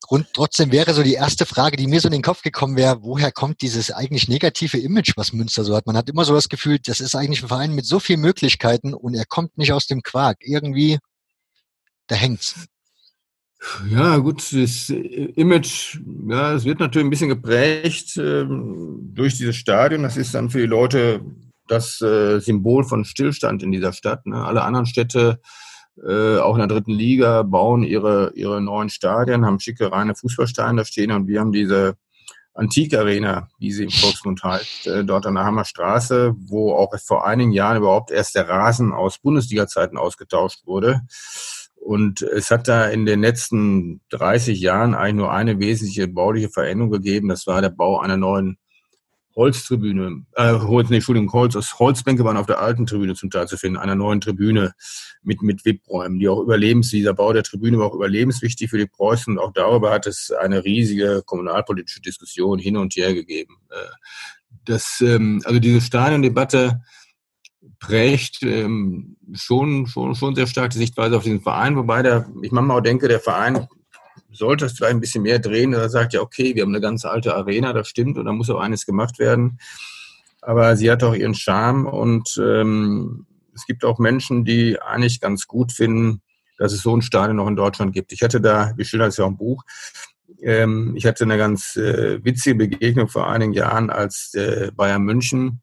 Grund, trotzdem wäre so die erste Frage, die mir so in den Kopf gekommen wäre, woher kommt dieses eigentlich negative Image, was Münster so hat? Man hat immer so das Gefühl, das ist eigentlich ein Verein mit so vielen Möglichkeiten und er kommt nicht aus dem Quark. Irgendwie, da hängt's. Ja, gut, das Image, ja, es wird natürlich ein bisschen geprägt ähm, durch dieses Stadion. Das ist dann für die Leute das äh, Symbol von Stillstand in dieser Stadt. Ne? Alle anderen Städte, äh, auch in der dritten Liga, bauen ihre, ihre neuen Stadien, haben schicke, reine Fußballsteine da stehen und wir haben diese Antikarena, wie sie im Volksmund heißt, äh, dort an der Hammerstraße, wo auch vor einigen Jahren überhaupt erst der Rasen aus Bundesliga-Zeiten ausgetauscht wurde. Und es hat da in den letzten 30 Jahren eigentlich nur eine wesentliche bauliche Veränderung gegeben. Das war der Bau einer neuen Holztribüne, äh, Holz, nee, Entschuldigung, Holz, Holzbänke waren auf der alten Tribüne zum Teil zu finden, einer neuen Tribüne mit, mit WIP-Räumen, die auch überlebens, dieser Bau der Tribüne war auch überlebenswichtig für die Preußen und auch darüber hat es eine riesige kommunalpolitische Diskussion hin und her gegeben. Äh, das, ähm, also diese Stadiondebatte prägt ähm, schon, schon, schon sehr stark die Sichtweise auf diesen Verein, wobei der, ich manchmal auch denke, der Verein sollte es vielleicht ein bisschen mehr drehen. Er sagt ja, okay, wir haben eine ganz alte Arena, das stimmt, und da muss auch eines gemacht werden. Aber sie hat auch ihren Charme und ähm, es gibt auch Menschen, die eigentlich ganz gut finden, dass es so ein Stadion noch in Deutschland gibt. Ich hatte da, wir schildern es ja auch im Buch, ähm, ich hatte eine ganz äh, witzige Begegnung vor einigen Jahren, als äh, Bayern München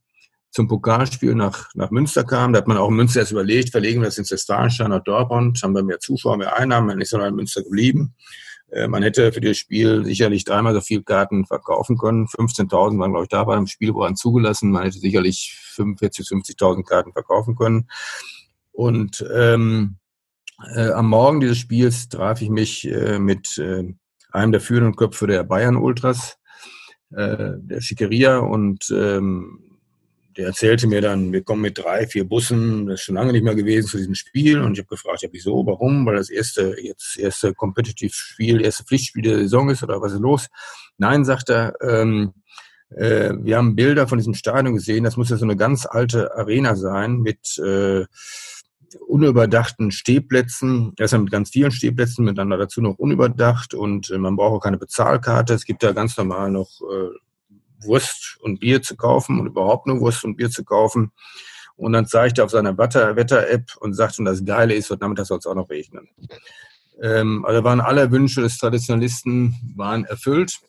zum Pokalspiel nach, nach Münster kam. Da hat man auch in Münster erst überlegt, verlegen wir das ins Westfalenstein nach Dortmund, haben wir mehr Zuschauer, mehr Einnahmen, man ist sondern in Münster geblieben. Äh, man hätte für das Spiel sicherlich dreimal so viel Karten verkaufen können. 15.000 waren, glaube ich, da bei dem Spiel waren zugelassen. Man hätte sicherlich 45.000, 50.000 Karten verkaufen können. Und ähm, äh, am Morgen dieses Spiels traf ich mich äh, mit äh, einem der führenden Köpfe der Bayern Ultras, äh, der Schickeria und ähm, der erzählte mir dann, wir kommen mit drei, vier Bussen, das ist schon lange nicht mehr gewesen zu diesem Spiel. Und ich habe gefragt, ja, wieso, warum? Weil das erste, jetzt erste Competitive Spiel, erste Pflichtspiel der Saison ist oder was ist los? Nein, sagt er, ähm, äh, wir haben Bilder von diesem Stadion gesehen, das muss ja so eine ganz alte Arena sein mit äh, unüberdachten Stehplätzen, erstmal mit ganz vielen Stehplätzen, miteinander dazu noch unüberdacht und äh, man braucht auch keine Bezahlkarte. Es gibt da ganz normal noch äh, Wurst und Bier zu kaufen und überhaupt nur Wurst und Bier zu kaufen. Und dann zeigt er auf seiner Wetter-App und sagt, und das Geile ist, heute Nachmittag soll es auch noch regnen. Ähm, also waren alle Wünsche des Traditionalisten waren erfüllt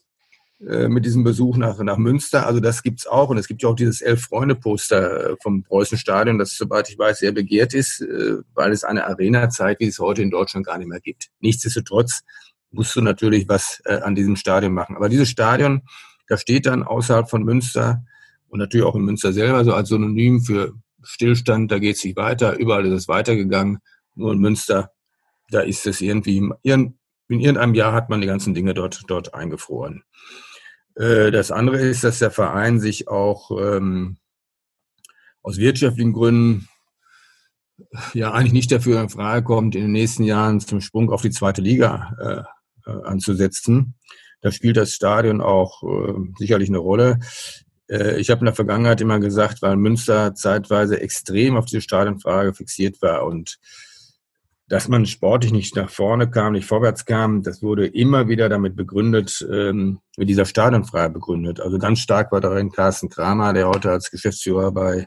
äh, mit diesem Besuch nach, nach Münster. Also das gibt's auch. Und es gibt ja auch dieses Elf-Freunde-Poster vom Preußenstadion, das, soweit ich weiß, sehr begehrt ist, äh, weil es eine Arena zeigt, wie es heute in Deutschland gar nicht mehr gibt. Nichtsdestotrotz musst du natürlich was äh, an diesem Stadion machen. Aber dieses Stadion da steht dann außerhalb von Münster und natürlich auch in Münster selber so als Synonym für Stillstand, da geht es nicht weiter, überall ist es weitergegangen. Nur in Münster, da ist es irgendwie, in irgendeinem Jahr hat man die ganzen Dinge dort, dort eingefroren. Äh, das andere ist, dass der Verein sich auch ähm, aus wirtschaftlichen Gründen ja eigentlich nicht dafür in Frage kommt, in den nächsten Jahren zum Sprung auf die zweite Liga äh, äh anzusetzen. Da spielt das Stadion auch äh, sicherlich eine Rolle. Äh, ich habe in der Vergangenheit immer gesagt, weil Münster zeitweise extrem auf diese Stadionfrage fixiert war und dass man sportlich nicht nach vorne kam, nicht vorwärts kam, das wurde immer wieder damit begründet, ähm, mit dieser Stadionfrage begründet. Also ganz stark war darin Carsten Kramer, der heute als Geschäftsführer bei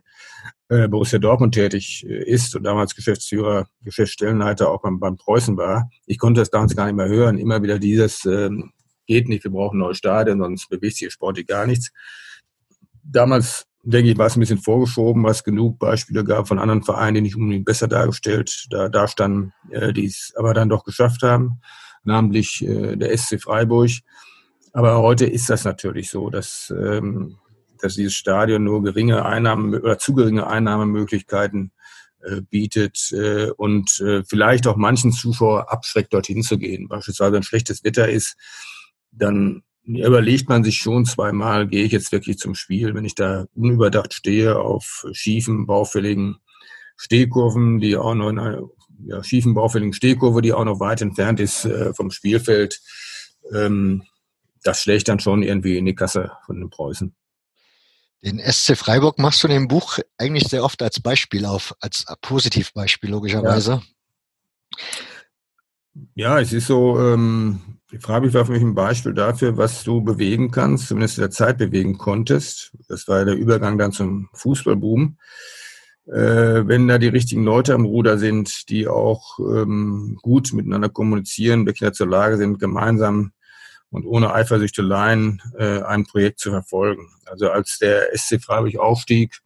äh, Borussia Dortmund tätig äh, ist und damals Geschäftsführer, Geschäftsstellenleiter auch beim, beim Preußen war. Ich konnte das damals gar nicht mehr hören. Immer wieder dieses, ähm, geht nicht, wir brauchen neue Stadien, sonst bewegt sich sportlich gar nichts. Damals, denke ich, war es ein bisschen vorgeschoben, was genug Beispiele gab von anderen Vereinen, die nicht unbedingt besser dargestellt da, da standen, äh, die es aber dann doch geschafft haben, namentlich äh, der SC Freiburg. Aber heute ist das natürlich so, dass, ähm, dass dieses Stadion nur geringe Einnahmen oder zu geringe Einnahmemöglichkeiten äh, bietet äh, und äh, vielleicht auch manchen Zuschauer abschreckt, dorthin zu gehen. Beispielsweise, wenn schlechtes Wetter ist, dann überlegt man sich schon zweimal, gehe ich jetzt wirklich zum Spiel, wenn ich da unüberdacht stehe auf schiefen, baufälligen Stehkurven, die auch noch in einer ja, schiefen, baufälligen Stehkurve, die auch noch weit entfernt ist äh, vom Spielfeld. Ähm, das schlägt dann schon irgendwie in die Kasse von den Preußen. Den SC Freiburg machst du in dem Buch eigentlich sehr oft als Beispiel auf, als Positivbeispiel logischerweise. Ja, ja es ist so, ähm, Die Frage war für mich ein Beispiel dafür, was du bewegen kannst, zumindest in der Zeit bewegen konntest. Das war der Übergang dann zum Fußballboom. Äh, wenn da die richtigen Leute am Ruder sind, die auch ähm, gut miteinander kommunizieren, wirklich dazu Lage sind, gemeinsam und ohne Eifersüchteleien äh, ein Projekt zu verfolgen. Also als der SC Freiburg aufstieg,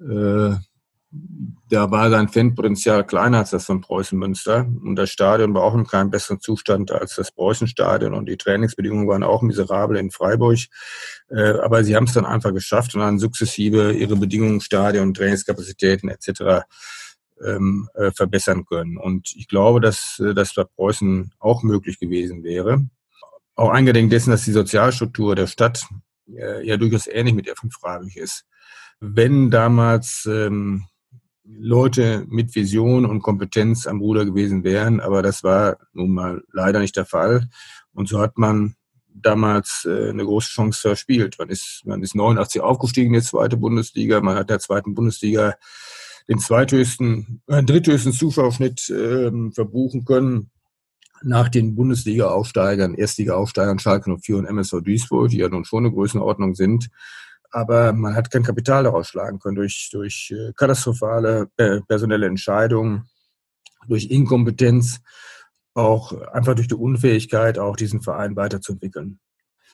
äh, da war sein Fanpotenzial kleiner als das von Preußen Münster. Und das Stadion war auch in keinem besseren Zustand als das Preußenstadion und die Trainingsbedingungen waren auch miserabel in Freiburg. Äh, aber sie haben es dann einfach geschafft und dann sukzessive ihre Bedingungen, Stadion, Trainingskapazitäten etc. Ähm, äh, verbessern können. Und ich glaube, dass äh, das bei Preußen auch möglich gewesen wäre. Auch eingedenk dessen, dass die Sozialstruktur der Stadt ja durchaus ähnlich mit der von Freiburg ist. Wenn damals ähm, Leute mit Vision und Kompetenz am Ruder gewesen wären, aber das war nun mal leider nicht der Fall. Und so hat man damals äh, eine große Chance verspielt. Man ist, man ist 89 aufgestiegen in die zweite Bundesliga, man hat der zweiten Bundesliga den zweithöchsten, äh, dritthöchsten Zuschauerschnitt äh, verbuchen können nach den Bundesliga-Aufsteigern, Erstliga-Aufsteigern Schalke 04 und MSV Duisburg, die ja nun schon eine Größenordnung sind aber man hat kein Kapital daraus schlagen können durch, durch äh, katastrophale äh, personelle Entscheidungen, durch Inkompetenz, auch einfach durch die Unfähigkeit, auch diesen Verein weiterzuentwickeln.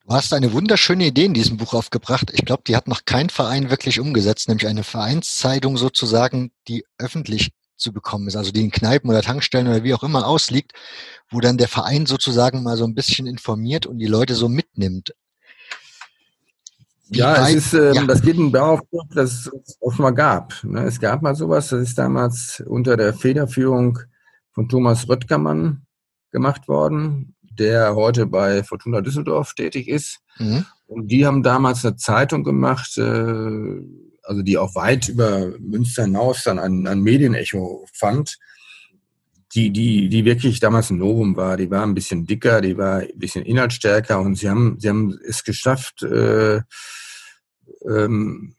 Du hast eine wunderschöne Idee in diesem Buch aufgebracht. Ich glaube, die hat noch kein Verein wirklich umgesetzt, nämlich eine Vereinszeitung sozusagen, die öffentlich zu bekommen ist, also die in Kneipen oder Tankstellen oder wie auch immer ausliegt, wo dann der Verein sozusagen mal so ein bisschen informiert und die Leute so mitnimmt ja, es ist, ähm, ja. das geht darauf, dass es auch mal gab. Ne? Es gab mal sowas, das ist damals unter der Federführung von Thomas Röttgermann gemacht worden, der heute bei Fortuna Düsseldorf tätig ist. Mhm. Und die haben damals eine Zeitung gemacht, äh, also die auch weit über Münster hinaus dann ein, ein Medienecho fand, die, die, die wirklich damals ein Novum war. Die war ein bisschen dicker, die war ein bisschen inhaltsstärker und sie haben, sie haben es geschafft, äh, ähm,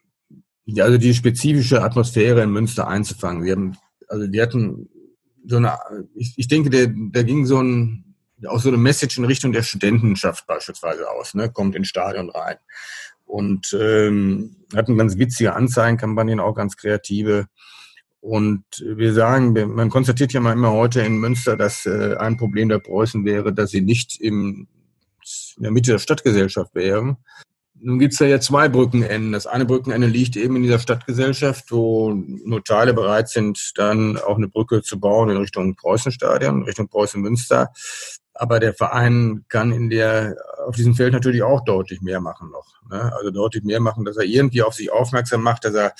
also die spezifische Atmosphäre in Münster einzufangen. Sie haben, also die hatten so eine, ich, ich denke, der, da ging so ein, auch so eine Message in Richtung der Studentenschaft beispielsweise aus, ne, kommt ins Stadion rein. Und ähm, hatten ganz witzige Anzeigenkampagnen, auch ganz kreative. Und wir sagen, man konstatiert ja mal immer heute in Münster, dass äh, ein Problem der Preußen wäre, dass sie nicht im, in der Mitte der Stadtgesellschaft wären, nun gibt's da ja zwei Brückenenden. Das eine Brückenende liegt eben in dieser Stadtgesellschaft, wo Notare bereit sind, dann auch eine Brücke zu bauen in Richtung Preußenstadion, Richtung Preußen-Münster. Aber der Verein kann in der, auf diesem Feld natürlich auch deutlich mehr machen noch. Ne? Also deutlich mehr machen, dass er irgendwie auf sich aufmerksam macht, dass er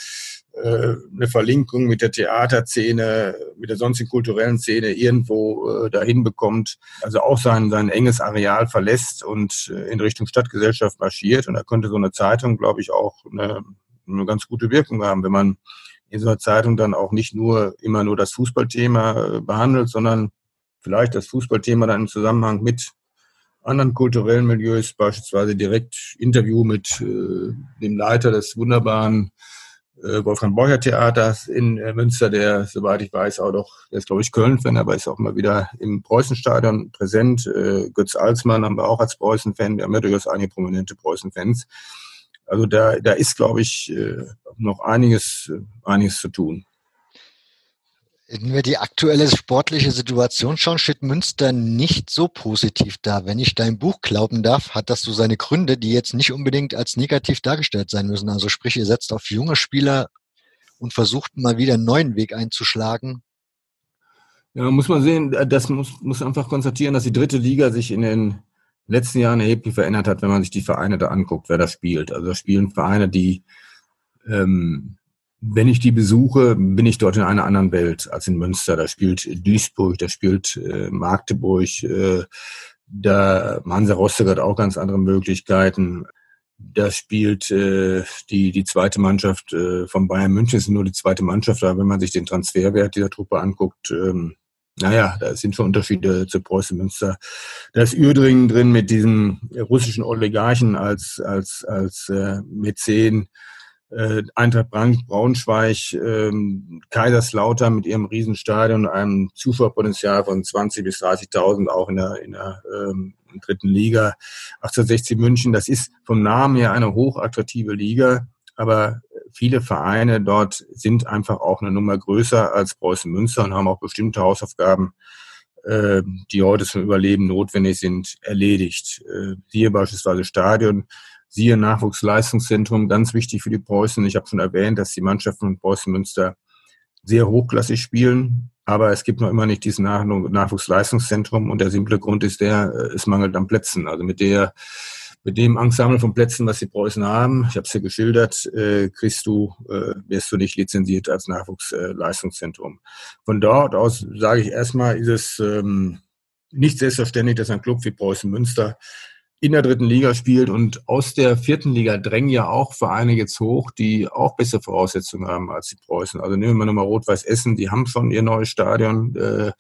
eine Verlinkung mit der Theaterszene, mit der sonstigen kulturellen Szene irgendwo äh, dahin bekommt, also auch sein, sein enges Areal verlässt und äh, in Richtung Stadtgesellschaft marschiert. Und da könnte so eine Zeitung, glaube ich, auch eine, eine ganz gute Wirkung haben, wenn man in so einer Zeitung dann auch nicht nur immer nur das Fußballthema äh, behandelt, sondern vielleicht das Fußballthema dann im Zusammenhang mit anderen kulturellen Milieus, beispielsweise direkt Interview mit äh, dem Leiter des wunderbaren äh, Wolfgang Beuer Theaters in äh, Münster, der, soweit ich weiß, auch doch, der ist glaube ich Köln-Fan, aber ist auch mal wieder im Preußenstadion präsent. Äh, Götz Alsmann haben wir auch als Preußen-Fan, wir haben ja durchaus einige prominente Preußen-Fans. Also da, da ist, glaube ich, äh, noch einiges, einiges zu tun. Wenn wir die aktuelle sportliche Situation schauen, steht Münster nicht so positiv da. Wenn ich dein Buch glauben darf, hat das so seine Gründe, die jetzt nicht unbedingt als negativ dargestellt sein müssen. Also sprich, ihr setzt auf junge Spieler und versucht mal wieder einen neuen Weg einzuschlagen. Ja, muss man sehen, das muss, muss einfach konstatieren, dass die dritte Liga sich in den letzten Jahren erheblich verändert hat, wenn man sich die Vereine da anguckt, wer da spielt. Also da spielen Vereine, die ähm, wenn ich die besuche, bin ich dort in einer anderen Welt als in Münster. Da spielt Duisburg, da spielt äh, Magdeburg, äh, da Hansa Rostock hat auch ganz andere Möglichkeiten. Da spielt äh, die, die zweite Mannschaft äh, von Bayern München, ist nur die zweite Mannschaft, aber wenn man sich den Transferwert dieser Truppe anguckt, ähm, naja, da sind schon Unterschiede zu Preußen Münster. Da ist Uerdingen drin mit diesem russischen Oligarchen als, als, als äh, Mäzen äh, Eintracht Braunschweig, ähm, Kaiserslautern mit ihrem Riesenstadion, einem Zuschauerpotenzial von 20 bis 30.000 auch in der, in der ähm, dritten Liga. 1860 München, das ist vom Namen her eine hochattraktive Liga, aber viele Vereine dort sind einfach auch eine Nummer größer als Preußen Münster und haben auch bestimmte Hausaufgaben, äh, die heute zum Überleben notwendig sind, erledigt. Äh, siehe beispielsweise Stadion, siehe Nachwuchsleistungszentrum, ganz wichtig für die Preußen. Ich habe schon erwähnt, dass die Mannschaften von Preußen Münster sehr hochklassig spielen, aber es gibt noch immer nicht dieses Nachwuchsleistungszentrum und der simple Grund ist der, äh, es mangelt an Plätzen. Also mit der mit dem Ensemble von Plätzen, was die Preußen haben, ich habe es ja geschildert, äh, kriegst du, äh, wirst du nicht lizenziert als Nachwuchsleistungszentrum. Von dort aus sage ich erstmal, ist es ähm, nicht selbstverständlich, dass ein Club wie Preußen Münster in der dritten Liga spielt und aus der vierten Liga drängen ja auch Vereine jetzt hoch, die auch bessere Voraussetzungen haben als die Preußen. Also nehmen wir nochmal Rot-Weiß Essen, die haben schon ihr neues Stadion, äh,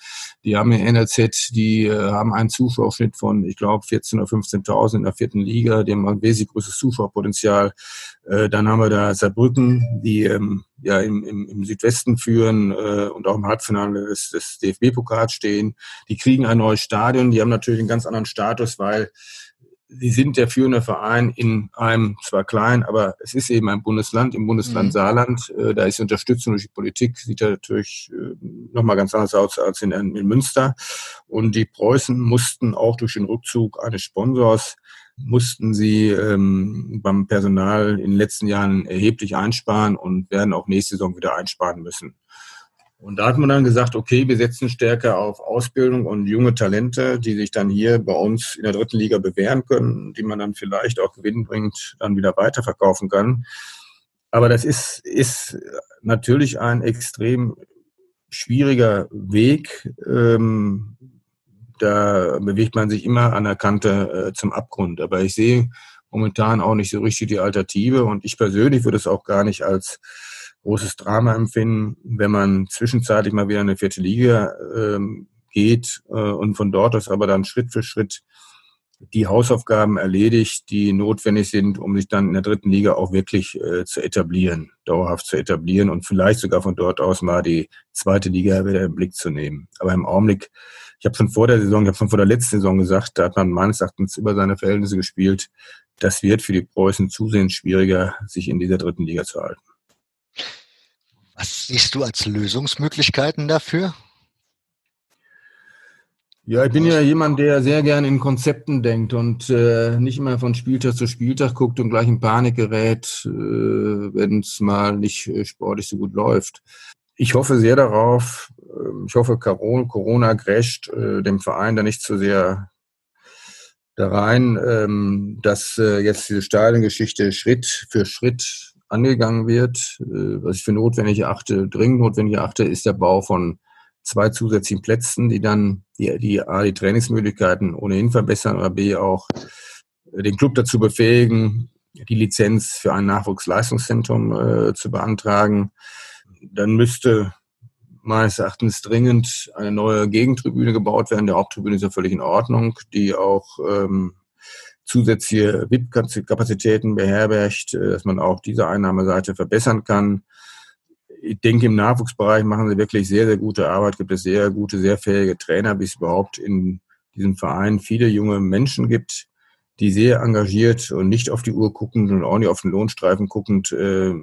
die haben ihr NLZ, die äh, haben einen Zuschauerschnitt von, ich glaube, 14.000 oder 15.000 in der vierten Liga, die haben ein wesentlich größeres Zuschauerpotenzial. Äh, dann haben wir da Saarbrücken, die ähm, ja im, im, im Südwesten führen äh, und auch im Halbfinale des, des DFB-Pokals stehen. Die kriegen ein neues Stadion, die haben natürlich einen ganz anderen Status, weil Sie sind der führende Verein in einem zwar klein, aber es ist eben ein Bundesland, im Bundesland mhm. Saarland. Äh, da ist die Unterstützung durch die Politik, sieht natürlich äh, nochmal ganz anders aus als in, in Münster. Und die Preußen mussten auch durch den Rückzug eines Sponsors mussten sie ähm, beim Personal in den letzten Jahren erheblich einsparen und werden auch nächste Saison wieder einsparen müssen. Und da hat man dann gesagt, okay, wir setzen stärker auf Ausbildung und junge Talente, die sich dann hier bei uns in der dritten Liga bewähren können, die man dann vielleicht auch gewinnbringend dann wieder weiterverkaufen kann. Aber das ist, ist natürlich ein extrem schwieriger Weg. Ähm, da bewegt man sich immer an der Kante äh, zum Abgrund. Aber ich sehe momentan auch nicht so richtig die Alternative und ich persönlich würde es auch gar nicht als großes Drama empfinden, wenn man zwischenzeitlich mal wieder in eine vierte Liga ähm, geht äh, und von dort aus aber dann Schritt für Schritt die Hausaufgaben erledigt, die notwendig sind, um sich dann in der dritten Liga auch wirklich äh, zu etablieren, dauerhaft zu etablieren und vielleicht sogar von dort aus mal die zweite Liga wieder im Blick zu nehmen. Aber im Augenblick, ich habe schon vor der Saison, ich habe schon vor der letzten Saison gesagt, da hat man meines Erachtens über seine Verhältnisse gespielt. Das wird für die Preußen zusehends schwieriger, sich in dieser dritten Liga zu halten. Was siehst du als Lösungsmöglichkeiten dafür? Ja, ich bin ja jemand, der sehr gerne in Konzepten denkt und äh, nicht immer von Spieltag zu Spieltag guckt und gleich in Panik gerät, äh, wenn es mal nicht äh, sportlich so gut läuft. Ich hoffe sehr darauf, äh, ich hoffe, Corona grätscht äh, dem Verein da nicht zu sehr da rein, ähm, dass äh, jetzt diese Stadiongeschichte Schritt für Schritt angegangen wird. Äh, was ich für notwendig erachte, dringend notwendig erachte, ist der Bau von zwei zusätzlichen Plätzen, die dann die, die A, die Trainingsmöglichkeiten ohnehin verbessern oder B, auch den Club dazu befähigen, die Lizenz für ein Nachwuchsleistungszentrum äh, zu beantragen. Dann müsste meines Erachtens dringend eine neue Gegentribüne gebaut werden. Der Haupttribüne ist ja völlig in Ordnung, die auch ähm, zusätzliche VIP-Kapazitäten beherbergt, äh, dass man auch diese Einnahmeseite verbessern kann. Ich denke, im Nachwuchsbereich machen sie wirklich sehr, sehr gute Arbeit. Gibt es sehr gute, sehr fähige Trainer, wie es überhaupt in diesem Verein viele junge Menschen gibt, die sehr engagiert und nicht auf die Uhr guckend und auch nicht auf den Lohnstreifen guckend äh,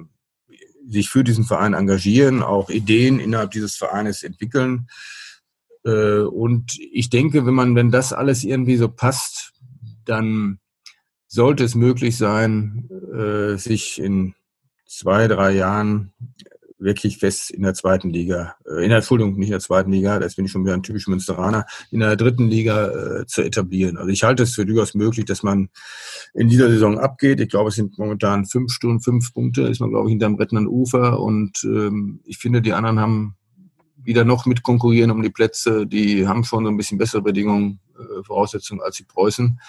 sich für diesen Verein engagieren, auch Ideen innerhalb dieses Vereines entwickeln. Äh, und ich denke, wenn man, wenn das alles irgendwie so passt, dann sollte es möglich sein, äh, sich in zwei, drei Jahren wirklich fest in der zweiten Liga, äh, in der Entschuldigung, nicht in der zweiten Liga, das bin ich schon wieder ein typischer Münsteraner, in der dritten Liga äh, zu etablieren. Also ich halte es für durchaus möglich, dass man in dieser Saison abgeht. Ich glaube, es sind momentan fünf Stunden, fünf Punkte, ist man, glaube ich, hinterm rettenden Ufer und ähm, ich finde, die anderen haben wieder noch mit konkurrieren um die Plätze, die haben schon so ein bisschen bessere Bedingungen, äh, Voraussetzungen als die Preußen.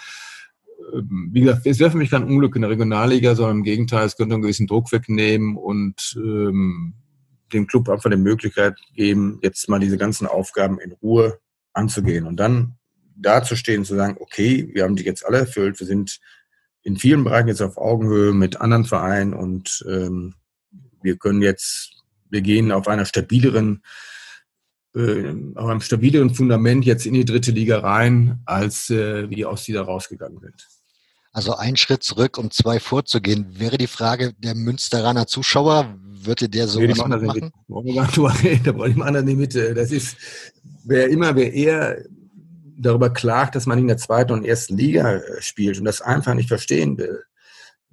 Ähm, wie gesagt, es wäre für mich kein Unglück in der Regionalliga, sondern im Gegenteil, es könnte einen gewissen Druck wegnehmen und ähm, dem Club einfach die Möglichkeit geben, jetzt mal diese ganzen Aufgaben in Ruhe anzugehen und dann dazustehen, zu sagen, okay, wir haben die jetzt alle erfüllt, wir sind in vielen Bereichen jetzt auf Augenhöhe mit anderen Vereinen und ähm, wir können jetzt, wir gehen auf einer stabileren, äh, auf einem stabileren Fundament jetzt in die dritte Liga rein, als äh, wir aus dieser rausgegangen sind. Also ein Schritt zurück, um zwei vorzugehen, wäre die Frage der Münsteraner Zuschauer, würde der so nee, machen? Mit. <laughs> Da ich mal anderen nicht mit. Das ist, wer immer, wer eher darüber klagt, dass man in der zweiten und ersten Liga äh, spielt und das einfach nicht verstehen will,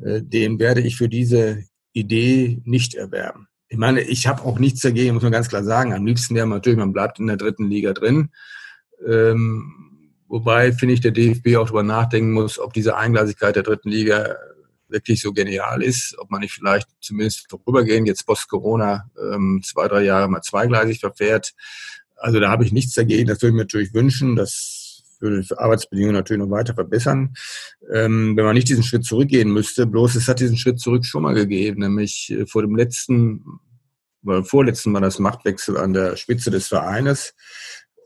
äh, den werde ich für diese Idee nicht erwerben. Ich meine, ich habe auch nichts dagegen, muss man ganz klar sagen. Am liebsten wäre natürlich, man bleibt in der dritten Liga drin. Ähm, wobei, finde ich, der DFB auch darüber nachdenken muss, ob diese Eingleisigkeit der dritten Liga wirklich so genial ist, ob man nicht vielleicht zumindest vorübergehend jetzt post-Corona ähm, zwei, drei Jahre mal zweigleisig verfährt. Also da habe ich nichts dagegen. Das würde ich mir natürlich wünschen. Das würde die Arbeitsbedingungen natürlich noch weiter verbessern. Ähm, wenn man nicht diesen Schritt zurückgehen müsste, bloß es hat diesen Schritt zurück schon mal gegeben, nämlich äh, vor dem letzten, oder vorletzten Mal das Machtwechsel an der Spitze des Vereines.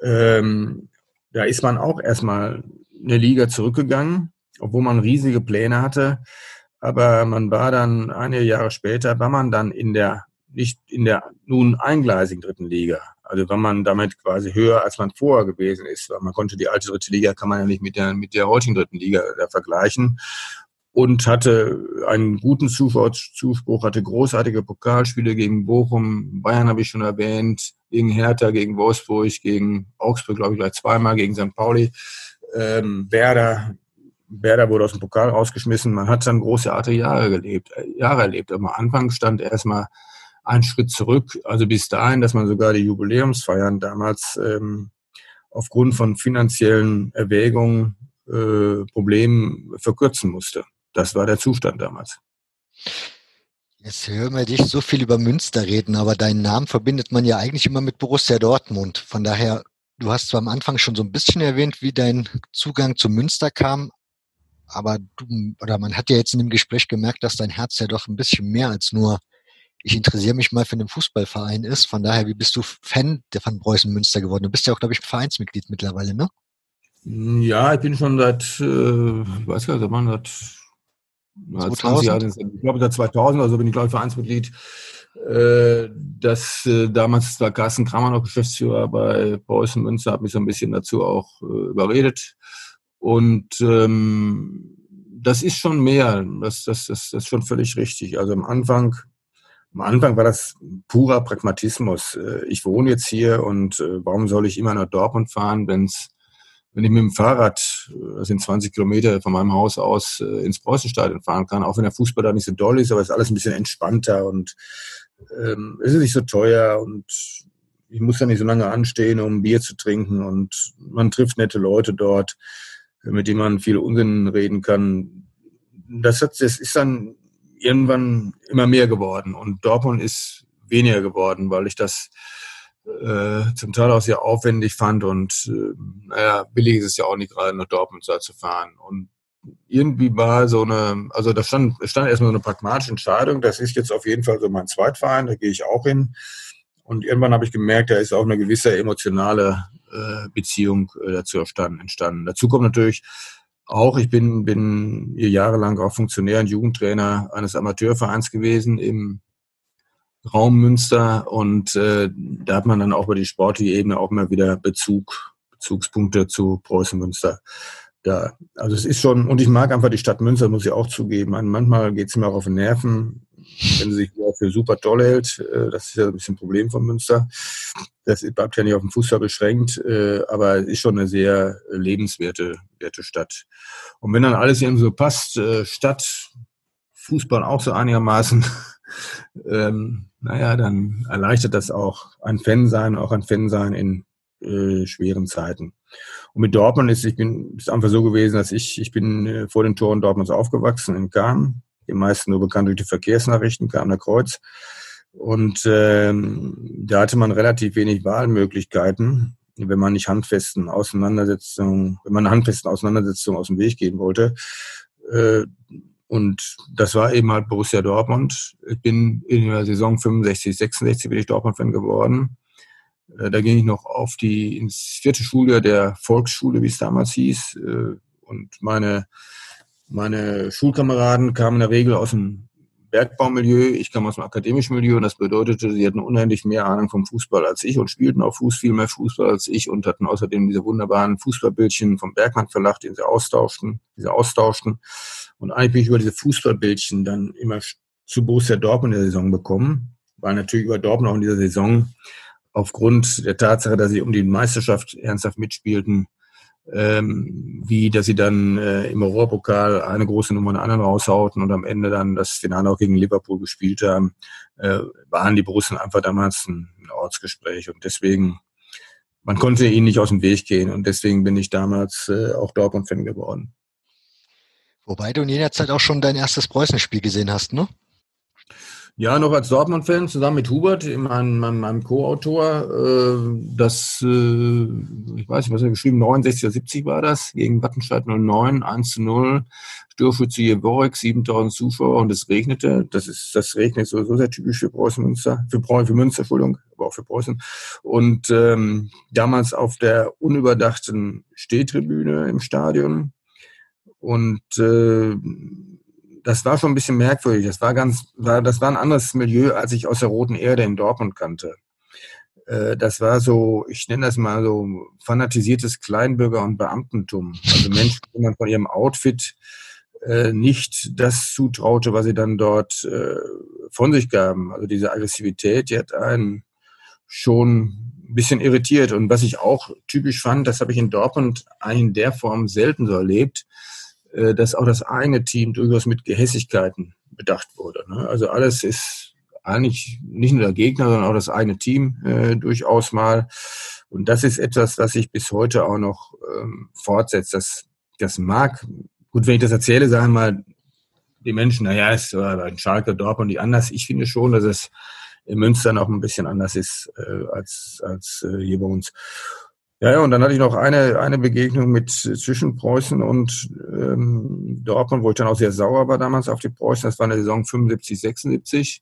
Ähm, da ist man auch erstmal eine Liga zurückgegangen, obwohl man riesige Pläne hatte. Aber man war dann einige Jahre später, war man dann in der, nicht in der nun eingleisigen dritten Liga. Also war man damit quasi höher, als man vorher gewesen ist. Weil man konnte die alte dritte Liga, kann man ja nicht mit der, mit der heutigen dritten Liga da vergleichen. Und hatte einen guten Zuspruch, hatte großartige Pokalspiele gegen Bochum, Bayern habe ich schon erwähnt, gegen Hertha, gegen Wolfsburg, gegen Augsburg, glaube ich, gleich zweimal, gegen St. Pauli, ähm, Werder, Werder wurde aus dem Pokal rausgeschmissen. Man hat dann großartige Jahre gelebt, äh, Jahre erlebt. Am Anfang stand erstmal einen Schritt zurück, also bis dahin, dass man sogar die Jubiläumsfeiern damals ähm, aufgrund von finanziellen Erwägungen, äh, Problemen verkürzen musste. Das war der Zustand damals. Jetzt hören wir dich so viel über Münster reden, aber deinen Namen verbindet man ja eigentlich immer mit Borussia Dortmund. Von daher, du hast zwar am Anfang schon so ein bisschen erwähnt, wie dein Zugang zu Münster kam, aber du, oder man hat ja jetzt in dem Gespräch gemerkt, dass dein Herz ja doch ein bisschen mehr als nur ich interessiere mich mal für einen Fußballverein ist. Von daher, wie bist du Fan der von Preußen Münster geworden? Du bist ja auch, glaube ich, Vereinsmitglied mittlerweile, ne? Ja, ich bin schon seit, äh, ich weiß gar nicht, man seit 20 Jahren, ich glaube seit 2000, also bin ich glaube ich Vereinsmitglied. Äh, das äh, damals war Carsten Kramer noch Geschäftsführer bei Preußen Münster, hat mich so ein bisschen dazu auch äh, überredet. Und ähm, das ist schon mehr, das, das, das, das ist schon völlig richtig. Also am Anfang am Anfang war das purer Pragmatismus. Äh, ich wohne jetzt hier und äh, warum soll ich immer nach Dortmund fahren, wenn's, wenn ich mit dem Fahrrad, äh, das sind 20 Kilometer von meinem Haus aus, ins Preußenstadion fahren kann, auch wenn der Fußball da nicht so doll ist, aber es ist alles ein bisschen entspannter und ähm, es ist nicht so teuer und ich muss da nicht so lange anstehen, um Bier zu trinken und man trifft nette Leute dort, mit denen man viel Unsinn reden kann. Das, hat, das ist dann irgendwann immer mehr geworden und Dortmund ist weniger geworden, weil ich das äh, zum Teil auch sehr aufwendig fand und äh, naja, billig ist es ja auch nicht gerade nach Dortmund zu fahren. Und irgendwie war so eine, also da stand, stand erstmal so eine pragmatische Entscheidung, das ist jetzt auf jeden Fall so mein Zweitverein, da gehe ich auch hin. Und irgendwann habe ich gemerkt, da ist auch eine gewisse emotionale äh, Beziehung äh, dazu entstanden. Dazu kommt natürlich auch. Ich bin, bin jahrelang auch Funktionär und Jugendtrainer eines Amateurvereins gewesen im Raum Münster und äh, da hat man dann auch über die sportliche Ebene auch immer wieder Bezug, Bezugspunkte zu Preußen Münster. Da, also es ist schon, und ich mag einfach die Stadt Münster, muss ich auch zugeben. Manchmal geht es mir auch auf den Nerven, wenn sie sich für super toll hält. Äh, das ist ja ein bisschen ein Problem von Münster. Das bleibt ja nicht auf den Fußball beschränkt, äh, aber es ist schon eine sehr lebenswerte werte Stadt. Und wenn dann alles eben so passt, äh, Stadt, Fußball auch so einigermaßen, <laughs> ähm, naja, dann erleichtert das auch ein Fan sein, auch ein Fan sein in äh, schweren Zeiten. Und mit Dortmund ist, ich bin, ist einfach so gewesen, dass ich, ich bin äh, vor den Toren Dortmunds aufgewachsen in Kahn, die meisten nur bekannt durch die Verkehrsnachrichten, Kahner Kreuz. Und ähm, da hatte man relativ wenig Wahlmöglichkeiten, wenn man nicht handfesten Auseinandersetzungen, wenn man handfesten Auseinandersetzungen aus dem Weg gehen wollte. Äh, und das war eben halt Borussia Dortmund. Ich bin in der Saison 65, 66 bin ich Dortmund-Fan geworden. Äh, da ging ich noch auf die ins vierte Schuljahr der Volksschule, wie es damals hieß. Äh, und meine Meine Schulkameraden kamen in der Regel aus dem Bergbaumilieu, ich kam aus dem akademischen Milieu und das bedeutete, sie hatten unendlich mehr Ahnung vom Fußball als ich und spielten auch Fuß viel mehr Fußball als ich und hatten außerdem diese wunderbaren Fußballbildchen vom Bergmann Verlag, den sie austauschten, diese austauschten. Und eigentlich bin ich über diese Fußballbildchen dann immer zu Borussia Dortmund in der Saison bekommen, weil natürlich über Dortmund auch in dieser Saison aufgrund der Tatsache, dass sie um die Meisterschaft ernsthaft mitspielten, ähm, wie dass sie dann äh, im Europapokal eine große Nummer an anderen raushauten und am Ende dann das Finale auch gegen Liverpool gespielt haben, äh, waren die Borussen einfach damals ein, ein Ortsgespräch und deswegen man konnte ihnen nicht aus dem Weg gehen und deswegen bin ich damals äh, auch Dortmund-Fan geworden. Wobei du in jener Zeit auch schon dein erstes Preußenspiel gesehen hast, ne? Ja, noch als Dortmund-Fan zusammen mit Hubert, meinem, meinem, meinem Co-Autor. Äh, das, äh, ich weiß nicht, was er geschrieben, 69 oder 70 war das, gegen Wattenscheid 09, 1 zu 0. Störschütze Jeborek, 7000 Zuschauer und es regnete. Das ist, das regnet sowieso sehr typisch für Preußen Münster, für, Preußen, für Münster, Entschuldigung, aber auch für Preußen. Und ähm, damals auf der unüberdachten Stehtribüne im Stadion. Und äh, das war schon ein bisschen merkwürdig. Das war ganz, war, das war ein anderes Milieu, als ich aus der Roten Erde in Dortmund kannte. Äh, das war so, ich nenne das mal so fanatisiertes Kleinbürger- und Beamtentum. Also <laughs> Menschen, die man von ihrem Outfit äh, nicht das zutraute, was sie dann dort äh, von sich gaben. Also diese Aggressivität, die hat einen schon ein bisschen irritiert. Und was ich auch typisch fand, das habe ich in Dortmund eigentlich in der Form selten so erlebt, äh, dass auch das eigene Team durchaus mit Gehässigkeiten bedacht wurde. Ne? Also alles ist eigentlich nicht nur der Gegner, sondern auch das eigene Team äh, durchaus mal. Und das ist etwas, was sich bis heute auch noch ähm, fortsetzt. Das, das mag, gut, wenn ich das erzähle, sagen mal die Menschen, naja, es war ein Schalke, Dortmund, die anders. Ich finde schon, dass es in Münster noch ein bisschen anders ist äh, als, als äh, hier bei uns. Ja, ja, und dann hatte ich noch eine, eine Begegnung mit zwischen Preußen und ähm, Dortmund, wo ich dann auch sehr sauer war damals auf die Preußen. Das war eine Saison 75, 76.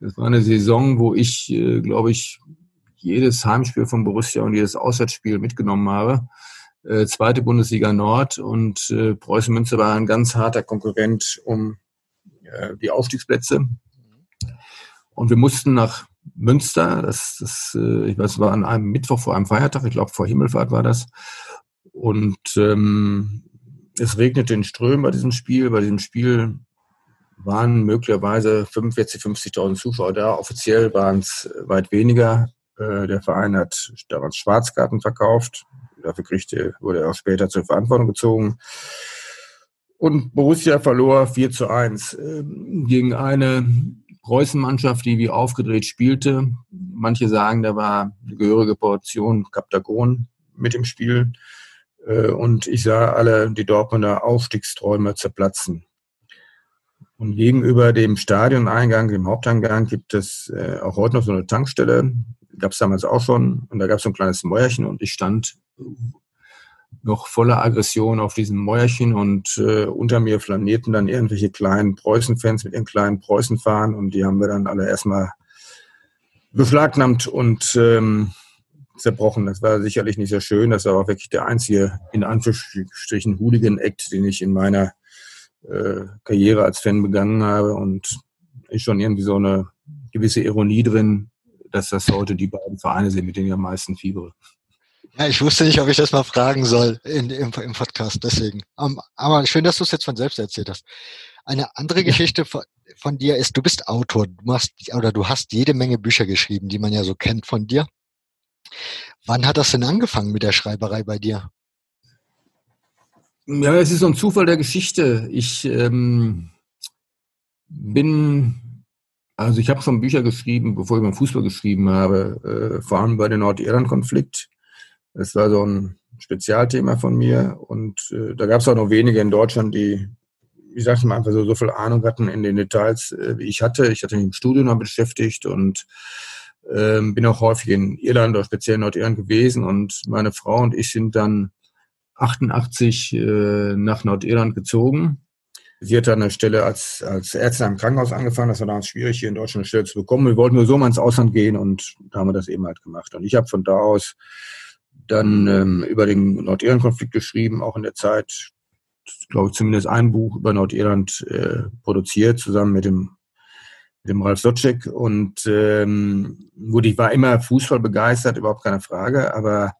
Das war eine Saison, wo ich, äh, glaube ich, jedes Heimspiel von Borussia und jedes Auswärtsspiel mitgenommen habe. Äh, zweite Bundesliga Nord und äh, Preußen Münster war ein ganz harter Konkurrent um äh, die Aufstiegsplätze. Und wir mussten nach Münster. Das, das, äh, ich weiß, war an einem Mittwoch vor einem Feiertag, ich glaube vor Himmelfahrt war das. Und ähm, es regnete in Strömen bei diesem Spiel. Bei diesem Spiel waren möglicherweise 45, 50.000 Zuschauer da. Offiziell waren es weit weniger. Äh, der Verein hat damals Schwarzkarten verkauft. Dafür kriegte, wurde er auch später zur Verantwortung gezogen. Und Borussia verlor 4 zu 1 äh, gegen eine Preußenmannschaft, die wie aufgedreht spielte. Manche sagen, da war eine gehörige Portion Kaptagon mit im Spiel. Äh, und ich sah alle die Dortmunder Aufstiegsträume zerplatzen. Und gegenüber dem Stadioneingang, dem Haupteingang, gibt es äh, auch heute noch so eine Tankstelle. Gab es damals auch schon. Und da gab es so ein kleines Mäuerchen und ich stand noch voller Aggression auf diesem Mäuerchen und äh, unter mir flanierten dann irgendwelche kleinen Preußen-Fans mit ihren kleinen Preußen-Fahren und die haben wir dann alle erstmal beschlagnahmt und ähm, zerbrochen. Das war sicherlich nicht sehr schön. Das war auch wirklich der einzige, in Anführungsstrichen, Hooligan-Act, den ich in meiner äh, Karriere als Fan begangen habe und ist schon irgendwie so eine gewisse Ironie drin, dass das heute die beiden Vereine sind, mit denen ich am meisten fiebere. Ja, ich wusste nicht, ob ich das mal fragen soll in, im, im Podcast, deswegen. Um, ähm, aber schön, dass du es jetzt von selbst erzählt hast. Eine andere ja. Geschichte von, von, dir ist, du bist Autor, du machst oder du hast jede Menge Bücher geschrieben, die man ja so kennt von dir. Wann hat das denn angefangen mit der Schreiberei bei dir? Ja, es ist so ein Zufall der Geschichte. Ich ähm, bin, also ich habe schon Bücher geschrieben, bevor ich beim Fußball geschrieben habe, äh, vor allem bei dem Nordirland-Konflikt. Es war so ein Spezialthema von mir und äh, da gab es auch noch wenige in Deutschland, die, wie sagte mal, einfach so, so viel Ahnung hatten in den Details, äh, wie ich hatte. Ich hatte mich im Studium noch beschäftigt und äh, bin auch häufig in Irland oder speziell in Nordirland gewesen und meine Frau und ich sind dann 88 äh, nach Nordirland gezogen. Sie hat an der Stelle als, als Ärztin im Krankenhaus angefangen. Das war damals schwierig, hier in Deutschland eine Stelle zu bekommen. Wir wollten nur so mal ins Ausland gehen und da haben wir das eben halt gemacht. Und ich habe von da aus dann ähm, über den Nordirland-Konflikt geschrieben, auch in der Zeit glaube ich, zumindest ein Buch über Nordirland äh, produziert, zusammen mit dem, mit dem Ralf Sotschek. Und ähm, gut, ich war immer Fußball begeistert, überhaupt keine Frage, aber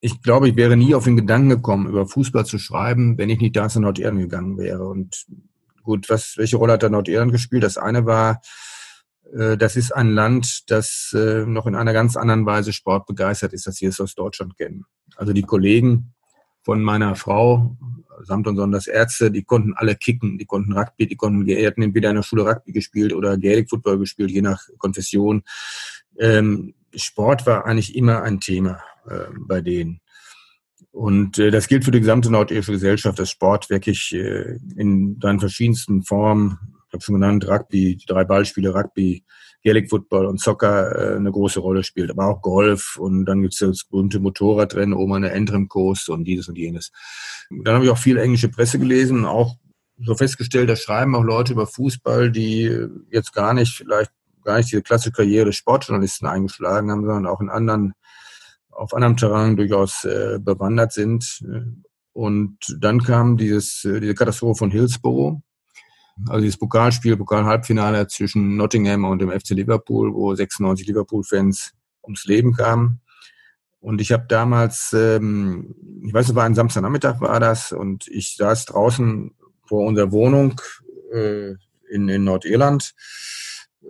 ich glaube, ich wäre nie auf den Gedanken gekommen, über Fußball zu schreiben, wenn ich nicht da zu Nordirland gegangen wäre. Und gut, was, welche Rolle hat da Nordirland gespielt? Das eine war, das ist ein Land, das äh, noch in einer ganz anderen Weise sportbegeistert ist, als wir es aus Deutschland kennen. Also die Kollegen von meiner Frau, samt und sonders Ärzte, die konnten alle kicken, die konnten Rugby, die konnten, die hatten entweder in der Schule Rugby gespielt oder Gaelic Football gespielt, je nach Konfession. Ähm, Sport war eigentlich immer ein Thema äh, bei denen. Und äh, das gilt für die gesamte nordirische Gesellschaft, dass Sport wirklich äh, in seinen verschiedensten Formen, ich habe schon genannt, Rugby, die drei Ballspiele, Rugby, Gaelic Football und Soccer äh, eine große Rolle spielt, aber auch Golf und dann gibt es das berühmte Motorradrennen oben der Entrim Coast und dieses und jenes. Dann habe ich auch viel englische Presse gelesen, auch so festgestellt, da schreiben auch Leute über Fußball, die jetzt gar nicht vielleicht gar nicht diese klassische Karriere des Sportjournalisten eingeschlagen haben, sondern auch in anderen auf anderem Terrain durchaus äh, bewandert sind. Und dann kam dieses, äh, diese Katastrophe von Hillsborough, also dieses Pokalspiel, Pokal-Halbfinale zwischen Nottingham und dem FC Liverpool, wo 96 Liverpool-Fans ums Leben kamen. Und ich habe damals, ähm, ich weiß, es war ein Samstagnachmittag war das, und ich saß draußen vor unserer Wohnung äh, in, in Nordirland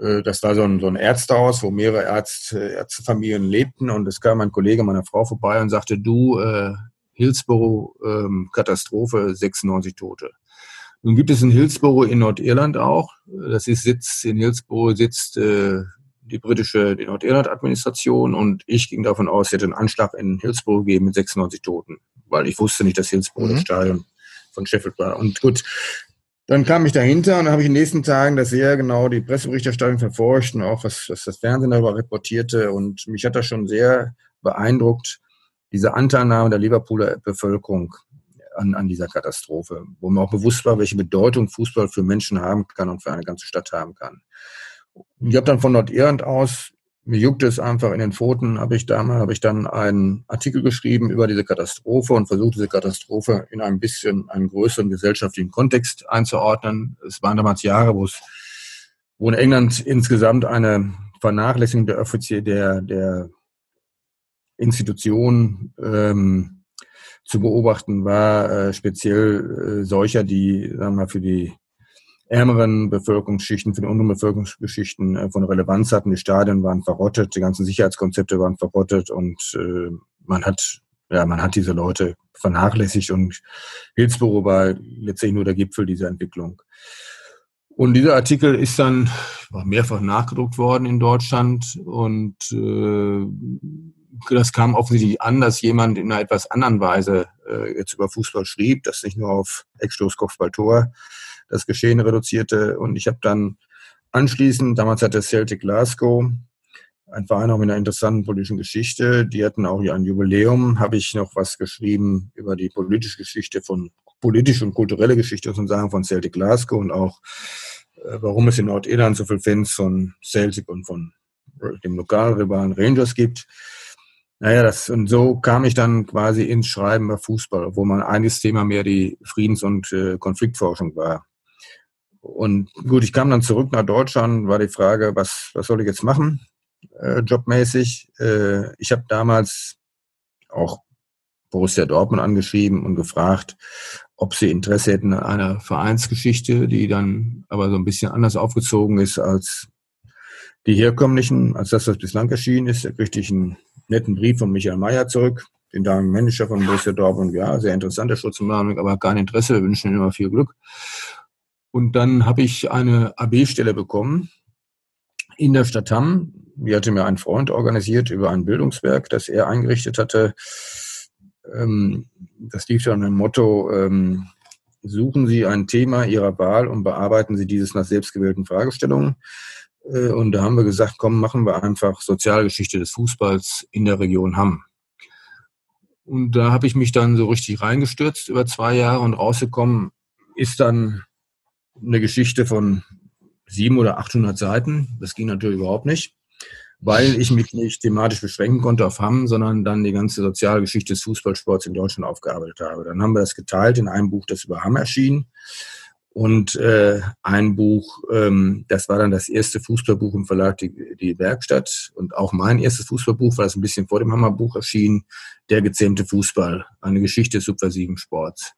äh, das war so ein, so ein Ärztehaus, wo mehrere Ärzt, Ärztefamilien lebten. Und es kam ein Kollege meiner Frau vorbei und sagte, du, äh, Hillsborough, ähm, Katastrophe, 96 Tote. Nun gibt es in Hillsborough in Nordirland auch. Das ist Sitz, in Hillsborough sitzt äh, die britische die Nordirland-Administration und ich ging davon aus, es hätte einen Anschlag in Hillsborough gegeben mit 96 Toten, weil ich wusste nicht, dass Hillsborough mhm. das Stadion von Sheffield war. Und gut, dann kam ich dahinter und dann habe ich in den nächsten Tagen das sehr genau die Presseberichterstattung verfolgt und auch was, was das Fernsehen darüber reportierte. Und mich hat das schon sehr beeindruckt, diese Anteilnahme der Liverpooler Bevölkerung an, an dieser Katastrophe, wo mir auch bewusst war, welche Bedeutung Fußball für Menschen haben kann und für eine ganze Stadt haben kann. Ich habe dann von Nordirland aus mir juckte es einfach in den Pfoten, habe ich damals, ich dann einen Artikel geschrieben über diese Katastrophe und versucht, diese Katastrophe in ein bisschen einen größeren gesellschaftlichen Kontext einzuordnen. Es waren damals Jahre, wo es, wo in England insgesamt eine Vernachlässigung der Offizier, der, der Institutionen ähm, zu beobachten war, äh, speziell äh, solcher, die, sagen wir mal, für die ärmeren Bevölkerungsschichten, für die unteren Bevölkerungsschichten äh, von Relevanz hatten. Die Stadien waren verrottet, die ganzen Sicherheitskonzepte waren verrottet und äh, man hat ja, man hat diese Leute vernachlässigt und Hillsborough war letztendlich nur der Gipfel dieser Entwicklung. Und dieser Artikel ist dann mehrfach nachgedruckt worden in Deutschland und äh, das kam offensichtlich an, dass jemand in einer etwas anderen Weise äh, jetzt über Fußball schrieb, das nicht nur auf Eckstoß, Kopfball, Tor das Geschehen reduzierte. Und ich habe dann anschließend, damals hatte Celtic Glasgow, ein Verein auch mit einer interessanten politischen Geschichte, die hatten auch hier ein Jubiläum, habe ich noch was geschrieben über die politische Geschichte von, politische und kulturelle Geschichte sozusagen von Celtic Glasgow und auch, äh, warum es in Nordirland so viele Fans von Celtic und von dem Lokalrivalen Rangers gibt. Naja, das, und so kam ich dann quasi ins Schreiben über Fußball, wo mein eines Thema mehr die Friedens- und äh, Konfliktforschung war. Und gut, ich kam dann zurück nach Deutschland, war die Frage, was, was soll ich jetzt machen, äh, jobmäßig. Äh, ich habe damals auch Borussia Dortmund angeschrieben und gefragt, ob sie Interesse hätten an einer Vereinsgeschichte, die dann aber so ein bisschen anders aufgezogen ist als die herkömmlichen, als das, was bislang erschienen ist. Ich einen netten Brief von Michael Mayer zurück, den damaligen Manager von Borussia Dortmund. Ja, sehr interessanter Schutzmann, aber kein Interesse. Wir wünschen ihm immer viel Glück. Und dann habe ich eine AB-Stelle bekommen in der Stadt Hamm. Die hatte mir ein Freund organisiert über ein Bildungswerk, das er eingerichtet hatte. Ähm, das lief dann im Motto, ähm, suchen Sie ein Thema Ihrer Wahl und bearbeiten Sie dieses nach selbstgewählten Fragestellungen. Äh, und da haben wir gesagt, komm, machen wir einfach Sozialgeschichte des Fußballs in der Region Hamm. Und da habe ich mich dann so richtig reingestürzt über zwei Jahre und rausgekommen ist dann eine Geschichte von sieben oder 800 Seiten. Das ging natürlich überhaupt nicht. weil ich mich nicht thematisch beschränken konnte auf Hamm, sondern dann die ganze Sozialgeschichte des Fußballsports in Deutschland aufgearbeitet habe. Dann haben wir das geteilt in einem Buch, das über Hamm erschien und äh, ein Buch, ähm, das war dann das erste Fußballbuch im Verlag die, die Werkstatt und auch mein erstes Fußballbuch, weil es ein bisschen vor dem Hammerbuch erschien, Der gezähmte Fußball, eine Geschichte des subversiven Sports.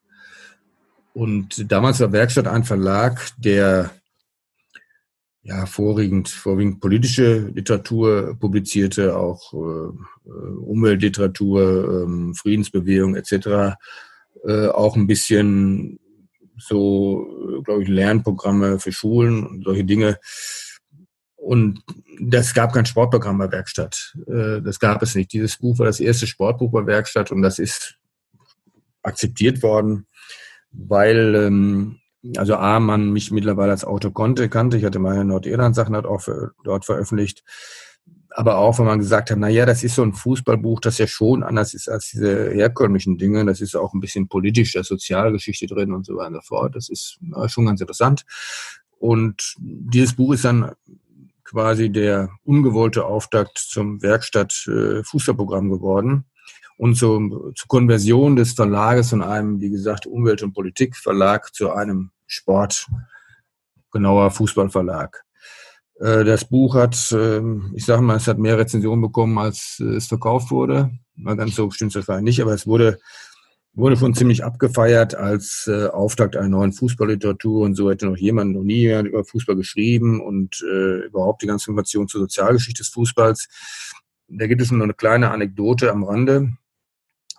Und damals war Werkstatt ein Verlag, der ja vorwiegend, vorwiegend politische Literatur publizierte, auch äh, Umweltliteratur, äh, Friedensbewegung etc., äh, auch ein bisschen so, glaube ich, Lernprogramme für Schulen und solche Dinge. Und das gab kein Sportprogramm bei Werkstatt. Äh, das gab es nicht. Dieses Buch war das erste Sportbuch bei Werkstatt und das ist akzeptiert worden, weil, ähm, also A, man mich mittlerweile als Autor konnte, kannte. Ich hatte meine Nordirland-Sachen dort veröffentlicht aber auch, wenn man gesagt hat, na ja, das ist so ein Fußballbuch, das ja schon anders ist als diese herkömmlichen Dinge. Das ist auch ein bisschen politisch, der Sozialgeschichte drin und so weiter und so fort. Das ist schon ganz interessant. Und dieses Buch ist dann quasi der ungewollte Auftakt zum Werkstatt äh, geworden und so, zur Konversion des Verlages von einem, wie gesagt, Umwelt- und Politikverlag zu einem Sport, genauer Fußballverlag. Äh, das Buch hat, ähm, ich sage mal, es hat mehr Rezensionen bekommen, als äh, es verkauft wurde. Mal ganz so stimmt es nicht, aber es wurde, wurde schon ziemlich abgefeiert als äh, Auftakt einer neuen Fußballliteratur und so hätte noch jemand noch nie über Fußball geschrieben und überhaupt die ganze Information zur Sozialgeschichte des Fußballs. Da gibt es nur eine kleine Anekdote am Rande.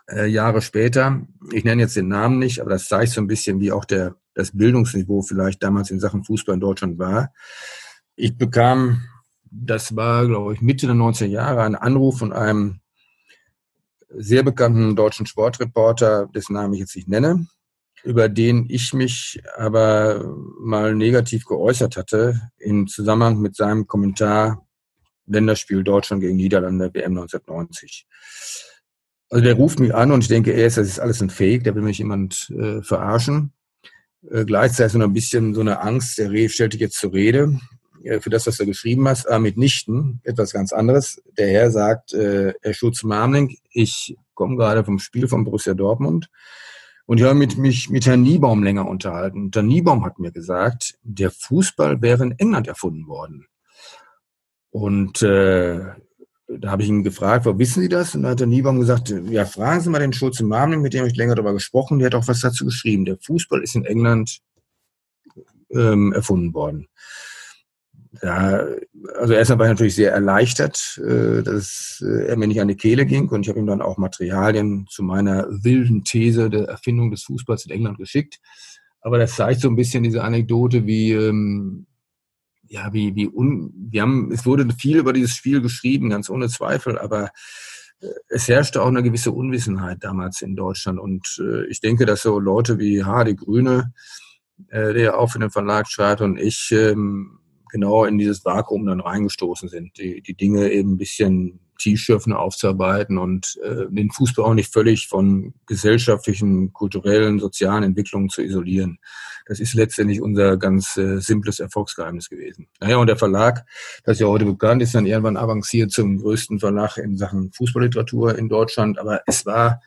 Äh, Jahre später, ich nenne jetzt den Namen nicht, aber das zeigt so ein bisschen, wie auch der, das Bildungsniveau vielleicht damals in Sachen Fußball in Deutschland war. Ich bekam, das war, glaube ich, Mitte der 90er Jahre, einen Anruf von einem sehr bekannten deutschen Sportreporter, dessen Namen ich jetzt nicht nenne, über den ich mich aber mal negativ geäußert hatte im Zusammenhang mit seinem Kommentar Länderspiel Deutschland gegen Niederlande WM 1990. Also der ruft mich an und ich denke erst, das ist alles ein Fake, da will mich jemand äh, verarschen. Äh, gleichzeitig so ein bisschen so eine Angst, der Reh stellt dich jetzt zur Rede. Äh, für das, was du geschrieben hast, aber mitnichten etwas ganz anderes. Der Herr sagt, äh, Herr Schulz-Marmling, ich komme gerade vom Spiel von Borussia Dortmund und ich habe mit, mich mit Herrn Niebaum länger unterhalten. Und Herr Niebaum hat mir gesagt, der Fußball wäre in England erfunden worden. Und äh, da habe ich ihn gefragt, wo wissen Sie das? Und da hat der Niebaum gesagt, ja, fragen Sie mal den Schulz Marmling, mit dem habe ich länger darüber gesprochen, der hat auch was dazu geschrieben. Der Fußball ist in England ähm, erfunden worden ja, also erstmal war ich natürlich sehr erleichtert, äh, dass äh, er mir nicht an die Kehle ging und ich habe ihm dann auch Materialien zu meiner wilden These der Erfindung des Fußballs in England geschickt. Aber das zeigt so ein bisschen diese Anekdote, wie ähm, ja, wie wie un, wir haben, es wurde viel über dieses Spiel geschrieben, ganz ohne Zweifel, aber äh, es herrschte auch eine gewisse Unwissenheit damals in Deutschland und äh, ich denke, dass so Leute wie Hardy Grüne, äh, der auch für den Verlag schreibt und ich ähm, genau in dieses Vakuum dann reingestoßen sind, die, die Dinge eben ein bisschen tiefschürfender aufzuarbeiten und äh, den Fußball auch nicht völlig von gesellschaftlichen, kulturellen, sozialen Entwicklungen zu isolieren. Das ist letztendlich unser ganz äh, simples Erfolgsgeheimnis gewesen. Naja, und der Verlag, das ja heute bekannt ist, dann irgendwann avanciert zum größten Verlag in Sachen Fußballliteratur in Deutschland. Aber es war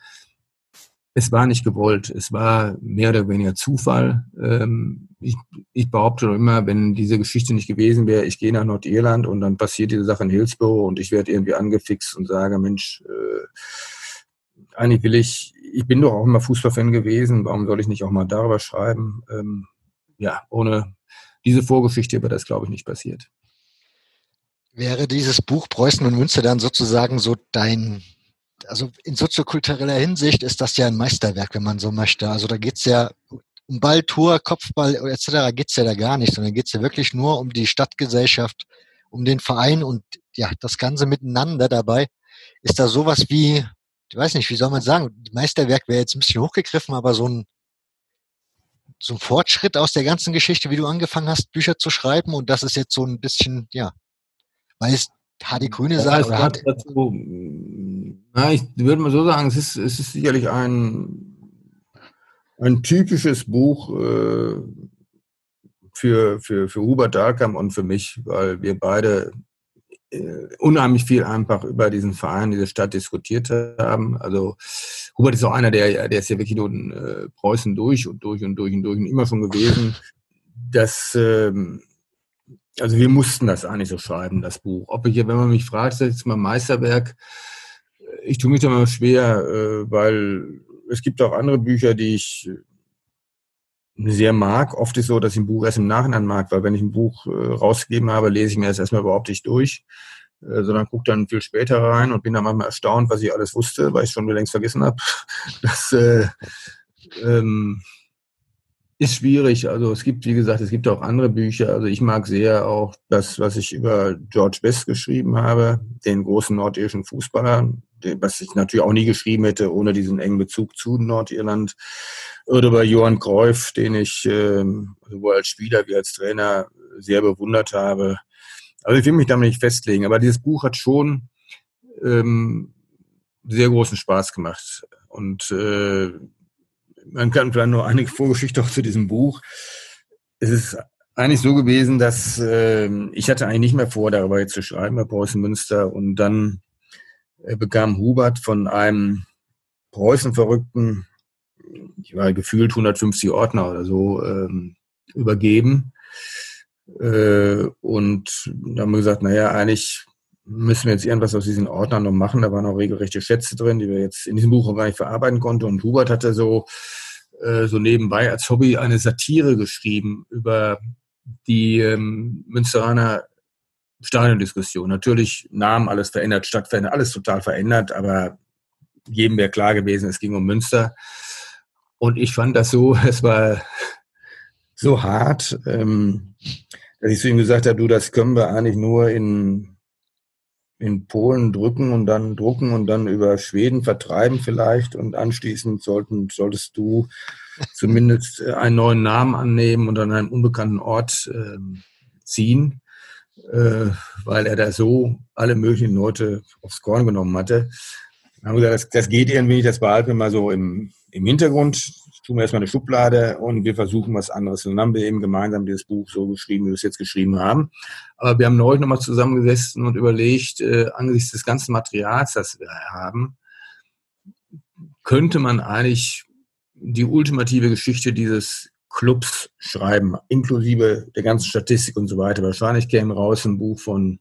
es war nicht gewollt, es war mehr oder weniger Zufall. Ähm, ich, ich behaupte immer, wenn diese Geschichte nicht gewesen wäre, ich gehe nach Nordirland und dann passiert diese Sache in Hillsborough und ich werde irgendwie angefixt und sage, Mensch, äh, eigentlich will ich, ich bin doch auch immer Fußballfan gewesen, warum soll ich nicht auch mal darüber schreiben? Ähm, ja, ohne diese Vorgeschichte wäre das, glaube ich, nicht passiert. Wäre dieses Buch Preußen und Münster dann sozusagen so dein also in soziokultureller Hinsicht ist das ja ein Meisterwerk, wenn man so möchte. Also da geht's ja um Ball, Tour, Kopfball etc. geht's ja da gar nicht, sondern geht's ja wirklich nur um die Stadtgesellschaft, um den Verein und ja, das Ganze miteinander dabei. Ist da sowas wie, ich weiß nicht, wie soll man sagen, Meisterwerk wäre jetzt ein bisschen hochgegriffen, aber so ein, so ein Fortschritt aus der ganzen Geschichte, wie du angefangen hast, Bücher zu schreiben und das ist jetzt so ein bisschen, ja, weil es HD Grüne sagt, oder hat, dazu, na, ich würde mal so sagen, es ist, es ist sicherlich ein, ein typisches Buch äh, für, für, für Hubert Dahlkamp und für mich, weil wir beide äh, unheimlich viel einfach über diesen Verein, diese Stadt diskutiert haben. Also Hubert ist auch einer, der, der ist ja wirklich nur in äh, Preußen durch und durch und durch und durch und immer schon gewesen. Das, ähm, also wir mussten das eigentlich so schreiben, das Buch. Ob ich, wenn man mich fragt, ist das jetzt mal Meisterwerk, ich tue mich da mal schwer, äh, weil es gibt auch andere Bücher, die ich sehr mag. Oft ist so, dass ich ein Buch erst im Nachhinein mag, weil wenn ich ein Buch äh, rausgegeben habe, lese ich mir das erstmal überhaupt nicht durch, äh, sondern gucke dann viel später rein und bin dann manchmal erstaunt, was ich alles wusste, weil ich schon längst vergessen habe. <laughs> Das äh, ähm, ist schwierig. Also es gibt, wie gesagt, es gibt auch andere Bücher. Also ich mag sehr auch das, was ich über George Best geschrieben habe, den großen nordirischen Fußballer, was ich natürlich auch nie geschrieben hätte, ohne diesen engen Bezug zu Nordirland. Oder über Johann Cruyff, den ich ähm, sowohl als Spieler wie als Trainer sehr bewundert habe. Also ich will mich damit nicht festlegen, aber dieses Buch hat schon ähm, sehr großen Spaß gemacht. Und äh, man kann vielleicht noch einige Vorgeschichte auch zu diesem Buch. Es ist eigentlich so gewesen, dass äh, ich hatte eigentlich nicht mehr vor, darüber jetzt zu schreiben bei Preußen Münster. Und dann äh, bekam Hubert von einem Preußen-Verrückten, ich war gefühlt 150 Ordner oder so, ähm, übergeben. Äh, und da haben wir gesagt, naja, eigentlich müssen wir jetzt irgendwas aus diesen Ordnern noch machen. Da waren auch regelrechte Schätze drin, die wir jetzt in diesem Buch auch gar nicht verarbeiten konnten. Und Hubert hatte so, äh, so nebenbei als Hobby eine Satire geschrieben über die ähm, Münsteraner Stadiondiskussion. Natürlich Namen, alles verändert, Stadt verändert, alles total verändert, aber jedem wäre klar gewesen, es ging um Münster. Und ich fand das so, <laughs> es war so hart, ähm, dass ich zu ihm gesagt habe, du, das können wir eigentlich nur in, in Polen drücken und dann drucken und dann über Schweden vertreiben vielleicht und anschließend sollten, solltest du <laughs> zumindest einen neuen Namen annehmen und an einem unbekannten Ort ähm, ziehen, äh, weil er da so alle möglichen Leute aufs Korn genommen hatte. Haben gesagt, das, das geht irgendwie das behalten wir mal so im, im Hintergrund, tun wir erstmal eine Schublade und wir versuchen was anderes. Und dann haben wir eben gemeinsam dieses Buch so geschrieben, wie wir es jetzt geschrieben haben. Aber wir haben neulich nochmal zusammengesessen und überlegt, äh, angesichts des ganzen Materials, das wir haben, könnte man eigentlich die ultimative Geschichte dieses Clubs schreiben, inklusive der ganzen Statistik und so weiter. Wahrscheinlich käme raus ein Buch von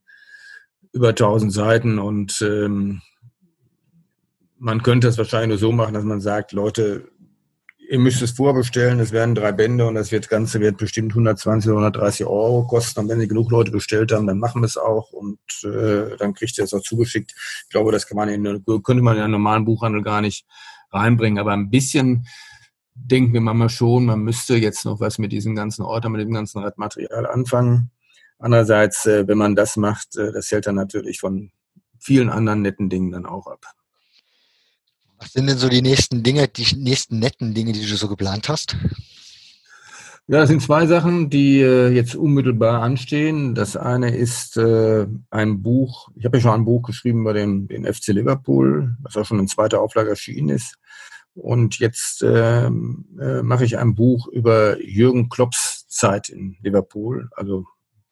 über 1000 Seiten und ähm, man könnte es wahrscheinlich nur so machen, dass man sagt, Leute, ihr müsst es vorbestellen, es werden drei Bände und das wird, Ganze wird bestimmt 120 oder 130 Euro kosten. Und wenn sie genug Leute bestellt haben, dann machen wir es auch und äh, dann kriegt ihr es auch zugeschickt. Ich glaube, das kann man in, könnte man in einen normalen Buchhandel gar nicht reinbringen. Aber ein bisschen denken wir manchmal schon, man müsste jetzt noch was mit diesen ganzen Orten, mit dem ganzen Radmaterial anfangen. Andererseits, äh, wenn man das macht, äh, das hält dann natürlich von vielen anderen netten Dingen dann auch ab. Was sind denn so die nächsten Dinge, die nächsten netten Dinge, die du so geplant hast? Ja, das sind zwei Sachen, die äh, jetzt unmittelbar anstehen. Das eine ist äh, ein Buch, ich habe ja schon ein Buch geschrieben bei dem, den FC Liverpool, was auch schon in zweiter Auflage erschienen ist. Und jetzt ähm, äh, mache ich ein Buch über Jürgen Klopps Zeit in Liverpool, also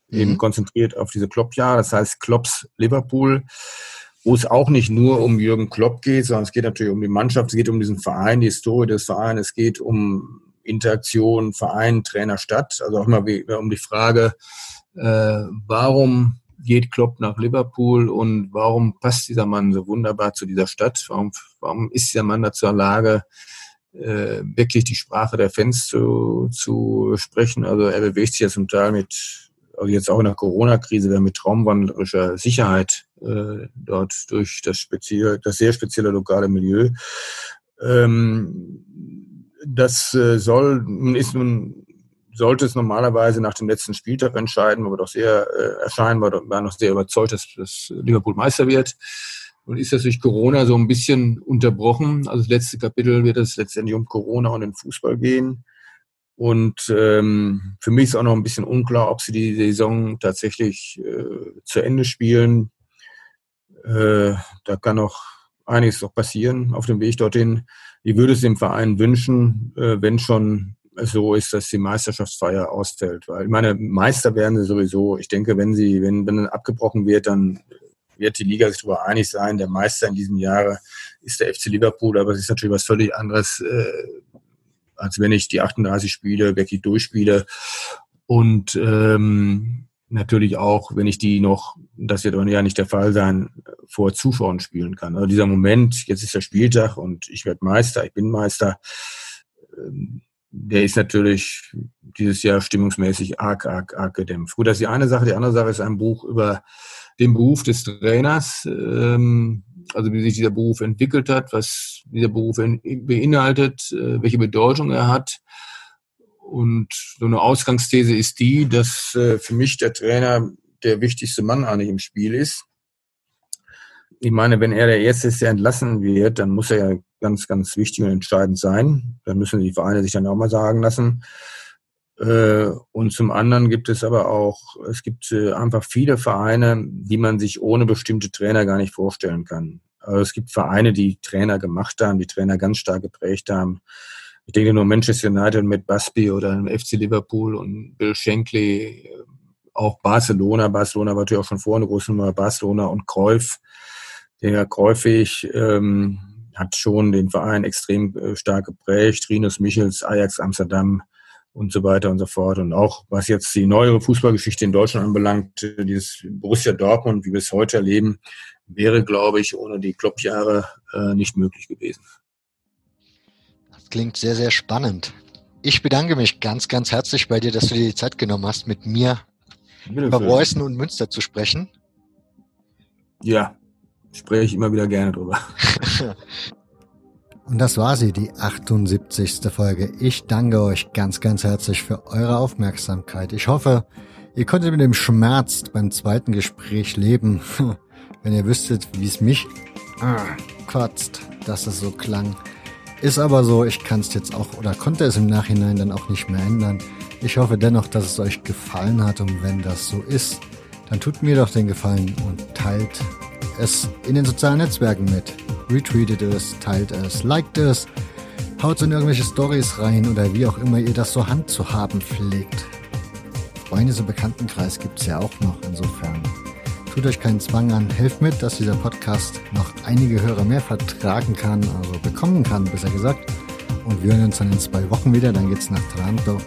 mhm. eben konzentriert auf diese Klopp-Jahre. Das heißt Klopps Liverpool wo es auch nicht nur um Jürgen Klopp geht, sondern es geht natürlich um die Mannschaft, es geht um diesen Verein, die Historie des Vereins, es geht um Interaktion, Verein, Trainer, Stadt. Also auch immer um die Frage, äh, warum geht Klopp nach Liverpool und warum passt dieser Mann so wunderbar zu dieser Stadt? Warum, warum ist dieser Mann dazu in der Lage, äh, wirklich die Sprache der Fans zu, zu sprechen? Also er bewegt sich ja zum Teil mit jetzt auch in der Corona-Krise, wir mit traumwandlerischer Sicherheit äh, dort durch das spezielle, das sehr spezielle lokale Milieu. Ähm, das äh, soll, ist nun, sollte es normalerweise nach dem letzten Spieltag entscheiden, aber doch sehr äh, erscheinen, war, war noch sehr überzeugt, dass, dass Liverpool Meister wird. Und ist das durch Corona so ein bisschen unterbrochen. Also das letzte Kapitel wird es letztendlich um Corona und den Fußball gehen. Und ähm, für mich ist auch noch ein bisschen unklar, ob sie die Saison tatsächlich äh, zu Ende spielen. Äh, da kann noch einiges noch passieren auf dem Weg dorthin. Ich würde es dem Verein wünschen, äh, wenn schon so ist, dass die Meisterschaftsfeier ausfällt. Weil ich meine, Meister werden sie sowieso. Ich denke, wenn sie, wenn, wenn abgebrochen wird, dann wird die Liga sich darüber einig sein. Der Meister in diesem Jahre ist der FC Liverpool, aber es ist natürlich was völlig anderes, äh, als wenn ich die 38 Spiele wirklich durchspiele. Und ähm, natürlich auch, wenn ich die noch, das wird auch ja nicht der Fall sein, vor Zuschauern spielen kann. Also dieser Moment, jetzt ist der Spieltag und ich werde Meister, ich bin Meister, ähm, der ist natürlich dieses Jahr stimmungsmäßig arg, arg, arg gedämpft. Gut, das ist die eine Sache. Die andere Sache ist ein Buch über den Beruf des Trainers, ähm, also wie sich dieser Beruf entwickelt hat, was dieser Beruf beinhaltet, äh, welche Bedeutung er hat. Und so eine Ausgangsthese ist die, dass äh, für mich der Trainer der wichtigste Mann eigentlich im Spiel ist. Ich meine, wenn er der Erste ist, der entlassen wird, dann muss er ja ganz, ganz wichtig und entscheidend sein. Dann müssen die Vereine sich dann auch mal sagen lassen. Äh, und zum anderen gibt es aber auch, es gibt äh, einfach viele Vereine, die man sich ohne bestimmte Trainer gar nicht vorstellen kann. Also es gibt Vereine, die Trainer gemacht haben, die Trainer ganz stark geprägt haben. Ich denke nur Manchester United mit Busby oder FC Liverpool und Bill Shankly, äh, auch Barcelona. Barcelona war natürlich auch schon vorher eine große Nummer, Barcelona und Cruyff. Der Cruyffig ähm, hat schon den Verein extrem stark geprägt. Rinus Michels, Ajax Amsterdam und so weiter und so fort. Und auch was jetzt die neuere Fußballgeschichte in Deutschland anbelangt, dieses Borussia Dortmund, wie wir es heute erleben, wäre, glaube ich, ohne die Klopp-Jahre äh, nicht möglich gewesen klingt sehr, sehr spannend. Ich bedanke mich ganz, ganz herzlich bei dir, dass du dir die Zeit genommen hast, mit mir Bitte über Preußen und Münster zu sprechen. Ja, spreche ich immer wieder gerne drüber. <laughs> und das war sie, die 78. Folge. Ich danke euch ganz, ganz herzlich für eure Aufmerksamkeit. Ich hoffe, ihr konntet mit dem Schmerz beim zweiten Gespräch leben. <laughs> Wenn ihr wüsstet, wie es mich ah, kotzt, dass es so klang. Ist aber so, ich kann es jetzt auch oder konnte es im Nachhinein dann auch nicht mehr ändern. Ich hoffe dennoch, dass es euch gefallen hat und wenn das so ist, dann tut mir doch den Gefallen und teilt es in den sozialen Netzwerken mit. Retweetet es, teilt es, liked es, haut in irgendwelche Stories rein oder wie auch immer ihr das so Hand zu haben pflegt. Freundes- und Bekanntenkreis gibt es ja auch noch insofern. Tut euch keinen Zwang an, helft mit, dass dieser Podcast noch einige Hörer mehr vertragen kann, also bekommen kann, besser gesagt. Und wir hören uns dann in zwei Wochen wieder, dann geht's nach Toronto.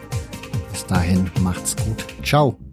Bis dahin, macht's gut. Ciao.